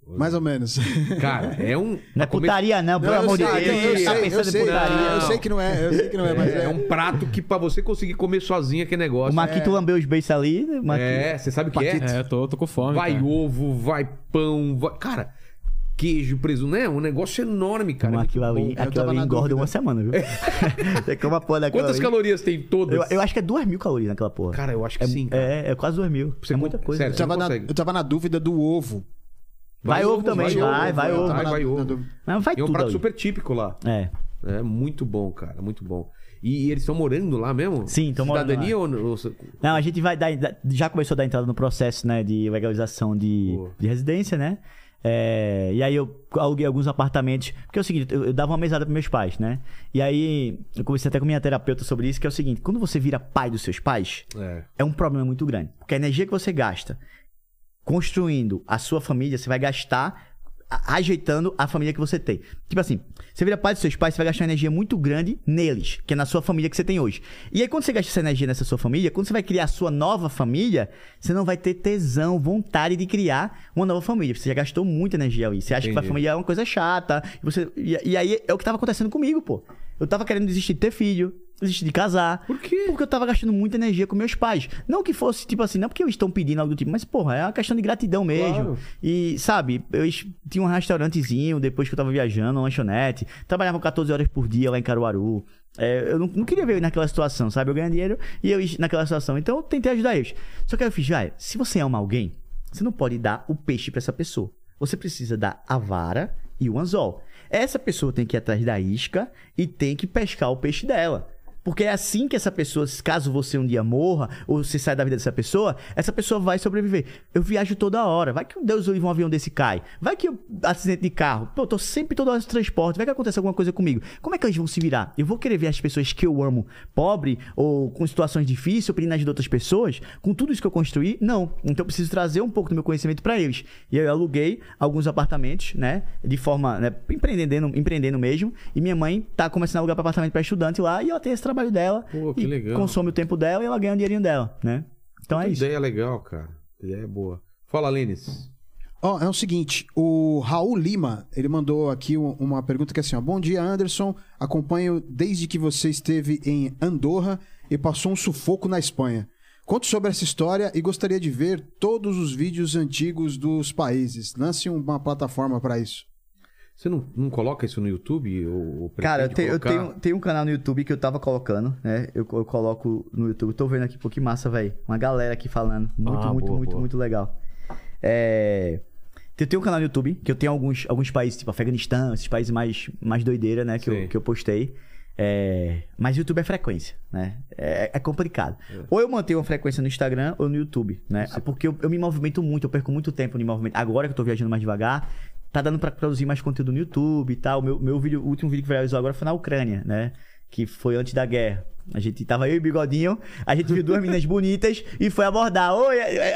Mais ou menos. Cara, é um... Não é comer- putaria, não, pelo eu amor de sei, Deus. eu, Tá sei, eu, pensando em sei, putaria. eu sei que não é, eu sei que não é, mas É, é. é um prato que pra você conseguir comer sozinho é que negócio. O Maquito lambeu os beijos ali. né? Maqui... É, você sabe o que é? É, eu tô, tô com fome. Vai cara. ovo, vai pão, vai... Cara, queijo, presunto, né? Um negócio enorme, cara. aquilo ali, aquilo ali na engorda dúvida. uma semana, viu? Você come uma porra daquela Quantas ali. calorias tem todas? Eu, eu acho que é 2 mil calorias naquela porra. Cara, eu acho que é, sim, cara. É, é quase 2 mil. Você é muita coisa. sério, Eu tava, não na, eu tava na dúvida do ovo. Vai ovo também, vai, vai eu ovo. Vai, vai ovo. ovo. Não, vai E é um tudo prato ali. super típico lá. É. É muito bom, cara, muito bom. E, eles estão morando lá mesmo? Sim, tão morando Cidadania ou... ou... Não, a gente vai dar. Já começou a dar entrada no processo, né, de legalização de, de residência, né? É, e aí eu aluguei alguns apartamentos. Porque é o seguinte, eu, eu dava uma mesada pros meus pais, né? E aí eu conversei até com minha terapeuta sobre isso, que é o seguinte: quando você vira pai dos seus pais, É. é um problema muito grande. Porque a energia que você gasta construindo a sua família, você vai gastar ajeitando a família que você tem. Tipo assim, você vira pai dos seus pais, você vai gastar uma energia muito grande neles, que é na sua família que você tem hoje. E aí, quando você gasta essa energia nessa sua família, quando você vai criar a sua nova família, você não vai ter tesão, vontade de criar uma nova família. Você já gastou muita energia aí. Você acha que a Entendi. família é uma coisa chata. E, você, e, e aí é o que tava acontecendo comigo, pô. Eu tava querendo desistir de ter filho, desistir de casar. Por quê? Porque eu tava gastando muita energia com meus pais. Não que fosse, tipo assim, não porque eles estão pedindo algo do tipo, mas, porra, é uma questão de gratidão mesmo. Claro. E, sabe, eu tinha um restaurantezinho depois que eu tava viajando, uma lanchonete. Trabalhava 14 horas por dia lá em Caruaru. É, eu não, não queria ver naquela situação, sabe? Eu ganhava dinheiro e eu naquela situação. Então eu tentei ajudar eles. Só que aí eu fiz, vai, se você ama alguém, você não pode dar o peixe pra essa pessoa. Você precisa dar a vara e o anzol. Essa pessoa tem que ir atrás da isca e tem que pescar o peixe dela. Porque é assim que essa pessoa, caso você um dia morra, ou você saia da vida dessa pessoa, essa pessoa vai sobreviver. Eu viajo toda hora. Vai que Deus livre um avião desse cai. Vai que eu acidente de carro. Pô, eu tô sempre toda hora no transporte. Vai que acontece alguma coisa comigo. Como é que eles vão se virar? Eu vou querer ver as pessoas que eu amo pobre ou com situações difíceis, ou pedindo ajuda de outras pessoas, com tudo isso que eu construí? Não. Então eu preciso trazer um pouco do meu conhecimento pra eles. E eu aluguei alguns apartamentos, né? De forma, né, empreendendo, empreendendo mesmo. E minha mãe tá começando a alugar apartamento pra estudante lá e ela tem esse trabalho dela. Pô, que e legal. consome o tempo dela e ela ganha o dinheirinho dela, né? Então é Que isso. ideia legal, cara. Ideia boa. Fala, Lênis. Ó, é o seguinte, o Raul Lima, ele mandou aqui um- uma pergunta que é assim, ó, Bom dia, Anderson. Acompanho desde que você esteve em Andorra e passou um sufoco na Espanha. Conte sobre essa história e gostaria de ver todos os vídeos antigos dos países. Lance uma plataforma para isso. Você não, não coloca isso no YouTube? Ou, ou Cara, eu, pretende tenho, eu colocar? tenho, tenho um canal no YouTube que eu tava colocando, né? Eu, eu coloco no YouTube. Tô vendo aqui, pô, que massa, velho. Uma galera aqui falando. Muito, Ah, muito, boa, muito, boa. muito legal. É. Eu tenho um canal no YouTube, que eu tenho alguns, alguns países, tipo Afeganistão, esses países mais, mais doideira, né? Que Sim. eu, que eu postei. É, Mas YouTube é frequência, né? É, é complicado. Ou eu mantenho uma frequência no Instagram ou no YouTube, né? Porque eu, eu me movimento muito, eu perco muito tempo de movimento. Agora que eu tô viajando mais devagar, tá dando pra produzir mais conteúdo no YouTube e tal. Meu, meu vídeo, o último vídeo que viralizou agora foi na Ucrânia, né? Que foi antes da guerra. A gente tava eu e o Bigodinho, a gente viu duas meninas bonitas e foi abordar. Oi, é, é,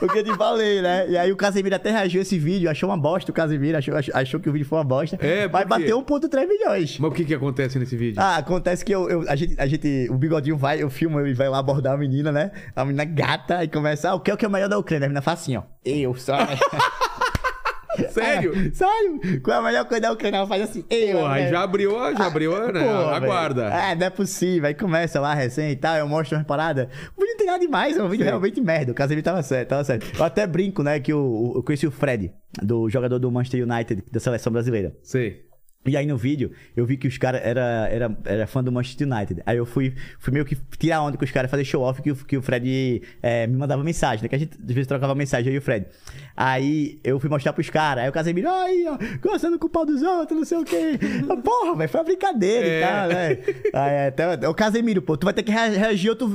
o que eu te falei, né? E aí o Casemiro até reagiu esse vídeo, achou uma bosta o Casemiro, achou, achou, que o vídeo foi uma bosta. É, mas quê? bateu 1,3 milhões. Mas o que que acontece nesse vídeo? Ah, acontece que eu, eu- a, gente, a gente, o bigodinho vai, eu filmo, ele vai lá abordar a menina, né? A menina gata e começa, ah, o que é o que é o melhor da Ucrânia? A menina fala assim, ó, eu só. Sério? Sério? Qual é a melhor coisa da Ucrânia? Ela faz assim, eu. Pô, aí já abriu, já abriu, a- né? Pô, Aguarda. velho. É, não é possível. Aí começa lá, recém e tal, eu mostro umas paradas. O vídeo não tem nada demais, é um vídeo Sim. realmente merda. O Casemiro tava certo, tava certo. Eu até brinco, né, que eu, eu conheci o Fred, do jogador do Manchester United, da seleção brasileira. Sei. E aí no vídeo, eu vi que os caras era, era, era fã do Manchester United. Aí eu fui, fui meio que tirar onda com os caras, fazer show off, que, o- que o Fred é, me mandava mensagem, né? Que a gente às vezes trocava mensagem, e o Fred. Aí eu fui mostrar pros caras, aí o Casemiro, aí, ó, gostando com o pau dos outros, não sei o quê. Ah, Porra, velho, foi uma brincadeira É. e tal, né? Aí até, o Casemiro, pô, tu vai ter que rea- reagir outro,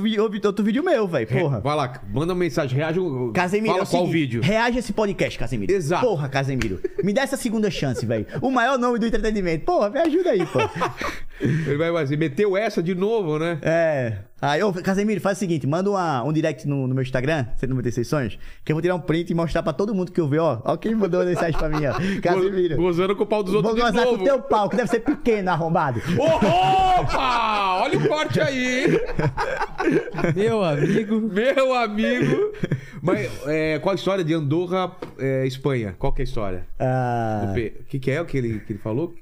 outro vídeo meu, velho, porra. Vai lá, manda uma mensagem, reage. o- Casemiro, Fala é o qual vídeo. Reage a esse podcast, Casemiro. Exato. Porra, Casemiro. Me dá essa segunda chance, velho. O maior nome do entretenimento. Porra, me ajuda aí, pô. Ele vai fazer, meteu essa de novo, né? É. Aí, ô, Casemiro, faz o seguinte, manda uma- um direct no, no meu Instagram, 196 sonhos, que eu vou tirar um print e mostrar pra todo mundo que eu ver, ó. Ó quem mandou mensagem pra mim, ó. Casemiro. Go- Gozando com o pau dos Vou outros de gozar com novo. o teu pau, que deve ser pequeno, arrombado. Ô, Opa! Olha o corte aí, hein? Meu amigo. Meu amigo. Mas é, qual a história de Andorra, é, Espanha? Qual que é a história? Ah, O que, que é o que ele, que ele falou?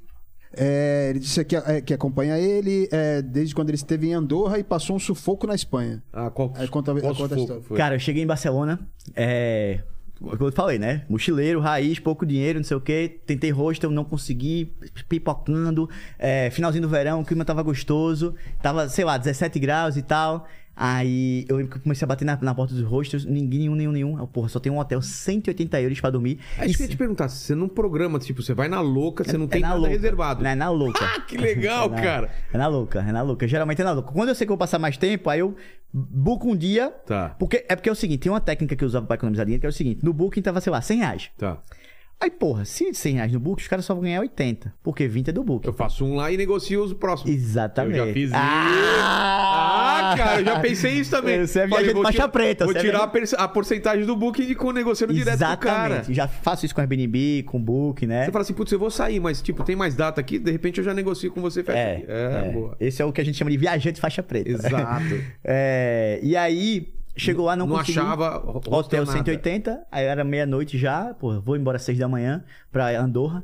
É, ele disse que, é, que acompanha ele é, desde quando ele esteve em Andorra e passou um sufoco na Espanha. Ah, qual, Aí conta- qual conta a sufoco foi? Cara, eu cheguei em Barcelona, é. Como eu falei, né? Mochileiro, raiz, pouco dinheiro, não sei o quê. Tentei hostel, não consegui, pipocando. É, finalzinho do verão, o clima tava gostoso. Tava, sei lá, 17 graus e tal. Aí eu comecei a bater na, na porta dos hostels, ninguém, nenhum, nenhum, nenhum. Eu, porra, só tem um hotel, 180 euros pra dormir. É isso que eu ia te perguntar. Você não programa, tipo, você vai na louca, você não É tem na nada louca. reservado. Não, é na louca. Ah, que legal, É na- cara. É na louca, é na louca. Geralmente é na louca. Quando eu sei que eu vou passar mais tempo, aí eu buco um dia. Tá. Porque, é porque é o seguinte, tem uma técnica que eu usava pra economizar dinheiro, que é o seguinte, no booking tava, sei lá, 100 reais. Tá. Aí, porra, se 100 reais no book, os caras só vão ganhar 80. Porque 20 é do book. Eu faço um lá e negocio os próximos. Exatamente. Eu já fiz isso. Ah, Ah, cara, eu já pensei isso também. Você é viajante faixa tirar- preta. Vou é tirar a, per- a porcentagem do booking e negociando direto com o cara. Exatamente. Já faço isso com Airbnb, com Book, né? Você fala assim, putz, eu vou sair, mas tipo, tem mais data aqui, de repente eu já negocio com você e fecha É. É, é. boa. Esse é o que a gente chama de viajante faixa preta. Exato. É, e aí, chegou lá, não, Não conseguiu. achava Hotel nada. 180, aí era meia-noite já, pô, vou embora às 6 da manhã pra Andorra.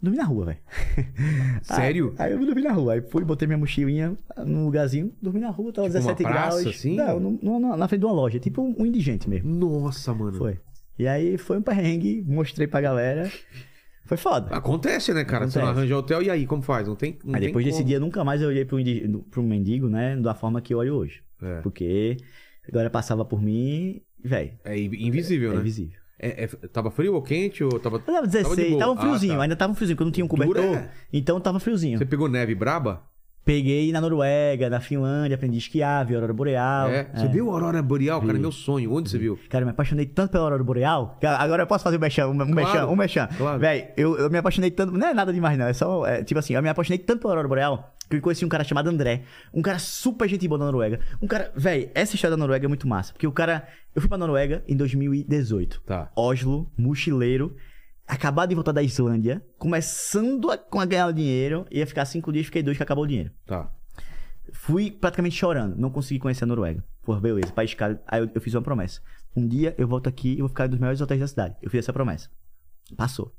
Dormi na rua, velho. Sério? Aí, aí eu dormi na rua. Aí fui, botei minha mochilinha num lugarzinho, dormi na rua, tava Tipo uma 17 praça, graus. assim? Não, no- no- na frente de uma loja, tipo um indigente mesmo. Nossa, mano. Foi. E aí foi um perrengue, mostrei pra galera. Foi foda. Acontece, né, cara? Você não Acontece. arranja hotel e aí, como faz? Não tem. Não Aí tem depois desse como. dia, nunca mais eu olhei pro, indi- pro mendigo, né? Da forma que eu olho hoje. É. Porque a galera passava por mim velho, É invisível, é né? invisível. É, é- tava frio ou quente? Ou tava... Tava de 16, boa? tava um Ah, friozinho, tá. ainda tava um friozinho, porque eu não tinha um cobertor. Dura é. Então tava friozinho. Você pegou neve braba? Peguei na Noruega, na Finlândia, aprendi a esquiar, vi a Aurora Boreal. É. Você viu a Aurora Boreal? Cara, é meu sonho. Onde você viu? Cara, eu me apaixonei tanto pela Aurora Boreal. que Agora eu posso fazer um mexão, um mexão, um mexão. claro. Véi, eu, eu me apaixonei tanto. Não é nada demais, não. É só, é, tipo assim, eu me apaixonei tanto pela Aurora Boreal que eu conheci um cara chamado André. Um cara super gente boa da Noruega. Um cara, véi, essa história da Noruega é muito massa. Porque o cara. Eu fui pra Noruega em 2018. Tá. Oslo, mochileiro. Acabado de voltar da Islândia, começando a, com a ganhar o dinheiro, ia ficar cinco dias, fiquei dois que acabou o dinheiro. Tá. Fui praticamente chorando, não consegui conhecer a Noruega. Pô, beleza, país caro. Aí eu, eu fiz uma promessa. Um dia eu volto aqui e vou ficar em um dos melhores hotéis da cidade. Eu fiz essa promessa. Passou.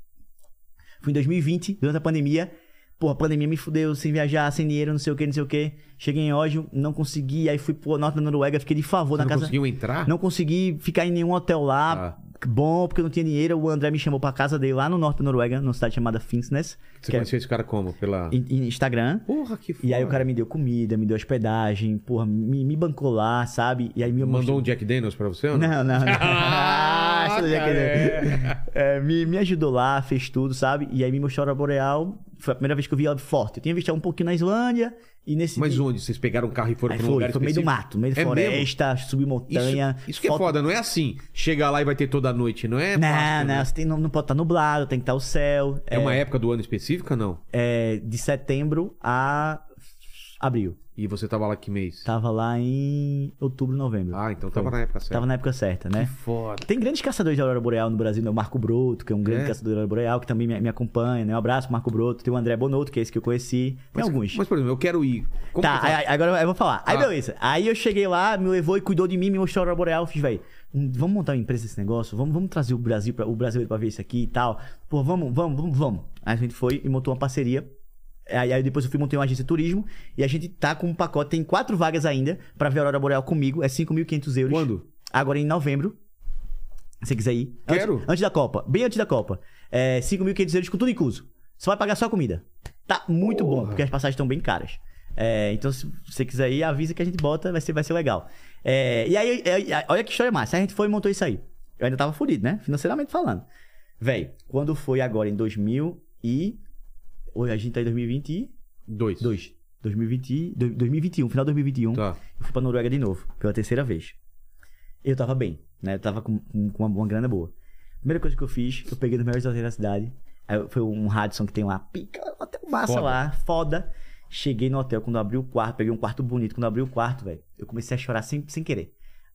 Fui em 2020, durante a pandemia. Pô, a pandemia me fudeu, sem viajar, sem dinheiro, não sei o que, não sei o que. Cheguei em Oslo, não consegui. Aí fui pro norte da Noruega, fiquei de favor Você na não casa. conseguiu entrar? Não consegui ficar em nenhum hotel lá. Ah. Bom, porque eu não tinha dinheiro. O André me chamou pra casa dele lá no norte da Noruega, numa cidade chamada Finnsnes. Você é conheceu esse cara como? Pela. Instagram. Porra, que foda. E aí o cara me deu comida, me deu hospedagem, porra, me, me bancou lá, sabe? E aí me Mandou mostrou- um Jack Daniels pra você? Ou não? Não, não, não. Ah, do Jack cara, Daniels. É, me, me ajudou lá, fez tudo, sabe? E aí me mostrou a Boreal. Foi a primeira vez que eu vi ela forte. Eu tinha visto ela um pouquinho na Islândia e nesse Mas onde? Vocês pegaram um carro e foram Aí pra um foi, lugar foi meio do mato, meio da É mesmo? floresta, subir montanha. Isso, isso que é foto- foda, não é assim. Chega lá e vai ter toda noite, não é? Não, fácil, não, né? tem, não, não pode estar nublado, tem que estar o céu. É uma época do ano específica, não? é, de setembro a abril. E você tava lá que mês? Tava lá em outubro, novembro. Ah, então tava na época certa. Tava na época certa, né? Que foda. Tem grandes caçadores de Aurora Boreal no Brasil, né? O Marco Broto, que é um grande É? caçador de Aurora Boreal, que também me, me acompanha, né? Um abraço Marco Broto. Tem o André Bonotto, que é esse que eu conheci. Tem alguns. Mas, por exemplo, eu quero ir. Como tá, aí- aí agora eu vou falar. Aí Ah. beleza. Aí eu cheguei lá, me levou e cuidou de mim, me mostrou a Aurora Boreal. Fiz, velho, vamos montar uma empresa desse negócio? Vamos, vamos trazer o Brasil pra, o brasileiro pra ver isso aqui e tal. Pô, vamos, vamos, vamos, vamos. Aí a gente foi e montou uma parceria. Aí, aí depois eu fui montei uma agência de turismo e a gente tá com um pacote, tem quatro vagas ainda pra ver a Aurora Boreal comigo, é 5.500 euros. Quando? Agora em novembro. Se você quiser ir. Antes- Quero. Antes, da Copa, bem antes da Copa. É 5.500 euros com tudo incluso. Você vai pagar só a comida. Tá muito bom, porque as passagens estão bem caras. É, então, se você quiser ir, avisa que a gente bota, vai ser, vai ser legal. É, e aí, é, olha que história massa. A gente foi e montou isso aí. Eu ainda tava fudido, né? Financeiramente falando. Véi, quando foi agora em 2000 e... Hoje a gente tá em 2022. Dois. 2020, 2021, final de 2021 Tá. eu fui pra Noruega de novo, pela terceira vez. Eu tava bem, né? Eu tava com, com uma, uma grana boa. Primeira coisa que eu fiz, eu peguei nos melhores hotéis da cidade. Aí foi um Radisson que tem lá, pica, hotel massa Foda. lá, foda. Cheguei no hotel, quando abri o quarto, peguei um quarto bonito. Quando abri o quarto, velho, eu comecei a chorar sem, sem querer.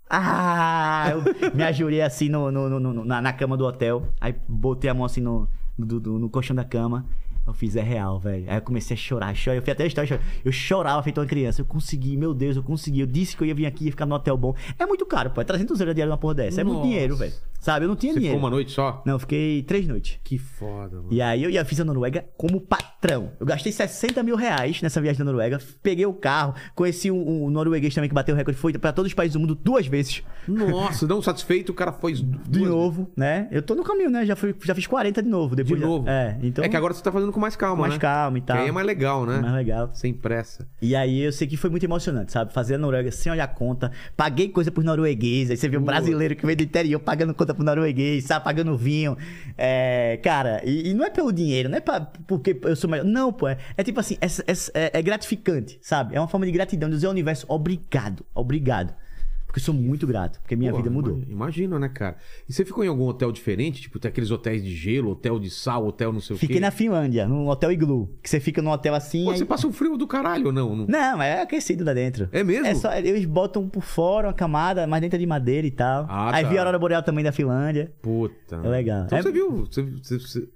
Ah! Eu me ajoelhei assim no, no- no- no- na, na cama do hotel. Aí botei a mão assim no, no, do- no colchão da cama. Eu fiz, é real, velho. Aí eu comecei a chorar, chorar. Eu fui até a história, chorar. eu chorava feito uma criança. Eu consegui, meu Deus, eu consegui. Eu disse que eu ia vir aqui e ficar no hotel bom. É muito caro, pô. É 300 euros diário uma porra dessa. É muito dinheiro, velho. Sabe? Eu não tinha Você ficou dinheiro. uma noite só? Não, eu fiquei três noites. Que foda, mano. E aí eu ia fiz a Noruega como patrão. Eu gastei 60 mil reais nessa viagem da Noruega. Peguei o carro, conheci um, um norueguês também que bateu o recorde. Foi pra todos os países do mundo duas vezes. Nossa, não satisfeito, o cara foi De novo, né? Eu tô no caminho, né? Já, fui, já fiz 40 de novo. De Depois já- novo. É, então. É que agora você tá fazendo com mais calma, mais né? calma e Que tal. aí é mais legal, né? Mais legal. Sem pressa. E aí eu sei que foi muito emocionante, sabe? Fazer a Noruega sem olhar conta. Paguei coisa pros noruegueses. Aí você vê um brasileiro que veio do interior pagando conta pro norueguês, sabe? Pagando vinho. É, cara, e, e não é pelo dinheiro, não é pra, porque eu sou melhor. Não, pô. É, é tipo assim, é, é- é- é gratificante, sabe? É uma forma de gratidão, de dizer ao universo, obrigado, obrigado. Porque eu sou muito grato, porque minha Pô, vida mudou. ima- Imagino, né, cara? E você ficou em algum hotel diferente? Tipo, tem aqueles hotéis de gelo, hotel de sal, hotel não sei o Fiquei quê? na Finlândia, num hotel iglu. Que você fica num hotel assim. Pô, aí- você passa um frio do caralho ou não? Não- Não, é aquecido lá dentro. É mesmo? É só, eles botam por fora uma camada, mas dentro é de madeira e tal. Ah, Aí tá. vi a Aurora Boreal também da Finlândia. Puta. É legal. Então É- você viu... você- você-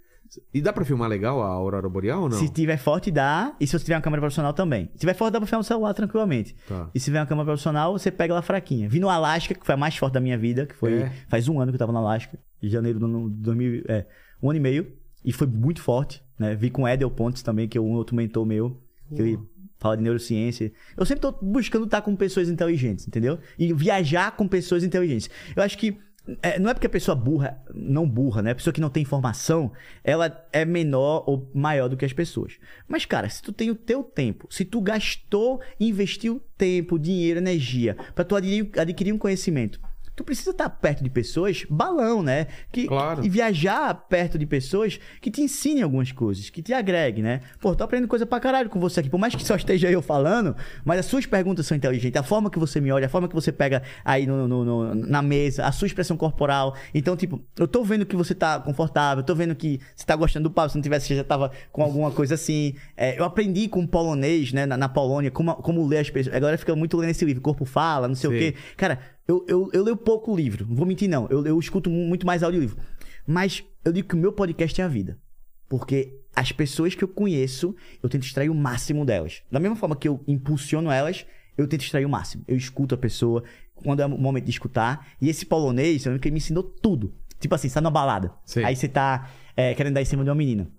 E dá pra filmar legal a Aurora Boreal ou não? Se tiver forte, dá. E se você tiver uma câmera profissional também. Se tiver forte, dá pra filmar no celular tranquilamente. Tá. E se tiver uma câmera profissional, você pega ela fraquinha. Vi no Alasca, que foi a mais forte da minha vida, que foi. É. Faz um ano que eu tava no Alasca. Em janeiro ano 2000. É, um ano e meio. E foi muito forte, né? Vi com o Edel Pontes também, que é um outro mentor meu. Que ele fala de neurociência. Eu sempre tô buscando estar com pessoas inteligentes, entendeu? E viajar com pessoas inteligentes. Eu acho que. É, não é porque a pessoa burra, não burra, né? A pessoa que não tem informação, ela é menor ou maior do que as pessoas. Mas, cara, se tu tem o teu tempo, se tu gastou, investiu tempo, dinheiro, energia pra tu adquirir, adquirir um conhecimento, tu precisa estar perto de pessoas, balão, né? Que, Claro. E viajar perto de pessoas que te ensinem algumas coisas, que te agreguem, né? Pô, tô aprendendo coisa pra caralho com você aqui. Por mais que só esteja eu falando, mas as suas perguntas são inteligentes. A forma que você me olha, a forma que você pega aí no, no- no- na mesa, a sua expressão corporal. Então, tipo, eu tô vendo que você tá confortável, eu tô vendo que você tá gostando do papo. Se não tivesse, você já tava com alguma coisa assim. É, eu aprendi com polonês, né, na, na Polônia, como, como ler as pessoas. Agora fica muito lendo esse livro, Corpo Fala, não sei Sei. o quê. Cara, eu, eu, eu leio pouco livro, não vou mentir não. Eu, eu escuto muito mais audiolivro. Mas eu digo que o meu podcast é a vida. Porque as pessoas que eu conheço, eu tento extrair o máximo delas. Da mesma forma que eu impulsiono elas, eu tento extrair o máximo. Eu escuto a pessoa quando é o momento de escutar. E esse polonês, eu lembro que ele me ensinou tudo. Tipo assim, você tá numa balada. Sei. Aí você tá é, querendo dar em cima de uma menina.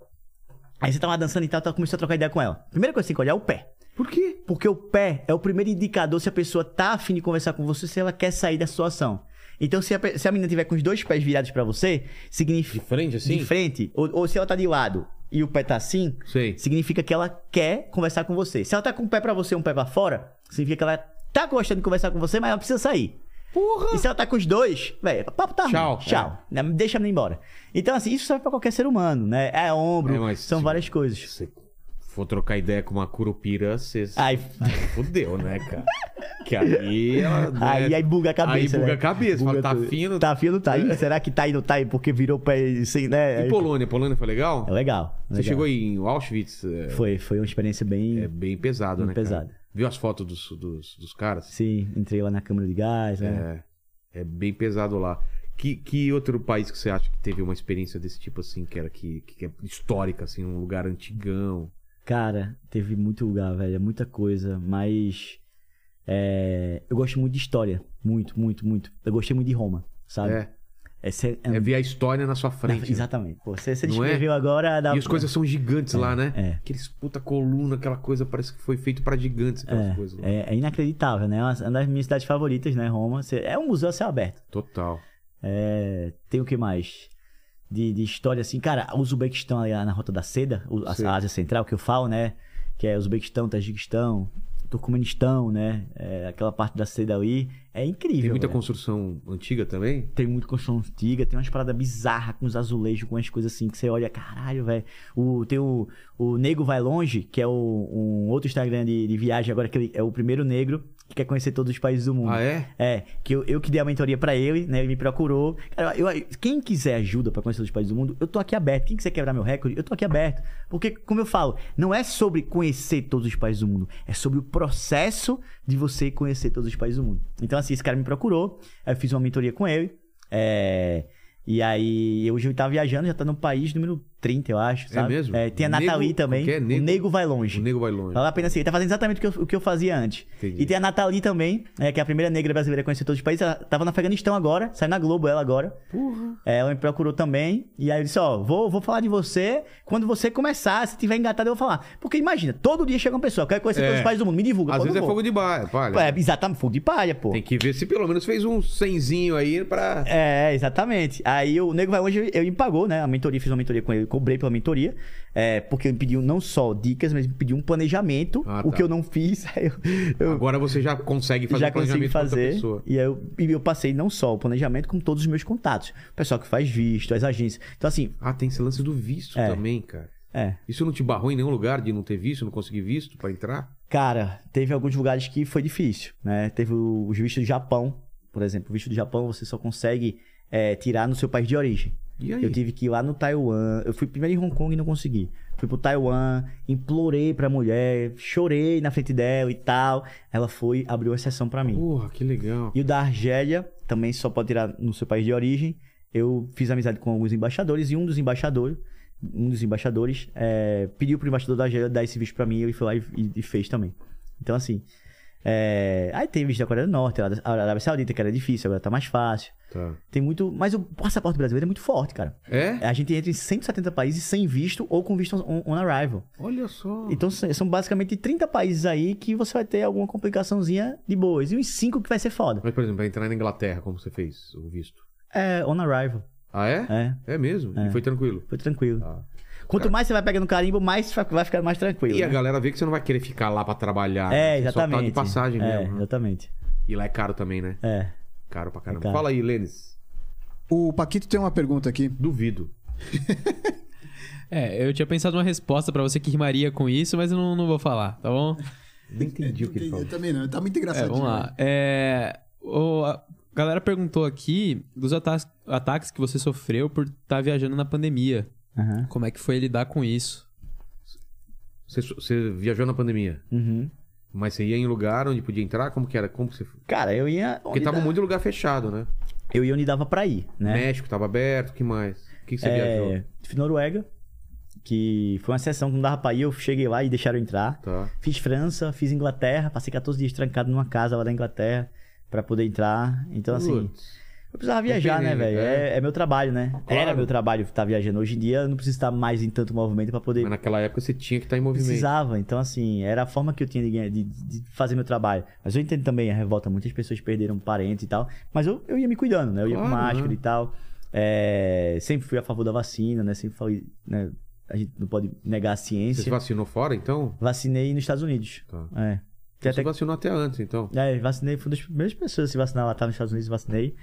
Aí você tava dançando e tal, tal, começou a trocar ideia com ela. Primeira coisa que você tem que olhar é o pé. Por quê? Porque o pé é o primeiro indicador se a pessoa tá afim de conversar com você, se ela quer sair da situação. Então, se a, se a menina tiver com os dois pés virados pra você, significa. De frente, assim? De frente. Ou, ou se ela tá de lado e o pé tá assim, Sei. significa que ela quer conversar com você. Se ela tá com o pé pra você e um pé pra fora, significa que ela tá gostando de conversar com você, mas ela precisa sair. Porra! E se ela tá com os dois, velho, papo tá ruim. Tchau. Tchau. Né? Deixa a menina embora. Então, assim, isso serve pra qualquer ser humano, né? É ombro, É, são se- várias coisas. Se for trocar ideia com uma curupira, você Ai, fudeu, né, cara? Que aí ela. né, Aí, aí buga a cabeça. Aí buga né? a cabeça. Fala, tá fino. Tá fino, tá aí. Será que tá aí, não tá aí? Porque virou pé sem, né? E Polônia? Polônia foi legal? É legal. Você legal. chegou em Auschwitz? É, Foi, foi uma experiência bem. é bem pesado, né? cara? pesado. Viu as fotos dos, dos, dos caras? Sim, entrei lá na câmara de gás, né? É, é bem pesado lá. Que, que outro país que você acha que teve uma experiência desse tipo assim, que era que, que é histórica, assim, um lugar antigão? Cara, teve muito lugar, velho. é Muita coisa, mas. é, eu gosto muito de história. Muito, muito, muito. Eu gostei muito de Roma, sabe? É, É, sé- é- é ver a história na sua frente. né? Exatamente. Pô, você, você é? descreveu agora. Dá... E as coisas são gigantes lá, né? é. Aqueles puta coluna, aquela coisa, parece que foi feito pra gigantes, aquelas coisas lá. É, é inacreditável, né? É uma uma das minhas cidades favoritas, né? Roma. Você- É um museu a céu aberto. Total. É, tem o que mais? De, de história assim, cara, o Uzbequistão ali na Rota da Seda, a Sim. Ásia Central, que eu falo, né? Que é Uzbequistão, Tajiquistão, Turcomenistão, né? É, aquela parte da seda ali. É incrível. Tem muita velho. construção antiga também? Tem muita construção antiga, tem umas paradas bizarras com os azulejos, com umas coisas assim que você olha, caralho, velho. O, tem o, o Nego Vai Longe, que é o, um outro Instagram de, de viagem agora, que ele é o primeiro negro que quer conhecer todos os países do mundo. Ah, é? É, que eu, eu que dei a mentoria pra ele, né? Ele me procurou. Cara, eu, quem quiser ajuda pra conhecer os países do mundo, eu tô aqui aberto. Quem quiser quebrar meu recorde, eu tô aqui aberto. Porque, como eu falo, não é sobre conhecer todos os países do mundo, é sobre o processo de você conhecer todos os países do mundo. Então, assim, esse cara me procurou, aí eu fiz uma mentoria com ele. É. E aí, hoje eu tava viajando, já tá no país número 30, eu acho, sabe? mesmo? tem a Nego- Nathalie também. o que é? O Nego- Nego vai longe. O nego vai longe. Vale a pena seguir. Tá fazendo exatamente o que eu, o que eu fazia antes. Entendi. E tem a Nathalie também, né, que é a primeira negra brasileira a conhecer todos os países. Ela tava no Afeganistão agora, saiu na Globo ela agora. É, ela me procurou também. E aí eu disse, ó, vou, vou falar de você. Quando você começar, se tiver engatado, eu vou falar. Porque imagina, todo dia chega uma pessoa, quer conhecer É. todos os países do mundo, me divulga. Às Pô, vezes é fogo de palha. palha. É, exatamente, fogo de palha, pô. Tem que ver se pelo menos fez um cenzinho aí pra. É, exatamente. Aí o Nego Vai Longe, ele me pagou, né? A mentoria, fiz uma mentoria com ele, cobrei pela mentoria. É, porque me pediu não só dicas, mas me pediu um planejamento. Ah, O tá. que eu não fiz, eu, eu Agora você já consegue fazer já o consegui planejamento outra fazer. pessoa. E aí eu, e eu passei não só o planejamento, como todos os meus contatos. O pessoal que faz visto, as agências. Então, assim, Ah, tem esse lance do visto É. também, cara. é. Isso não te barrou em nenhum lugar de não ter visto, não conseguir visto pra entrar? Cara, teve alguns lugares que foi difícil, né? Teve o- os vistos do Japão, Por exemplo, o visto do Japão você só consegue é, tirar no seu país de origem. Eu tive que ir lá no Taiwan. Eu fui primeiro em Hong Kong e não consegui. Fui pro Taiwan, implorei pra mulher, chorei na frente dela e tal. Ela foi, abriu exceção pra mim. Porra, que legal. E o da Argélia também só pode tirar no seu país de origem. Eu fiz amizade com alguns embaixadores e um dos embaixadores, um dos embaixadores, é, pediu pro embaixador da Argélia dar esse visto pra mim e eu fui lá e, e- e fez também. Então assim, é, aí tem visto da Coreia do Norte, a Arábia Saudita que era difícil, agora tá mais fácil. Tá. Tem muito, mas o passaporte brasileiro é muito forte, cara. É? A gente entra em 170 países sem visto ou com visto on, on arrival. Olha só. Então são basicamente 30 países aí que você vai ter alguma complicaçãozinha de boas. E uns 5 que vai ser foda. Mas, por exemplo, pra entrar na Inglaterra, como você fez o visto? É on arrival. Ah, é? É, É mesmo? É. E foi tranquilo? foi tranquilo. Ah. Quanto mais você vai pegando carimbo, mais vai- ficando mais tranquilo. E a né? galera vê que você não vai querer ficar lá pra trabalhar. É, né? Você exatamente. Só tá de passagem é, mesmo. né? exatamente. E lá é caro também, né? É. Caro pra caramba. É caro. Fala aí, Lênis. O Paquito tem uma pergunta aqui. Duvido. É, eu tinha pensado uma resposta pra você que rimaria com isso, mas eu não, não vou falar, tá bom? Nem entendi o que ele Eu falou. também não, tá muito É, engraçado. vamos lá. É, o- a galera perguntou aqui dos ata- ataques que você sofreu por estar viajando na pandemia. Aham. Como é que foi lidar com isso? Você, você viajou na pandemia, Uhum. mas você ia em lugar onde podia entrar? Como que era? Como que você... Cara, eu ia. Porque tava dá- muito lugar fechado, né? Eu ia onde dava pra ir, né? México tava aberto, o que mais? O que, que você é, viajou? Fiz Noruega, que foi uma sessão que não dava pra ir, eu cheguei lá e deixaram eu entrar. Tá. Fiz França, fiz Inglaterra, passei 14 dias trancado numa casa lá da Inglaterra pra poder entrar. Então, assim, Putz. Eu precisava viajar, né, velho? é. É, é meu trabalho, né? Claro. Era meu trabalho estar viajando. Hoje em dia, eu não preciso estar mais em tanto movimento pra poder Mas naquela época você tinha que estar em movimento. Precisava, então assim, era a forma que eu tinha de, ganhar- de- de fazer meu trabalho. Mas eu entendo também a revolta, muitas pessoas perderam parentes e tal, mas eu, eu ia me cuidando, né? Eu ia com Claro, máscara né? e tal. É, sempre fui a favor da vacina, né? Sempre falei, né? A gente não pode negar a Você ciência. se vacinou fora, então? Vacinei nos Estados Unidos. Tá. É. Tem Você até vacinou até antes, então. é, vacinei, fui uma das primeiras pessoas a se vacinar lá, tá nos Estados Unidos, vacinei.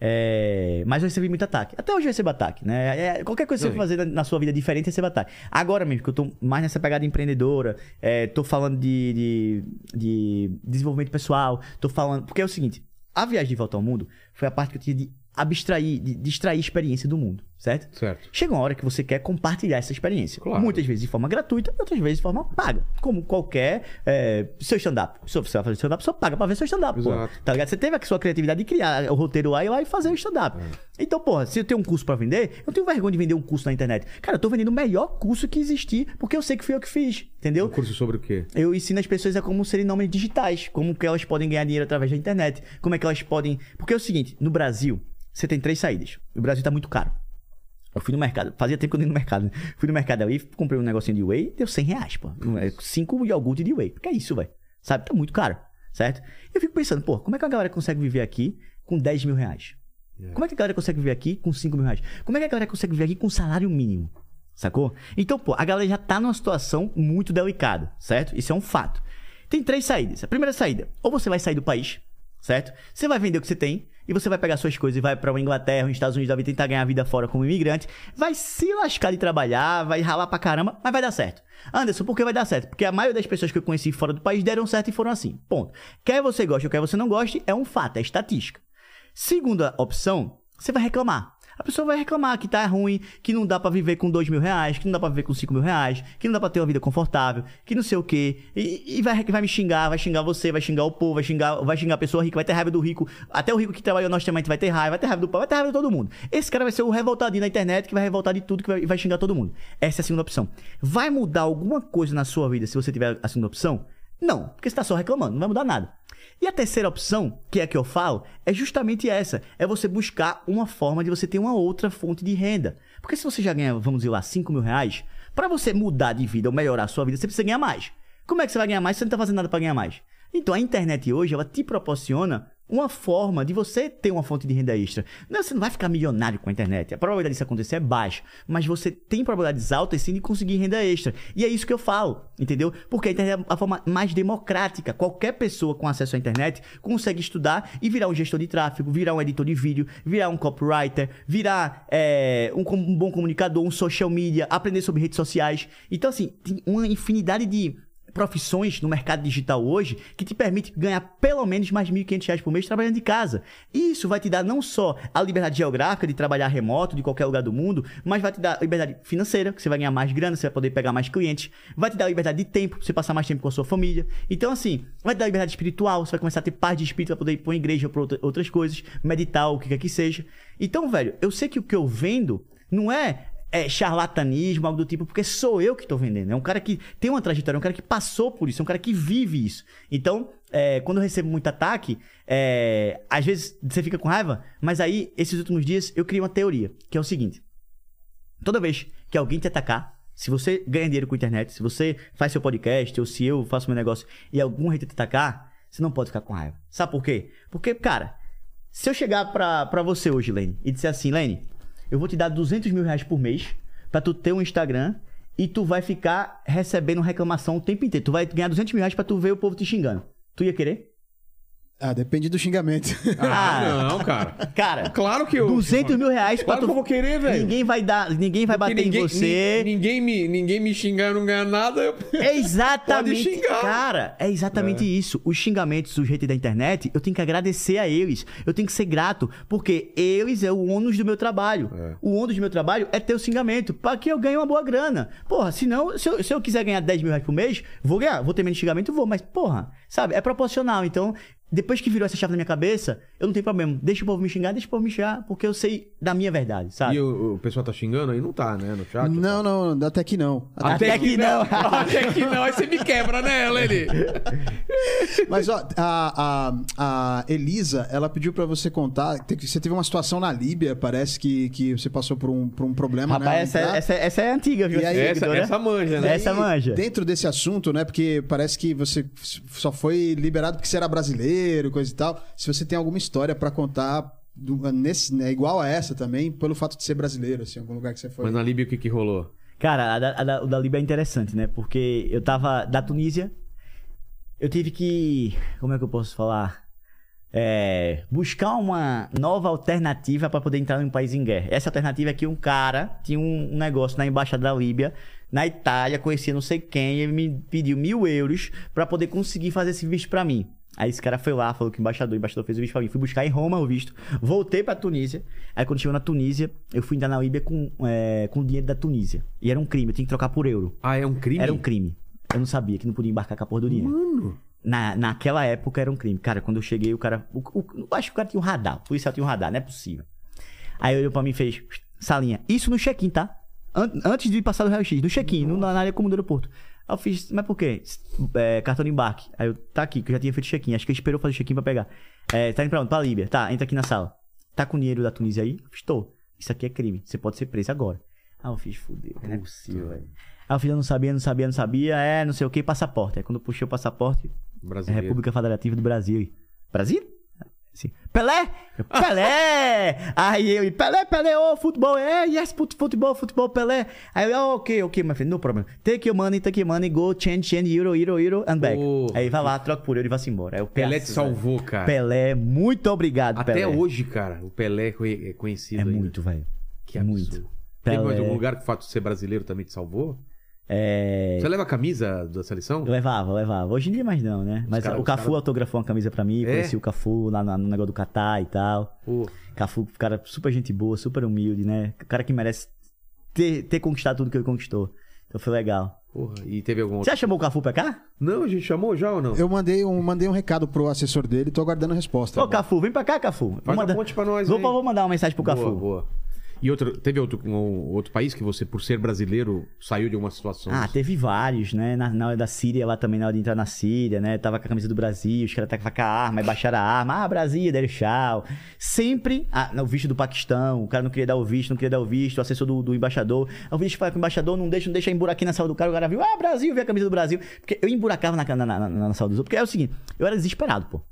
É, mas eu recebi muito ataque. Até hoje eu recebo ataque, né? É, qualquer coisa que você fazer na, na sua vida diferente, recebe ataque. Agora mesmo, que eu tô mais nessa pegada empreendedora, é, tô falando de, de, de desenvolvimento pessoal, tô falando. Porque é o seguinte: a viagem de volta ao mundo foi a parte que eu tinha de abstrair, de distrair a experiência do mundo, certo? Certo. Chega uma hora que você quer compartilhar essa experiência. Claro. Muitas vezes de forma gratuita e outras vezes de forma paga. Como qualquer é, seu stand-up. Se você vai fazer stand-up, você paga pra ver seu stand-up, pô. Tá ligado? Você teve a sua criatividade de criar o roteiro lá e lá e fazer o stand-up. É. Então, porra, se eu tenho um curso pra vender, eu não tenho vergonha de vender um curso na internet. Cara, eu tô vendendo o melhor curso que existir, porque eu sei que fui eu que fiz, Um entendeu? curso sobre o quê? Eu ensino as pessoas a como serem nomes digitais, como que elas podem ganhar dinheiro através da internet, como é que elas podem... Porque é o seguinte, no Brasil, você tem três saídas. O Brasil tá muito caro. Eu fui no mercado, fazia tempo que eu não ia no mercado. né? Fui no mercado ali, comprei um negocinho de whey, deu 100 reais, pô. É, Cinco iogurte de whey. Que é isso, velho? Sabe? Tá muito caro, certo? Eu fico pensando, pô, como é que a galera consegue viver aqui com 10 mil reais? Como é que a galera consegue viver aqui com 5 mil reais? Como é que a galera consegue viver aqui com salário mínimo? Sacou? Então, pô, a galera já tá numa situação muito delicada, certo? Isso é um fato. Tem três saídas. A primeira saída, ou você vai sair do país, certo? Você vai vender o que você tem e você vai pegar suas coisas e vai pra uma Inglaterra, os Estados Unidos, vai tentar ganhar vida fora como imigrante, vai se lascar de trabalhar, vai ralar pra caramba, mas vai dar certo. Anderson, por que vai dar certo? Porque a maioria das pessoas que eu conheci fora do país deram certo e foram assim. Ponto. Quer você goste ou quer você não goste, é um fato, é estatística. Segunda opção, você vai reclamar. A pessoa vai reclamar que tá ruim, que não dá pra viver com dois mil reais, que não dá pra viver com cinco mil reais, que não dá pra ter uma vida confortável, que não sei o quê. E, e vai, vai me xingar, vai xingar você, vai xingar o povo, vai xingar, vai xingar a pessoa rica, vai ter raiva do rico. Até o rico que trabalhou também vai ter raiva, vai ter raiva do povo, vai ter raiva de todo mundo. Esse cara vai ser o revoltadinho na internet, que vai revoltar de tudo, que vai, vai xingar todo mundo. Essa é a segunda opção. Vai mudar alguma coisa na sua vida se você tiver a segunda opção? Não, porque você tá só reclamando, não vai mudar nada. E a terceira opção, que é a que eu falo, é justamente essa: é você buscar uma forma de você ter uma outra fonte de renda. Porque se você já ganha, vamos dizer lá, 5 mil reais, para você mudar de vida ou melhorar a sua vida, você precisa ganhar mais. Como é que você vai ganhar mais se você não tá fazendo nada para ganhar mais? Então a internet hoje, ela te proporciona uma forma de você ter uma fonte de renda extra. Não, você não vai ficar milionário com a internet. A probabilidade disso acontecer é baixa. Mas você tem probabilidades altas sim de conseguir renda extra. E é isso que eu falo, entendeu? Porque a internet é a forma mais democrática. Qualquer pessoa com acesso à internet consegue estudar e virar um gestor de tráfego, virar um editor de vídeo, virar um copywriter, virar é, um, um bom comunicador, um social media, aprender sobre redes sociais. Então, assim, tem uma infinidade de profissões no mercado digital hoje que te permite ganhar pelo menos mais 1.500 reais por mês trabalhando de casa. E isso vai te dar não só a liberdade geográfica de trabalhar remoto de qualquer lugar do mundo, mas vai te dar liberdade financeira, que você vai ganhar mais grana, você vai poder pegar mais clientes, vai te dar liberdade de tempo, você passar mais tempo com a sua família. Então, assim, vai te dar liberdade espiritual, você vai começar a ter paz de espírito, vai poder ir pra uma igreja ou pra outra- outras coisas, meditar, o que quer que seja. Então, velho, eu sei que o que eu vendo não é é, charlatanismo, algo do tipo, porque sou eu que tô vendendo. É um cara que tem uma trajetória, é um cara que passou por isso, é um cara que vive isso. Então, é, quando eu recebo muito ataque, é, às vezes você fica com raiva, mas aí, esses últimos dias, eu criei uma teoria, que é o seguinte. Toda vez que alguém te atacar, se você ganha dinheiro com a internet, se você faz seu podcast, ou se eu faço meu negócio e algum hater te atacar, você não pode ficar com raiva. Sabe por quê? Porque, cara, se eu chegar pra, pra você hoje, Lene, e disser assim, Lene, eu vou te dar 200 mil reais por mês pra tu ter um Instagram e tu vai ficar recebendo reclamação o tempo inteiro. Tu vai ganhar 200 mil reais pra tu ver o povo te xingando. Tu ia querer? Ah, depende do xingamento. Ah, não, cara. Cara, Claro que eu. 200 mil reais pra Claro tu... que eu vou querer, velho. Ninguém vai dar, ninguém vai Porque bater ninguém, em você. ni- Ninguém me, ninguém me xingar e não ganhar nada. Eu... É exatamente. Pode xingar. Cara, é exatamente isso. Os xingamentos dos haters da internet, eu tenho que agradecer a eles. Eu tenho que ser grato. Porque eles é o ônus do meu trabalho. É. O ônus do meu trabalho é ter o xingamento. Pra que eu ganhe uma boa grana. Porra, senão, se eu, se eu quiser ganhar 10 mil reais por mês, vou ganhar. Vou ter menos xingamento, vou. Mas, porra, sabe? É proporcional. Então. Depois que virou essa chave na minha cabeça, eu não tenho problema. Deixa o povo me xingar, deixa o povo me xingar, porque eu sei da minha verdade, sabe? E o, o pessoal tá xingando aí? Não tá, né? No chat? não, não, até que não. Até que não. Até que não. Aí você me quebra, né, Lene? Mas, ó, a, a, a Elisa, ela pediu pra você contar. que Você teve uma situação na Líbia, parece que, que você passou por um, por um problema, né? Rapaz, ao essa, essa, essa é antiga, viu? E aí, Essa, seguidora? essa manja, né? Essa manja. Dentro desse assunto, né? Porque parece que você só foi liberado porque você era brasileiro, coisa e tal. Se você tem alguma história pra contar do- nesse, né, igual a essa também, pelo fato de ser brasileiro, assim, algum lugar que você foi. Mas na Líbia o que que rolou? Cara, a da, a da- o da Líbia é interessante, né? Porque eu tava da Tunísia, eu tive que. Como é que eu posso falar? É, buscar uma nova alternativa pra poder entrar em um país em guerra. Essa alternativa é que um cara tinha um, um negócio na embaixada da Líbia, na Itália, conhecia não sei quem, e ele me pediu mil euros pra poder conseguir fazer esse visto pra mim. Aí esse cara foi lá, falou que o embaixador, o embaixador fez o visto pra mim. Fui buscar em Roma o visto, voltei pra Tunísia. Aí quando chegou na Tunísia, eu fui entrar na Líbia com, é, com o dinheiro da Tunísia. E era um crime, eu tinha que trocar por euro. Ah, é um crime? Era um crime. Eu não sabia que não podia embarcar com a porra do dinheiro. Mano. Na, naquela época era um crime. Cara, quando eu cheguei, o cara. O, o- eu acho que o cara tinha um radar. O policial tinha um radar, não é possível. Aí olhou pra mim e fez. Salinha. Isso no check-in, tá? An- antes de passar do raio-x, no check-in, na área comum do aeroporto. Aí eu fiz, mas por quê? É, cartão de embarque. Aí eu, tá aqui, que eu já tinha feito check-in. Acho que ele esperou fazer check-in pra pegar. É, tá indo pra onde? Pra Líbia. Tá, entra aqui na sala. Tá com dinheiro da Tunísia aí? Tô. Isso aqui é crime. Você pode ser preso agora. Aí eu fiz, fudeu, não é possível, velho. Aí eu fiz, eu não sabia, não sabia, não sabia. É, não sei o que, passaporte. Aí quando eu puxei o passaporte, é. República Federativa do Brasil. Brasil? Sim. Pelé! Pelé! Aí eu, Pelé, Pelé, ô, futebol, é, yes, fut- futebol, futebol, Pelé. Aí eu, oh, ok, ok, my friend, no problem. Take your money, take your money, go, change, change, euro, euro, euro, and back. Porra. Aí vai lá, troca por euro e vai-se embora. Aí eu, Pelé te graças, salvou, cara. Pelé, muito obrigado, Até Pelé. hoje, cara, o Pelé é é conhecido É ainda. muito, velho. Que é absurdo. muito. Tem mais algum lugar que o fato de ser brasileiro também te salvou? É... Você leva a camisa da seleção? Eu levava, eu levava. Hoje em dia mais não, né? Mas cara- o Cafu cara- autografou uma camisa pra mim, É? conheci o Cafu lá no negócio do Catar e tal. Pô, Cafu, cara super gente boa, super humilde, né? Cara que merece ter, ter conquistado tudo que ele conquistou. Então foi legal. porra. E teve algum Você outro? já chamou o Cafu pra cá? Não, a gente chamou já ou não? Eu mandei um, mandei um recado pro assessor dele, tô aguardando a resposta. Ô, Cafu, vem pra cá, Cafu. Vou Faz mandar- a ponte pra nós Vou, vou mandar uma mensagem pro Cafu. Boa, boa. E outro, teve outro, um, outro país que você, por ser brasileiro, saiu de uma situação? Ah, teve vários, né? Na, na hora da Síria, lá também, na hora de entrar na Síria, né? Tava com a camisa do Brasil, os caras tacavam com a arma, aí baixaram a arma. Ah, Brasil, deram tchau. Sempre, ah, no visto do Paquistão, o cara não queria dar o visto, não queria dar o visto, o assessor do, do embaixador. Aí o visto fala com o embaixador, não deixa, não deixa emburaquinho na sala do cara, o cara viu, ah, Brasil, vê a camisa do Brasil. Porque eu emburacava na, na, na, na, na sala dos outros, porque é o seguinte, eu era desesperado, pô.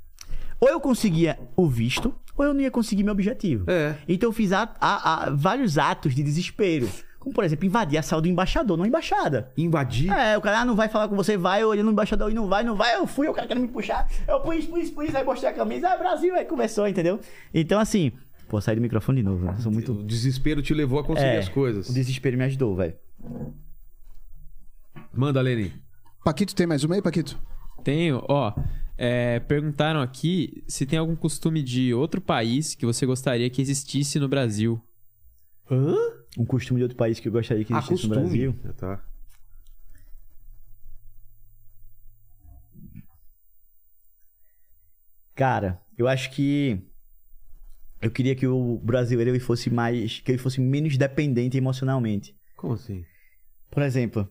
Ou eu conseguia o visto, ou eu não ia conseguir meu objetivo. É. Então eu fiz a- a- a- vários atos de desespero. Como, por exemplo, invadir a sala do embaixador numa embaixada. Invadir? É, o cara ah, não vai falar com você, vai, olhando no embaixador e não vai, não vai, eu fui, o cara querendo me puxar. Eu pus, pus, pus, aí mostrei a camisa, ah, Brasil, aí começou, entendeu? Então, assim, pô, saí do microfone de novo, né? Sou muito. O desespero te levou a conseguir É, as coisas. O desespero me ajudou, velho. Manda, Leni. Paquito, tem mais uma aí, Paquito? Tenho, ó. É, perguntaram aqui se tem algum costume de outro país que você gostaria que existisse no Brasil. Hã? Um costume de outro país que eu gostaria que Ah, existisse no. Brasil. Ah, Tá. Cara, eu acho que eu queria que o brasileiro ele fosse mais, que ele fosse menos dependente emocionalmente. Como assim? Por exemplo,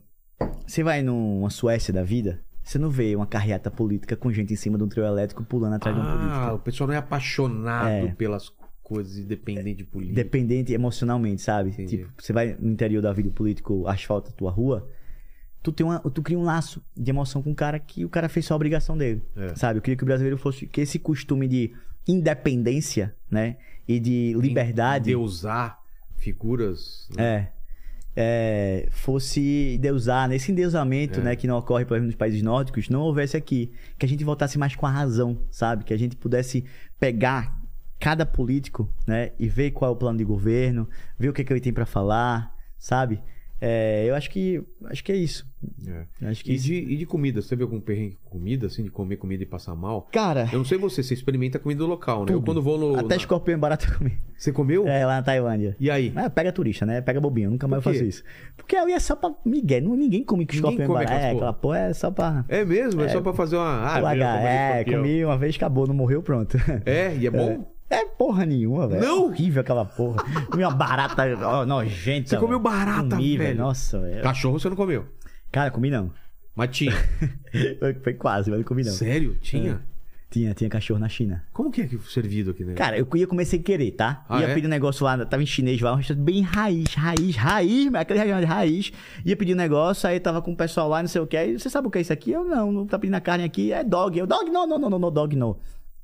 você vai numa Suécia da vida, você não vê uma carreata política com gente em cima de um trio elétrico pulando atrás de um Ah, político. o pessoal não é apaixonado É. pelas coisas e dependente de política. Dependente emocionalmente, sabe? Entendi. Tipo, você vai no interior da vida, o político asfalta a tua rua, tu, tem uma, tu cria um laço de emoção com o cara que o cara fez só a obrigação dele, É. sabe? Eu queria que o brasileiro fosse, que esse costume de independência, né? E de liberdade... Deusar figuras. né? É. É, fosse deusar, nesse endeusamento, É. né, que não ocorre, por exemplo, nos países nórdicos, não houvesse aqui. Que a gente voltasse mais com a razão, sabe? Que a gente pudesse pegar cada político, né, e ver qual é o plano de governo, ver o que, é que ele tem pra falar, sabe? É, eu acho que acho que é isso. É. Eu Acho que E isso- de, e de comida? Você teve algum perrengue com comida, assim, de comer comida e passar mal? Cara, Eu não sei você, você experimenta comida do local, né? Eu Tudo. quando vou no. até na- escorpião é barato eu comi. Você comeu? É, lá na Tailândia. E aí? Mas pega turista, né? Pega bobinho. Nunca mais quê? faço isso. Porque ali é só pra migué. Não- Ninguém come com escorpião barato. É, aquela porra é só pra... É mesmo? É, só pra fazer uma. Ah, Lagar. É, comi uma vez, acabou, não morreu, pronto. É, e é bom? É porra nenhuma, velho. Não? É horrível aquela porra. Comi uma barata ó, nojenta. Você comeu barata, Comi, velho? Nossa, velho. Cachorro você não comeu. Cara, comi não. Mas tinha. Foi, quase, mas não comi não. Sério? Tinha? Tinha, tinha cachorro na China. Como que é que servido aqui, né? Cara, eu ia comer sem querer, tá? Ah, ia é? pedir um negócio lá, tava em chinês lá, um restaurante bem raiz, raiz, raiz, aquele restaurante raiz. Ia pedir um negócio, aí tava com o pessoal lá, não sei o que. Aí, você sabe o que é isso aqui? Eu não, não tá pedindo a carne aqui, é dog. Eu, dog não, não, não, não, não, dog não.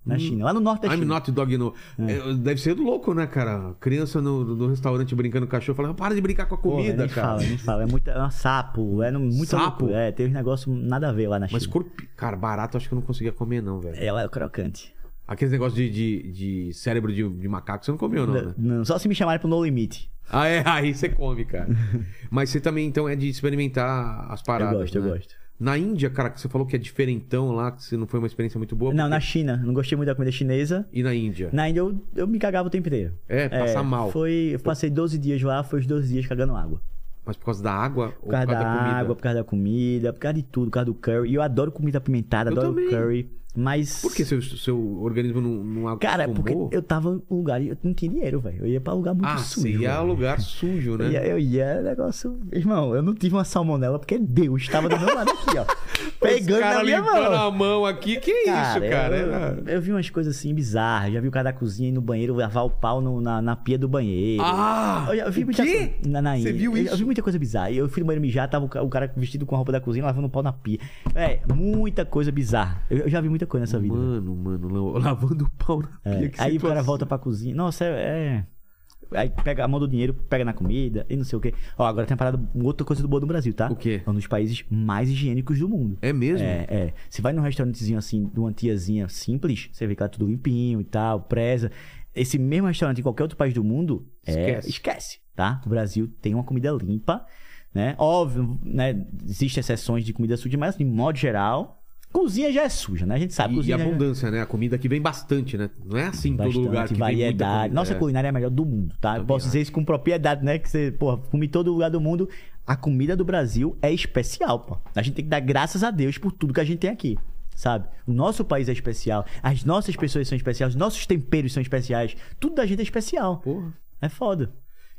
Na China, lá no norte da I'm China. not dog no. É, Deve ser louco, né, cara? Criança no, no restaurante brincando com cachorro, falando, para de brincar com a Porra, comida, nem cara. fala, nem fala. É, muito, é um sapo, é no- muito Sapo? louco. É, tem uns negócios nada a ver lá na China. Mas corpo. Cara, barato acho que eu não conseguia comer, não, velho. Ela é crocante. Aqueles negócios de, de, de cérebro de, de macaco, você não comeu, não, né? Não, só se me chamarem pro No Limite. Ah, é, aí você come, cara. Mas você também, então, é de experimentar as paradas. eu gosto, eu né? gosto. Na Índia, cara, que você falou que é diferentão lá, que você não foi uma experiência muito boa. Não, porque- na China. Não gostei muito da comida chinesa. E na Índia? Na Índia eu, eu me cagava o tempo inteiro. É, passar mal. Foi, eu passei 12 dias lá, foi os 12 dias cagando água. Mas por causa da água ou Por causa da, comida? água, por causa da comida, por causa de tudo, por causa do curry. E eu adoro comida apimentada, Eu adoro também. curry. Mas. Por que seu, seu organismo não, não acostumou? Cara, porque eu tava em lugar e eu não tinha dinheiro, velho. Eu ia pra lugar muito Ah, sujo. você ia velho. lugar sujo, né? Eu ia, eu ia, negócio. Irmão, eu não tive uma salmonela porque Deus estava do meu lado aqui, ó. Pegando cara na minha mão. a mão aqui, que isso, cara? Eu, eu vi umas coisas assim bizarras. Já vi o cara da cozinha ir no banheiro lavar o pau no- na, na pia do banheiro. Ah! Eu, vi muita quê? Na, na Você viu isso? Eu vi muita coisa bizarra. Eu fui no banheiro mijar, tava o o cara vestido com a roupa da cozinha lavando o pau na pia. É, muita coisa bizarra. Eu, eu já vi muita coisa nessa vida. Mano, mano, la- lavando o pau na É, pia. que Aí o cara situação. volta pra cozinha. Nossa, é. é- Aí pega a mão do dinheiro, pega na comida e não sei o quê. Ó, agora tem uma parada, outra coisa do boa no Brasil, tá? O quê? É um dos países mais higiênicos do mundo. É mesmo? É, é. Você vai num restaurantezinho assim, de uma tiazinha simples, você vê que tá tudo limpinho e tal, preza. Esse mesmo restaurante em qualquer outro país do mundo, é, Esquece. esquece, tá? O Brasil tem uma comida limpa, né? Óbvio, né? Existem exceções de comida suja, mas de modo geral, cozinha já é suja, né? A gente sabe, E, e já é- abundância, né? A comida aqui vem bastante, né? Não é assim em todo Bastante lugar que variedade. comida. Nossa É. culinária é a melhor do mundo, tá? Também posso dizer isso com propriedade, né? Que você, porra, comi todo lugar do mundo. A comida do Brasil é especial, pô. A gente tem que dar graças a Deus por tudo que a gente tem aqui. Sabe? O nosso país é especial, as nossas pessoas são especiais, os nossos temperos são especiais, tudo da gente é especial. Porra. É foda.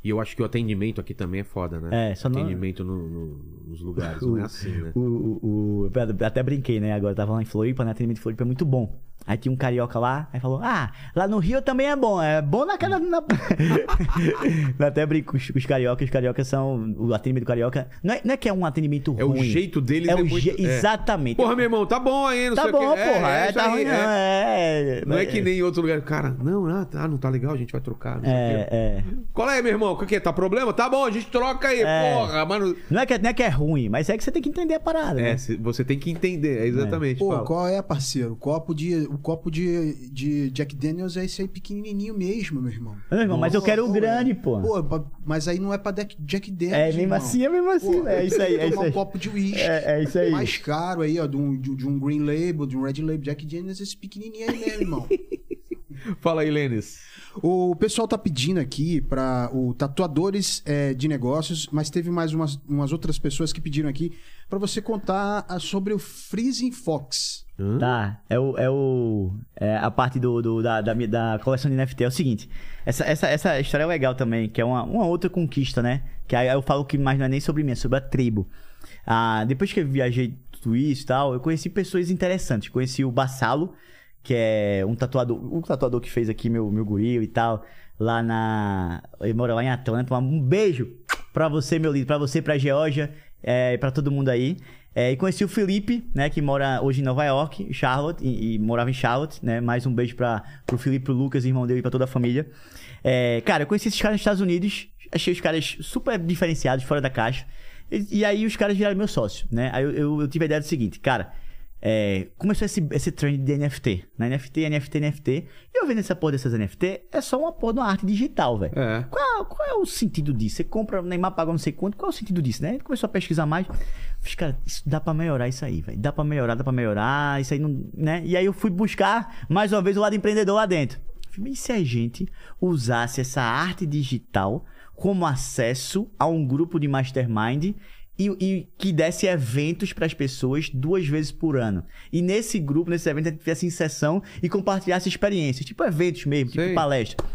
E eu acho que o atendimento aqui também é foda, né? É, só não- Atendimento no- no- nos lugares, não é assim, né? O, o, o- até brinquei, né? Agora eu tava lá em Floripa, né? Atendimento de Floripa é muito bom. Aí tinha um carioca lá, aí falou: Ah, lá no Rio também é bom. É bom naquela. Na... até brinco com os, com os cariocas. Os cariocas são. O atendimento do carioca. Não é, não é que é um atendimento É ruim. o jeito deles, É é o muito- je... é. Exatamente. Porra, meu irmão, tá bom aí, não tá sei bom, o quê. porra. É, isso tá ruim, não. É. Não é que nem em outro lugar. Cara, não, ah, tá, não tá legal, a gente vai trocar. Não. É, é. Qual é, meu irmão? O que que é? Tá problema? Tá bom, a gente troca aí, É. porra, mano. Não é, que, não é que é ruim, mas é que você tem que entender a parada. É, né? você tem que entender, é exatamente. Pô, qual é, parceiro? Copo de. O copo de, de Jack Daniels é esse aí pequenininho mesmo, meu irmão. Meu irmão, mas eu Pô, quero o pô, grande, pô. Pô, mas aí não é pra Jack Jack Daniels. É, mesmo irmão. assim, é mesmo assim. Pô, é isso aí, é isso tomar aí. um copo de uísque. É, é isso aí. Mais caro aí, ó, de um, de, um- de um Green Label, de um Red Label, Jack Daniels, esse pequenininho aí mesmo, irmão. Fala aí, Lênis. O pessoal tá pedindo aqui para o tatuadores é, de negócios, mas teve mais umas, umas outras pessoas que pediram aqui para você contar ah, sobre o Freezing Fox. Tá, é o. É, o, é a parte do, do- da, da, da coleção de NFT. É o seguinte: essa, essa, essa história é legal também, que é uma, uma outra conquista, né? Que aí eu falo que mais não é nem sobre mim, é sobre a tribo. Ah, depois que eu viajei tudo isso e tal, eu conheci pessoas interessantes. Conheci o Bassalo, que é um tatuador, o tatuador que fez aqui meu, meu goril e tal, lá na. Ele mora lá em Atlanta. Um beijo pra você, meu lindo, pra você, pra Georgia, é, pra todo mundo aí. É, e conheci o Felipe, né, que mora hoje em Nova York, Charlotte, e, e morava em Charlotte, né? Mais um beijo pra, pro Felipe, pro Lucas, irmão dele, e pra toda a família. É, cara, eu conheci esses caras nos Estados Unidos, achei os caras super diferenciados, fora da caixa. E, e aí os caras viraram meu sócio, né? Aí eu, eu- eu tive a ideia do seguinte, cara, é, começou esse, esse trend de NFT, né? NFT, NFT, NFT. E eu vendo essa porra dessas NFT, é só uma porra de uma arte digital, velho. É. Qual, qual é o sentido disso? Você compra, Neymar paga não sei quanto, qual é o sentido disso, né? Gente começou a pesquisar mais. Fiz, cara, isso dá pra melhorar isso aí, velho. Dá pra melhorar, dá pra melhorar, isso aí não, né? E aí eu fui buscar, mais uma vez, o lado empreendedor lá dentro. E se a gente usasse essa arte digital como acesso a um grupo de mastermind e, e que desse eventos para as pessoas duas vezes por ano. E nesse grupo, nesse evento, a gente fizesse inserção e compartilhasse experiências, tipo eventos mesmo, tipo Sei. palestra.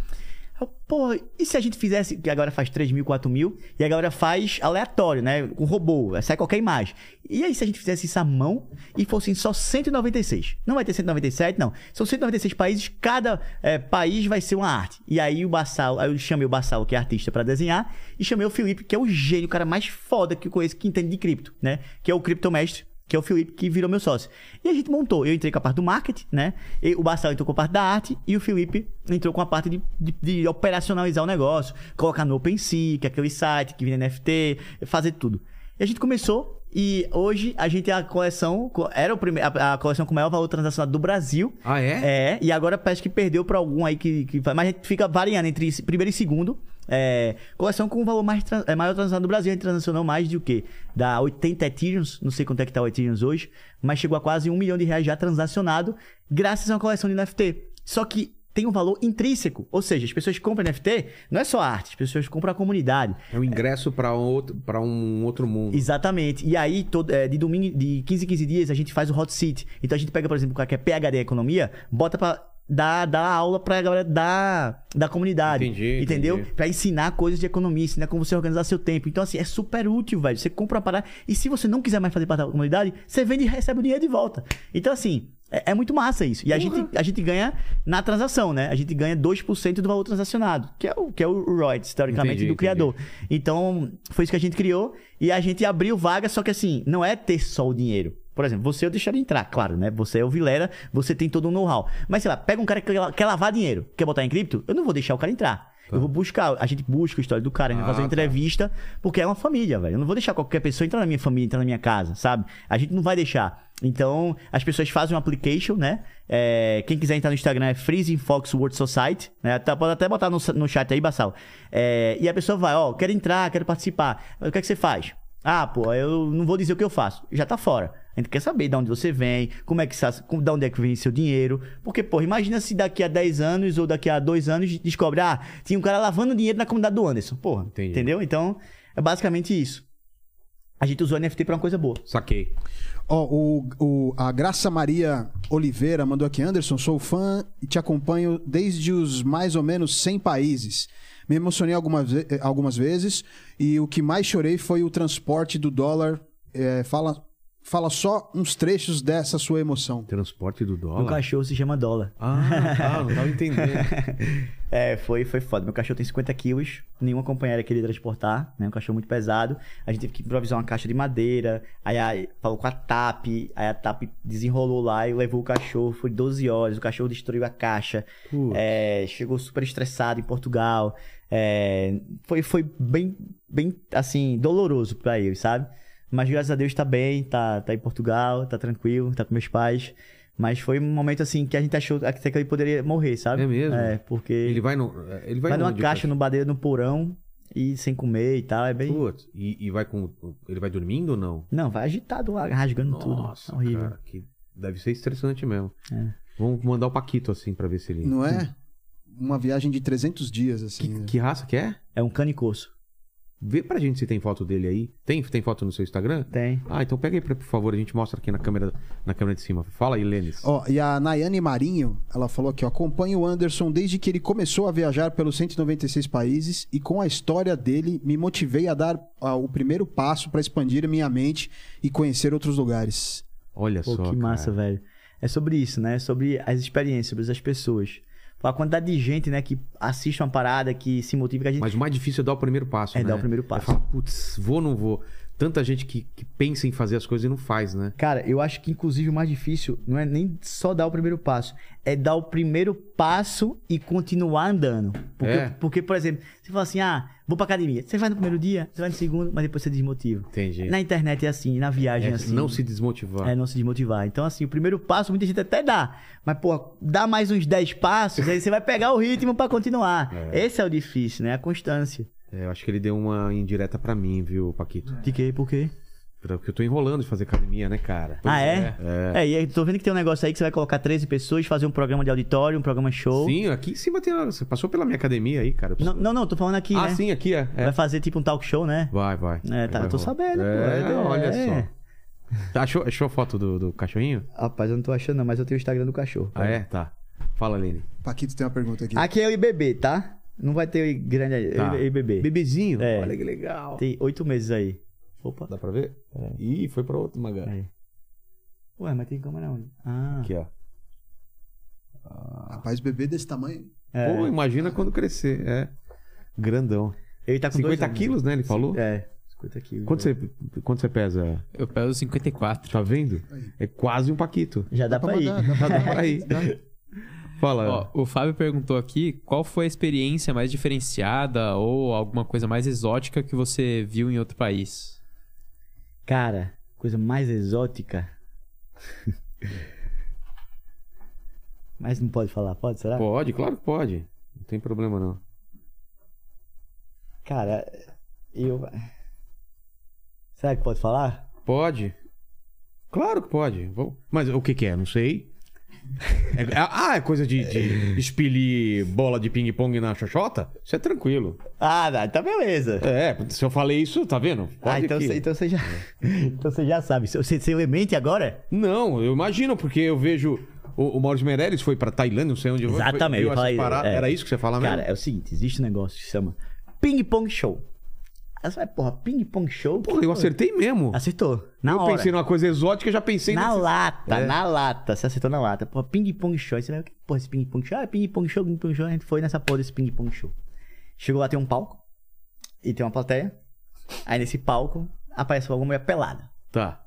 Pô, e se a gente fizesse, que agora faz 3 mil, 4 mil, e agora faz aleatório, né? Com robô, sai qualquer imagem. E aí se a gente fizesse isso à mão e fossem só 196? Não vai ter 197, não. São 196 países, cada eh, país vai ser uma arte. E aí o Bassal, aí eu chamei o Bassal, que é artista, pra desenhar, e chamei o Felipe, que é o gênio, o cara mais foda que eu conheço, que entende de cripto, né? Que é o criptomestre que é o Felipe, que virou meu sócio. E a gente montou. Eu entrei com a parte do marketing, né? E o Bassal entrou com a parte da arte e o Felipe entrou com a parte de, de- de operacionalizar o negócio, colocar no OpenSea, que é aquele site que vira NFT, fazer tudo. E a gente começou e hoje a gente é a coleção, era o prime- a, a coleção com o maior valor transacionado do Brasil. Ah, é? É, e agora parece que perdeu pra algum aí que, que. Mas a gente fica variando entre primeiro e segundo. É, coleção com o valor mais tran- é, maior transacionado do Brasil. A gente transacionou mais de o quê? Da 80 Ethereum, não sei quanto é que tá o Ethereum hoje, mas chegou a quase um milhão de reais já transacionado, graças a uma coleção de NFT. Só que tem um valor intrínseco, ou seja, as pessoas compram NFT, não é só arte, as pessoas compram a comunidade. É o ingresso pra outro, pra um outro mundo. Exatamente. E aí, todo, é, de domingo, de 15 em 15 dias, a gente faz o hot seat. Então a gente pega, por exemplo, que é PHD economia, bota pra dar, dar aula pra galera da, da comunidade. Entendi, Entendeu? entendi. Pra ensinar coisas de economia, ensinar como você organizar seu tempo. Então, assim, é super útil, velho. Você compra uma parada. E se você não quiser mais fazer parte da comunidade, você vende e recebe o dinheiro de volta. Então, assim. É, é muito massa isso. E a gente, a gente ganha na transação, né? A gente ganha 2% do valor transacionado, que é o, que é o royalties, teoricamente, Entendi, do criador. Então, foi isso que a gente criou e a gente abriu vaga, só que assim, não é ter só o dinheiro. Por exemplo, você eu deixaria entrar, claro, né? Você é o Vilera, você tem todo o know-how. Mas sei lá, pega um cara que quer- lavar dinheiro, quer botar em cripto, eu não vou deixar o cara entrar. Eu vou buscar, a gente busca a história do cara, a gente vai Ah, fazer uma tá. entrevista, porque é uma família, velho. Eu não vou deixar qualquer pessoa entrar na minha família, entrar na minha casa, sabe? A gente não vai deixar. Então, as pessoas fazem um application, né? É, quem quiser entrar no Instagram é Freezing Fox World Society, né? Tá- Pode até botar no, no chat aí, Bassal. É, e a pessoa vai, ó, quero entrar, quero participar. O que é que você faz? Ah, pô, eu não vou dizer o que eu faço. Já tá fora. A gente quer saber de onde você vem, como é que de onde é que vem seu dinheiro. Porque, pô, imagina se daqui a 10 anos ou daqui a 2 anos descobre, ah, tinha um cara lavando dinheiro na comunidade do Anderson. Porra, Entendi. entendeu? Então, é basicamente isso. A gente usou NFT pra uma coisa boa. Saquei. Ó, o, o- a Graça Maria Oliveira mandou aqui, Anderson, sou fã e te acompanho desde os mais ou menos 100 países. Me emocionei algumas, eh, algumas vezes e o que mais chorei foi o transporte do dólar. Eh, fala, fala só uns trechos dessa sua emoção. Transporte do Meu dólar. cachorro se chama dólar. Ah, tá, não tava entendendo. É, foi, foi foda. Meu cachorro tem 50 quilos, nenhuma companheira queria transportar, né? Um cachorro muito pesado. A gente teve que improvisar uma caixa de madeira. Aí, aí falou com a TAP, aí a TAP desenrolou lá e levou o cachorro. Foi 12 horas, o cachorro destruiu a caixa. É, chegou super estressado em Portugal. É, foi, foi bem, bem, assim, doloroso pra ele, sabe? Mas graças a Deus tá bem, tá, tá em Portugal, tá tranquilo, tá com meus pais. Mas foi um momento assim que a gente achou até que ele poderia morrer, sabe? É mesmo? É, porque Ele vai no. Ele vai, vai numa onde, caixa no badeiro no porão e sem comer e tal. É bem. Putz, e, e vai com. Ele vai dormindo ou não? Não, vai agitado lá, rasgando Nossa, tudo. É horrível. cara, que deve ser estressante mesmo. É. Vamos mandar o Paquito assim pra ver se ele. Não é? Uma viagem de 300 dias, assim. Que, né? que raça que é? É um canicoso. Vê pra gente se tem foto dele aí. Tem, tem foto no seu Instagram? Tem. Ah, então pega aí, por favor, a gente mostra aqui na câmera, na câmera de cima. Fala aí, Lênis. Ó, e a Nayane Marinho, ela falou aqui, ó, acompanho o Anderson desde que ele começou a viajar pelos 196 países e com a história dele me motivei a dar ah, o primeiro passo para expandir a minha mente e conhecer outros lugares. Olha Pô, só. que cara. massa, velho. É sobre isso, né? Sobre as experiências, sobre as pessoas. A quantidade de gente, né, que assiste uma parada, que se motiva, que a gente. Mas o mais difícil é dar o primeiro passo, É né? dar o primeiro É passo. falar, putz, vou ou não vou? Tanta gente que, que pensa em fazer as coisas e não faz, né? Cara, eu acho que inclusive o mais difícil não é nem só dar o primeiro passo, é dar o primeiro passo e continuar andando. Porque, É. porque por exemplo, você fala assim: ah, vou pra academia. Você vai no primeiro dia, você vai no segundo, mas depois você desmotiva. Entendi. Na internet é assim, na viagem É é assim. não se desmotivar. É não se desmotivar. Então, assim, o primeiro passo muita gente até dá. Mas, pô, dá mais uns 10 passos, aí você vai pegar o ritmo pra continuar. Esse é o difícil, né? A constância. É, eu acho que ele deu uma indireta pra mim, viu, Paquito? De quê? Por quê? Porque eu tô enrolando de fazer academia, né, cara? ah, é? É. É, e aí tô vendo que tem um negócio aí que você vai colocar 13 pessoas, fazer um programa de auditório, um programa show. Sim, aqui em cima tem. Você passou pela minha academia aí, cara. Eu Não, preciso- não, não, tô falando aqui, ah, né? sim, aqui é. é. Vai fazer tipo um talk show, né? Vai, vai. É, tá, Vai eu tô rolar. sabendo, É, pô. É. olha só. Tá, Achou, achou a foto do, do cachorrinho? Rapaz, eu não tô achando não, mas eu tenho o Instagram do cachorro. Ah, é? Tá. Fala, Lene. Paquito tem uma pergunta aqui. Aqui é o IBB, tá? Não vai ter o grande Tá. é IBB. Bebezinho? É. Olha que legal. Tem oito meses aí. Opa. Dá pra ver? É. Ih, foi pra outro Maga. Aí. Ué, mas tem câmera onde? Ah. Aqui, ó. Rapaz, bebê desse tamanho. É. Pô, imagina quando crescer. É. Grandão. Ele tá com dois 50 anos. quilos, né? Ele falou? É, 50 quilos. Quanto você, quanto você pesa? Eu peso 54. Tá vendo? É quase um Paquito. Já dá, pra ir. mandar, dá pra Dá pra ir. Fala. Ó, o Fábio perguntou aqui qual foi a experiência mais diferenciada ou alguma coisa mais exótica que você viu em outro país? Cara, coisa mais exótica. Mas não pode falar, pode, será? Pode, claro que pode. Não tem problema, não. Cara, eu. Será que pode falar? Pode. Claro que pode. Mas o que que é? Não sei. É- ah, é coisa de, de expelir bola de ping-pong na xoxota? Isso é tranquilo. Ah, não, então beleza. É, se eu falei isso, tá vendo? ah, Pode então, que- você, então você já. então você já sabe. Você, você mente agora? Não, eu imagino, porque eu vejo. O, o Maurício Meirelles foi pra Tailândia, não sei onde foi- Exatamente, viu eu falei- é. Era isso que você fala mesmo? Cara, é o seguinte: existe um negócio que se chama Ping Pong Show. Aí você vai, porra, Ping Pong Show? Porra, eu acertei mesmo. Acertou. Na eu hora. pensei numa coisa exótica, já pensei Na nesse- lata, É. na lata. Você acertou na lata. Pô, ping-pong show. Aí você vai, pô, esse ping-pong show. Ah, ping-pong show, ping-pong show. A gente foi nessa porra desse ping-pong show. Chegou lá, tem um palco. E tem uma plateia. Aí nesse palco, aparece alguma mulher pelada. Tá.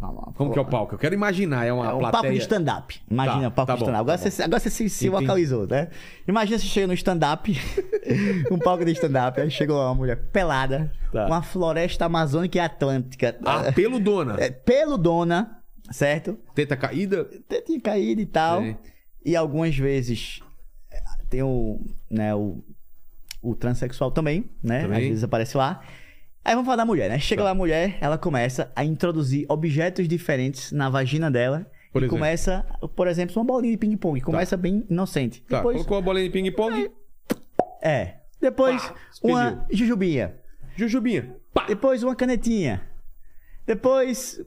Uma- Como que é o palco? Eu quero imaginar. É uma É um plateia... palco de stand-up. Imagina, Tá, um palco tá de stand-up. Agora, tá você, agora você se, se localizou, né? Imagina você chega no stand-up, um palco de stand-up, aí chegou uma mulher pelada, Tá. uma floresta amazônica e atlântica. Ah, peludona. É, peludona, certo? Teta caída. Até tinha caído e tal. Sim. E algumas vezes é, tem o, né, o, o transexual também, né? Também. Às vezes aparece lá. Aí vamos falar da mulher, né? Chega Tá. lá a mulher, ela começa a introduzir objetos diferentes na vagina dela. Por e exemplo? começa, por exemplo, uma bolinha de ping-pong. Começa bem inocente. Tá, Depois, colocou a bolinha de ping-pong. é. Depois, Pá, uma jujubinha. Jujubinha. Pá. Depois, uma canetinha. Depois,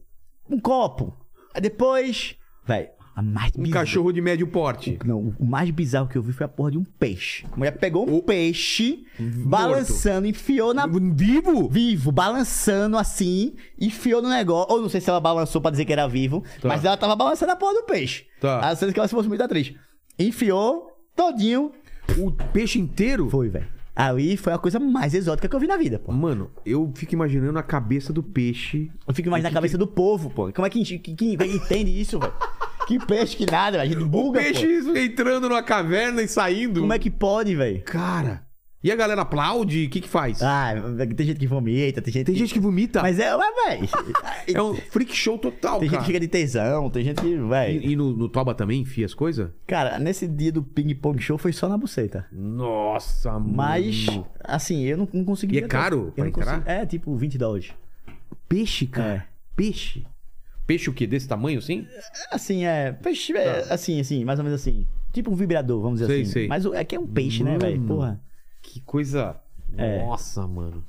um copo. Depois, velho, a mais Um cachorro de médio porte. Não, o mais bizarro que eu vi foi a porra de um peixe. A mulher pegou um peixe, balançando, enfiou na. Vivo? Vivo, balançando assim, enfiou no negócio. Ou não sei se ela balançou pra dizer que era vivo, Tá. mas ela tava balançando a porra do peixe. Tá. A cena que ela se fosse muito atriz. Enfiou todinho. O peixe inteiro? Foi, velho. Aí foi a coisa mais exótica que eu vi na vida, pô. Mano, eu fico imaginando a cabeça do peixe. Eu fico mais na cabeça do povo, pô. Como é que, que, que, que entende isso, velho? Que peixe, que nada, velho. A gente O buga, peixe pô. entrando numa caverna e saindo. Como é que pode, velho? Cara, E a galera aplaude? O que que faz? Ah, tem gente que vomita, tem gente Tem gente que vomita. Mas é, mas, véi. É um freak show total, Tem gente cara. que fica de tesão, tem gente que, véi. E, e no, no Toba também enfia as coisas? Cara, nesse dia do ping-pong show foi só na buceta. Nossa, Mas, mano. assim, eu não, não consegui. E é caro pra eu entrar? consegui- É, tipo, 20 dólares. Peixe, cara. É. Peixe. Peixe o quê? Desse tamanho, assim? Assim, é. Peixe, é, assim, assim, mais ou menos assim. Tipo um vibrador, vamos dizer Tá. Sei, assim. sei. Mas o- é que é um peixe, né, velho? Mano. Porra. Que coisa... É. Nossa, mano.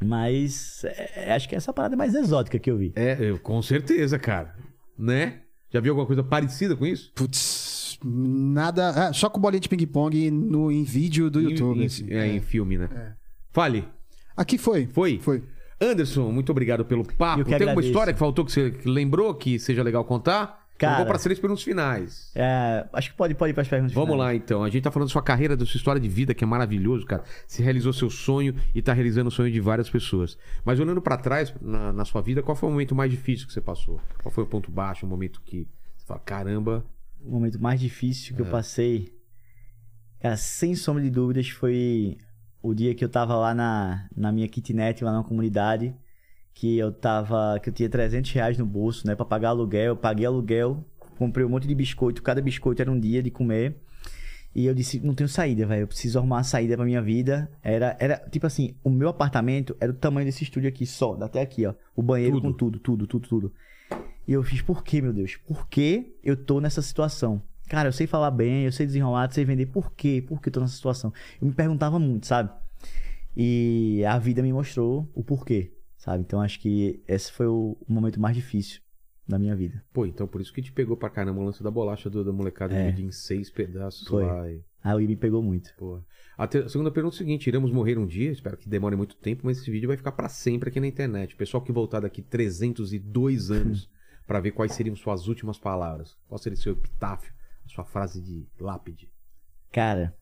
Mas é, acho que essa parada é mais exótica que eu vi. É, eu, com certeza, cara. Né? Já viu alguma coisa parecida com isso? Putz, nada. ah, só com bolinha de ping-pong no, em vídeo do Em- YouTube. Em, assim. é, em filme, né? Fale. Aqui foi. Foi? Foi. Anderson, muito obrigado pelo papo. Eu Tem alguma história que faltou que você lembrou que seja legal contar? Cara. Vamos para as três perguntas finais. É, acho que pode, pode ir para as perguntas. Vamos finais. lá, então. A gente tá falando da sua carreira, da sua história de vida, que é maravilhoso, cara. Você realizou seu sonho e tá realizando o sonho de várias pessoas. Mas olhando pra trás, na, na sua vida, qual foi o momento mais difícil que você passou? Qual foi o ponto baixo, o momento que você fala, caramba, O momento mais difícil que É. eu passei, cara, sem sombra de dúvidas, foi o dia que eu tava lá na, na minha kitnet, lá na comunidade, que eu tava, que eu tinha 300 reais no bolso, né, pra pagar aluguel, eu paguei aluguel, comprei um monte de biscoito, cada biscoito era um dia de comer, e eu disse, não tenho saída, velho, eu preciso arrumar uma saída pra minha vida, era, era, tipo assim, o meu apartamento era o tamanho desse estúdio aqui, só, até aqui, ó, o banheiro Tudo. com tudo, tudo, tudo, tudo. E eu fiz, por que, meu Deus? Por que eu tô nessa situação? Cara, eu sei falar bem, eu sei desenrolar, eu sei vender. Por quê? Por que eu tô nessa situação? Eu me perguntava muito, sabe? E a vida me mostrou o porquê, sabe? Então acho que esse foi o o momento mais difícil da minha vida. Pô, então por isso que te pegou pra caramba o lance da bolacha do- da molecada É. dividida em seis pedaços Foi. lá. E, Aí me pegou muito. pô. A, te- a segunda pergunta é o seguinte: iremos morrer um dia, espero que demore muito tempo, mas esse vídeo vai ficar pra sempre aqui na internet. O pessoal que voltar daqui 302 anos pra ver quais seriam suas últimas palavras. Qual seria seu epitáfio, sua frase de lápide? Cara,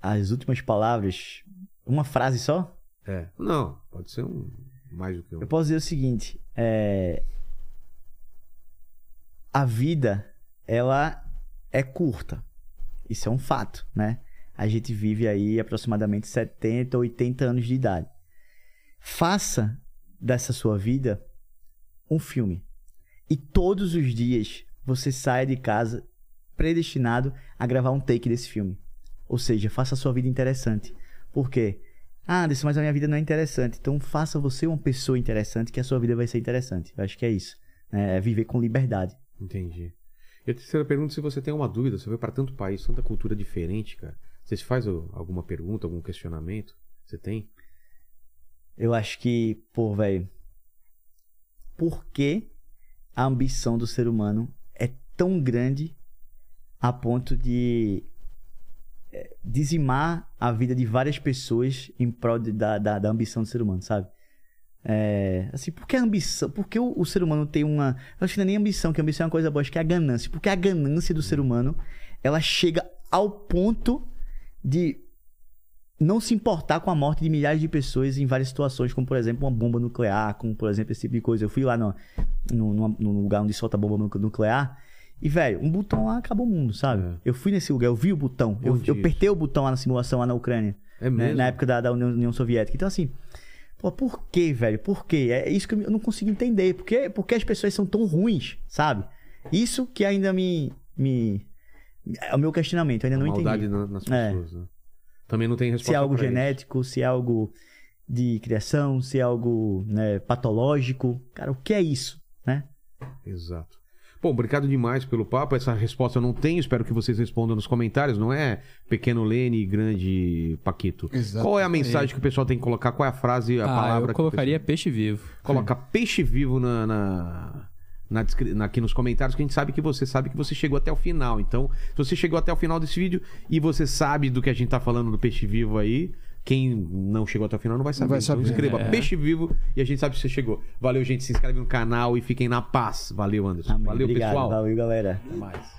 as últimas palavras. Uma frase só? É. Não, pode ser um mais do que um. Eu posso dizer o seguinte: é... a vida ela é curta. Isso é um fato, né? A gente vive aí aproximadamente 70, 80 anos de idade. Faça dessa sua vida um filme. E todos os dias você saia de casa predestinado a gravar um take desse filme. Ou seja, faça a sua vida interessante. Por quê? Ah, Anderson, mas a minha vida não é interessante. Então faça você uma pessoa interessante que a sua vida vai ser interessante. Eu acho que é isso. né? É viver com liberdade. Entendi. E a terceira pergunta, se você tem uma dúvida, você vai pra tanto país, tanta cultura diferente, cara. Você se faz alguma pergunta, algum questionamento? Você tem? Eu acho que, pô, velho. Por que a ambição do ser humano é tão grande a ponto de é, dizimar a vida de várias pessoas em prol de- da, da, da ambição do ser humano, sabe? É, assim, por que a ambição? Por que o, o ser humano tem uma. Eu acho que não é nem ambição, que ambição é uma coisa boa, acho que é a ganância. Porque a ganância do ser humano ela chega ao ponto de não se importar com a morte de milhares de pessoas em várias situações, como por exemplo uma bomba nuclear, como por exemplo esse tipo de coisa. Eu fui lá no, no, lugar onde solta bomba nu- nuclear e, velho, um botão lá acabou o mundo, sabe? É. Eu fui nesse lugar, eu vi o botão, eu, eu apertei o botão lá na simulação lá na Ucrânia, É né? mesmo? na época da, da União, Soviética. Então, assim, pô, por que, velho? Por quê? É isso que eu não consigo entender. Por que, por que as pessoas são tão ruins, sabe? Isso que ainda me. me é o meu questionamento, eu ainda A não maldade entendi. na- nas É. pessoas, né? Também não tem resposta Se é algo pra isso. genético, se é algo de criação, se é algo né, patológico. Cara, o que é isso, né? Exato. Bom, obrigado demais pelo papo. Essa resposta eu não tenho. Espero que vocês respondam nos comentários. Não é pequeno Lene e grande Paquito. Exato. Qual é a mensagem que o pessoal tem que colocar? Qual é a frase, a ah, palavra? eu que o colocaria pessoal- peixe vivo. Coloca peixe vivo na, na, na descri- na- aqui nos comentários, que a gente sabe que você sabe que você chegou até o final. Então, se você chegou até o final desse vídeo e você sabe do que a gente tá falando do peixe vivo aí, quem não chegou até o final não vai saber. vai então saber. escreva É. peixe vivo e a gente sabe se você chegou. Valeu, gente. Se inscreve no canal e fiquem na paz. Valeu, Anderson. Amém. Valeu, Obrigado, pessoal. valeu, galera. Até mais.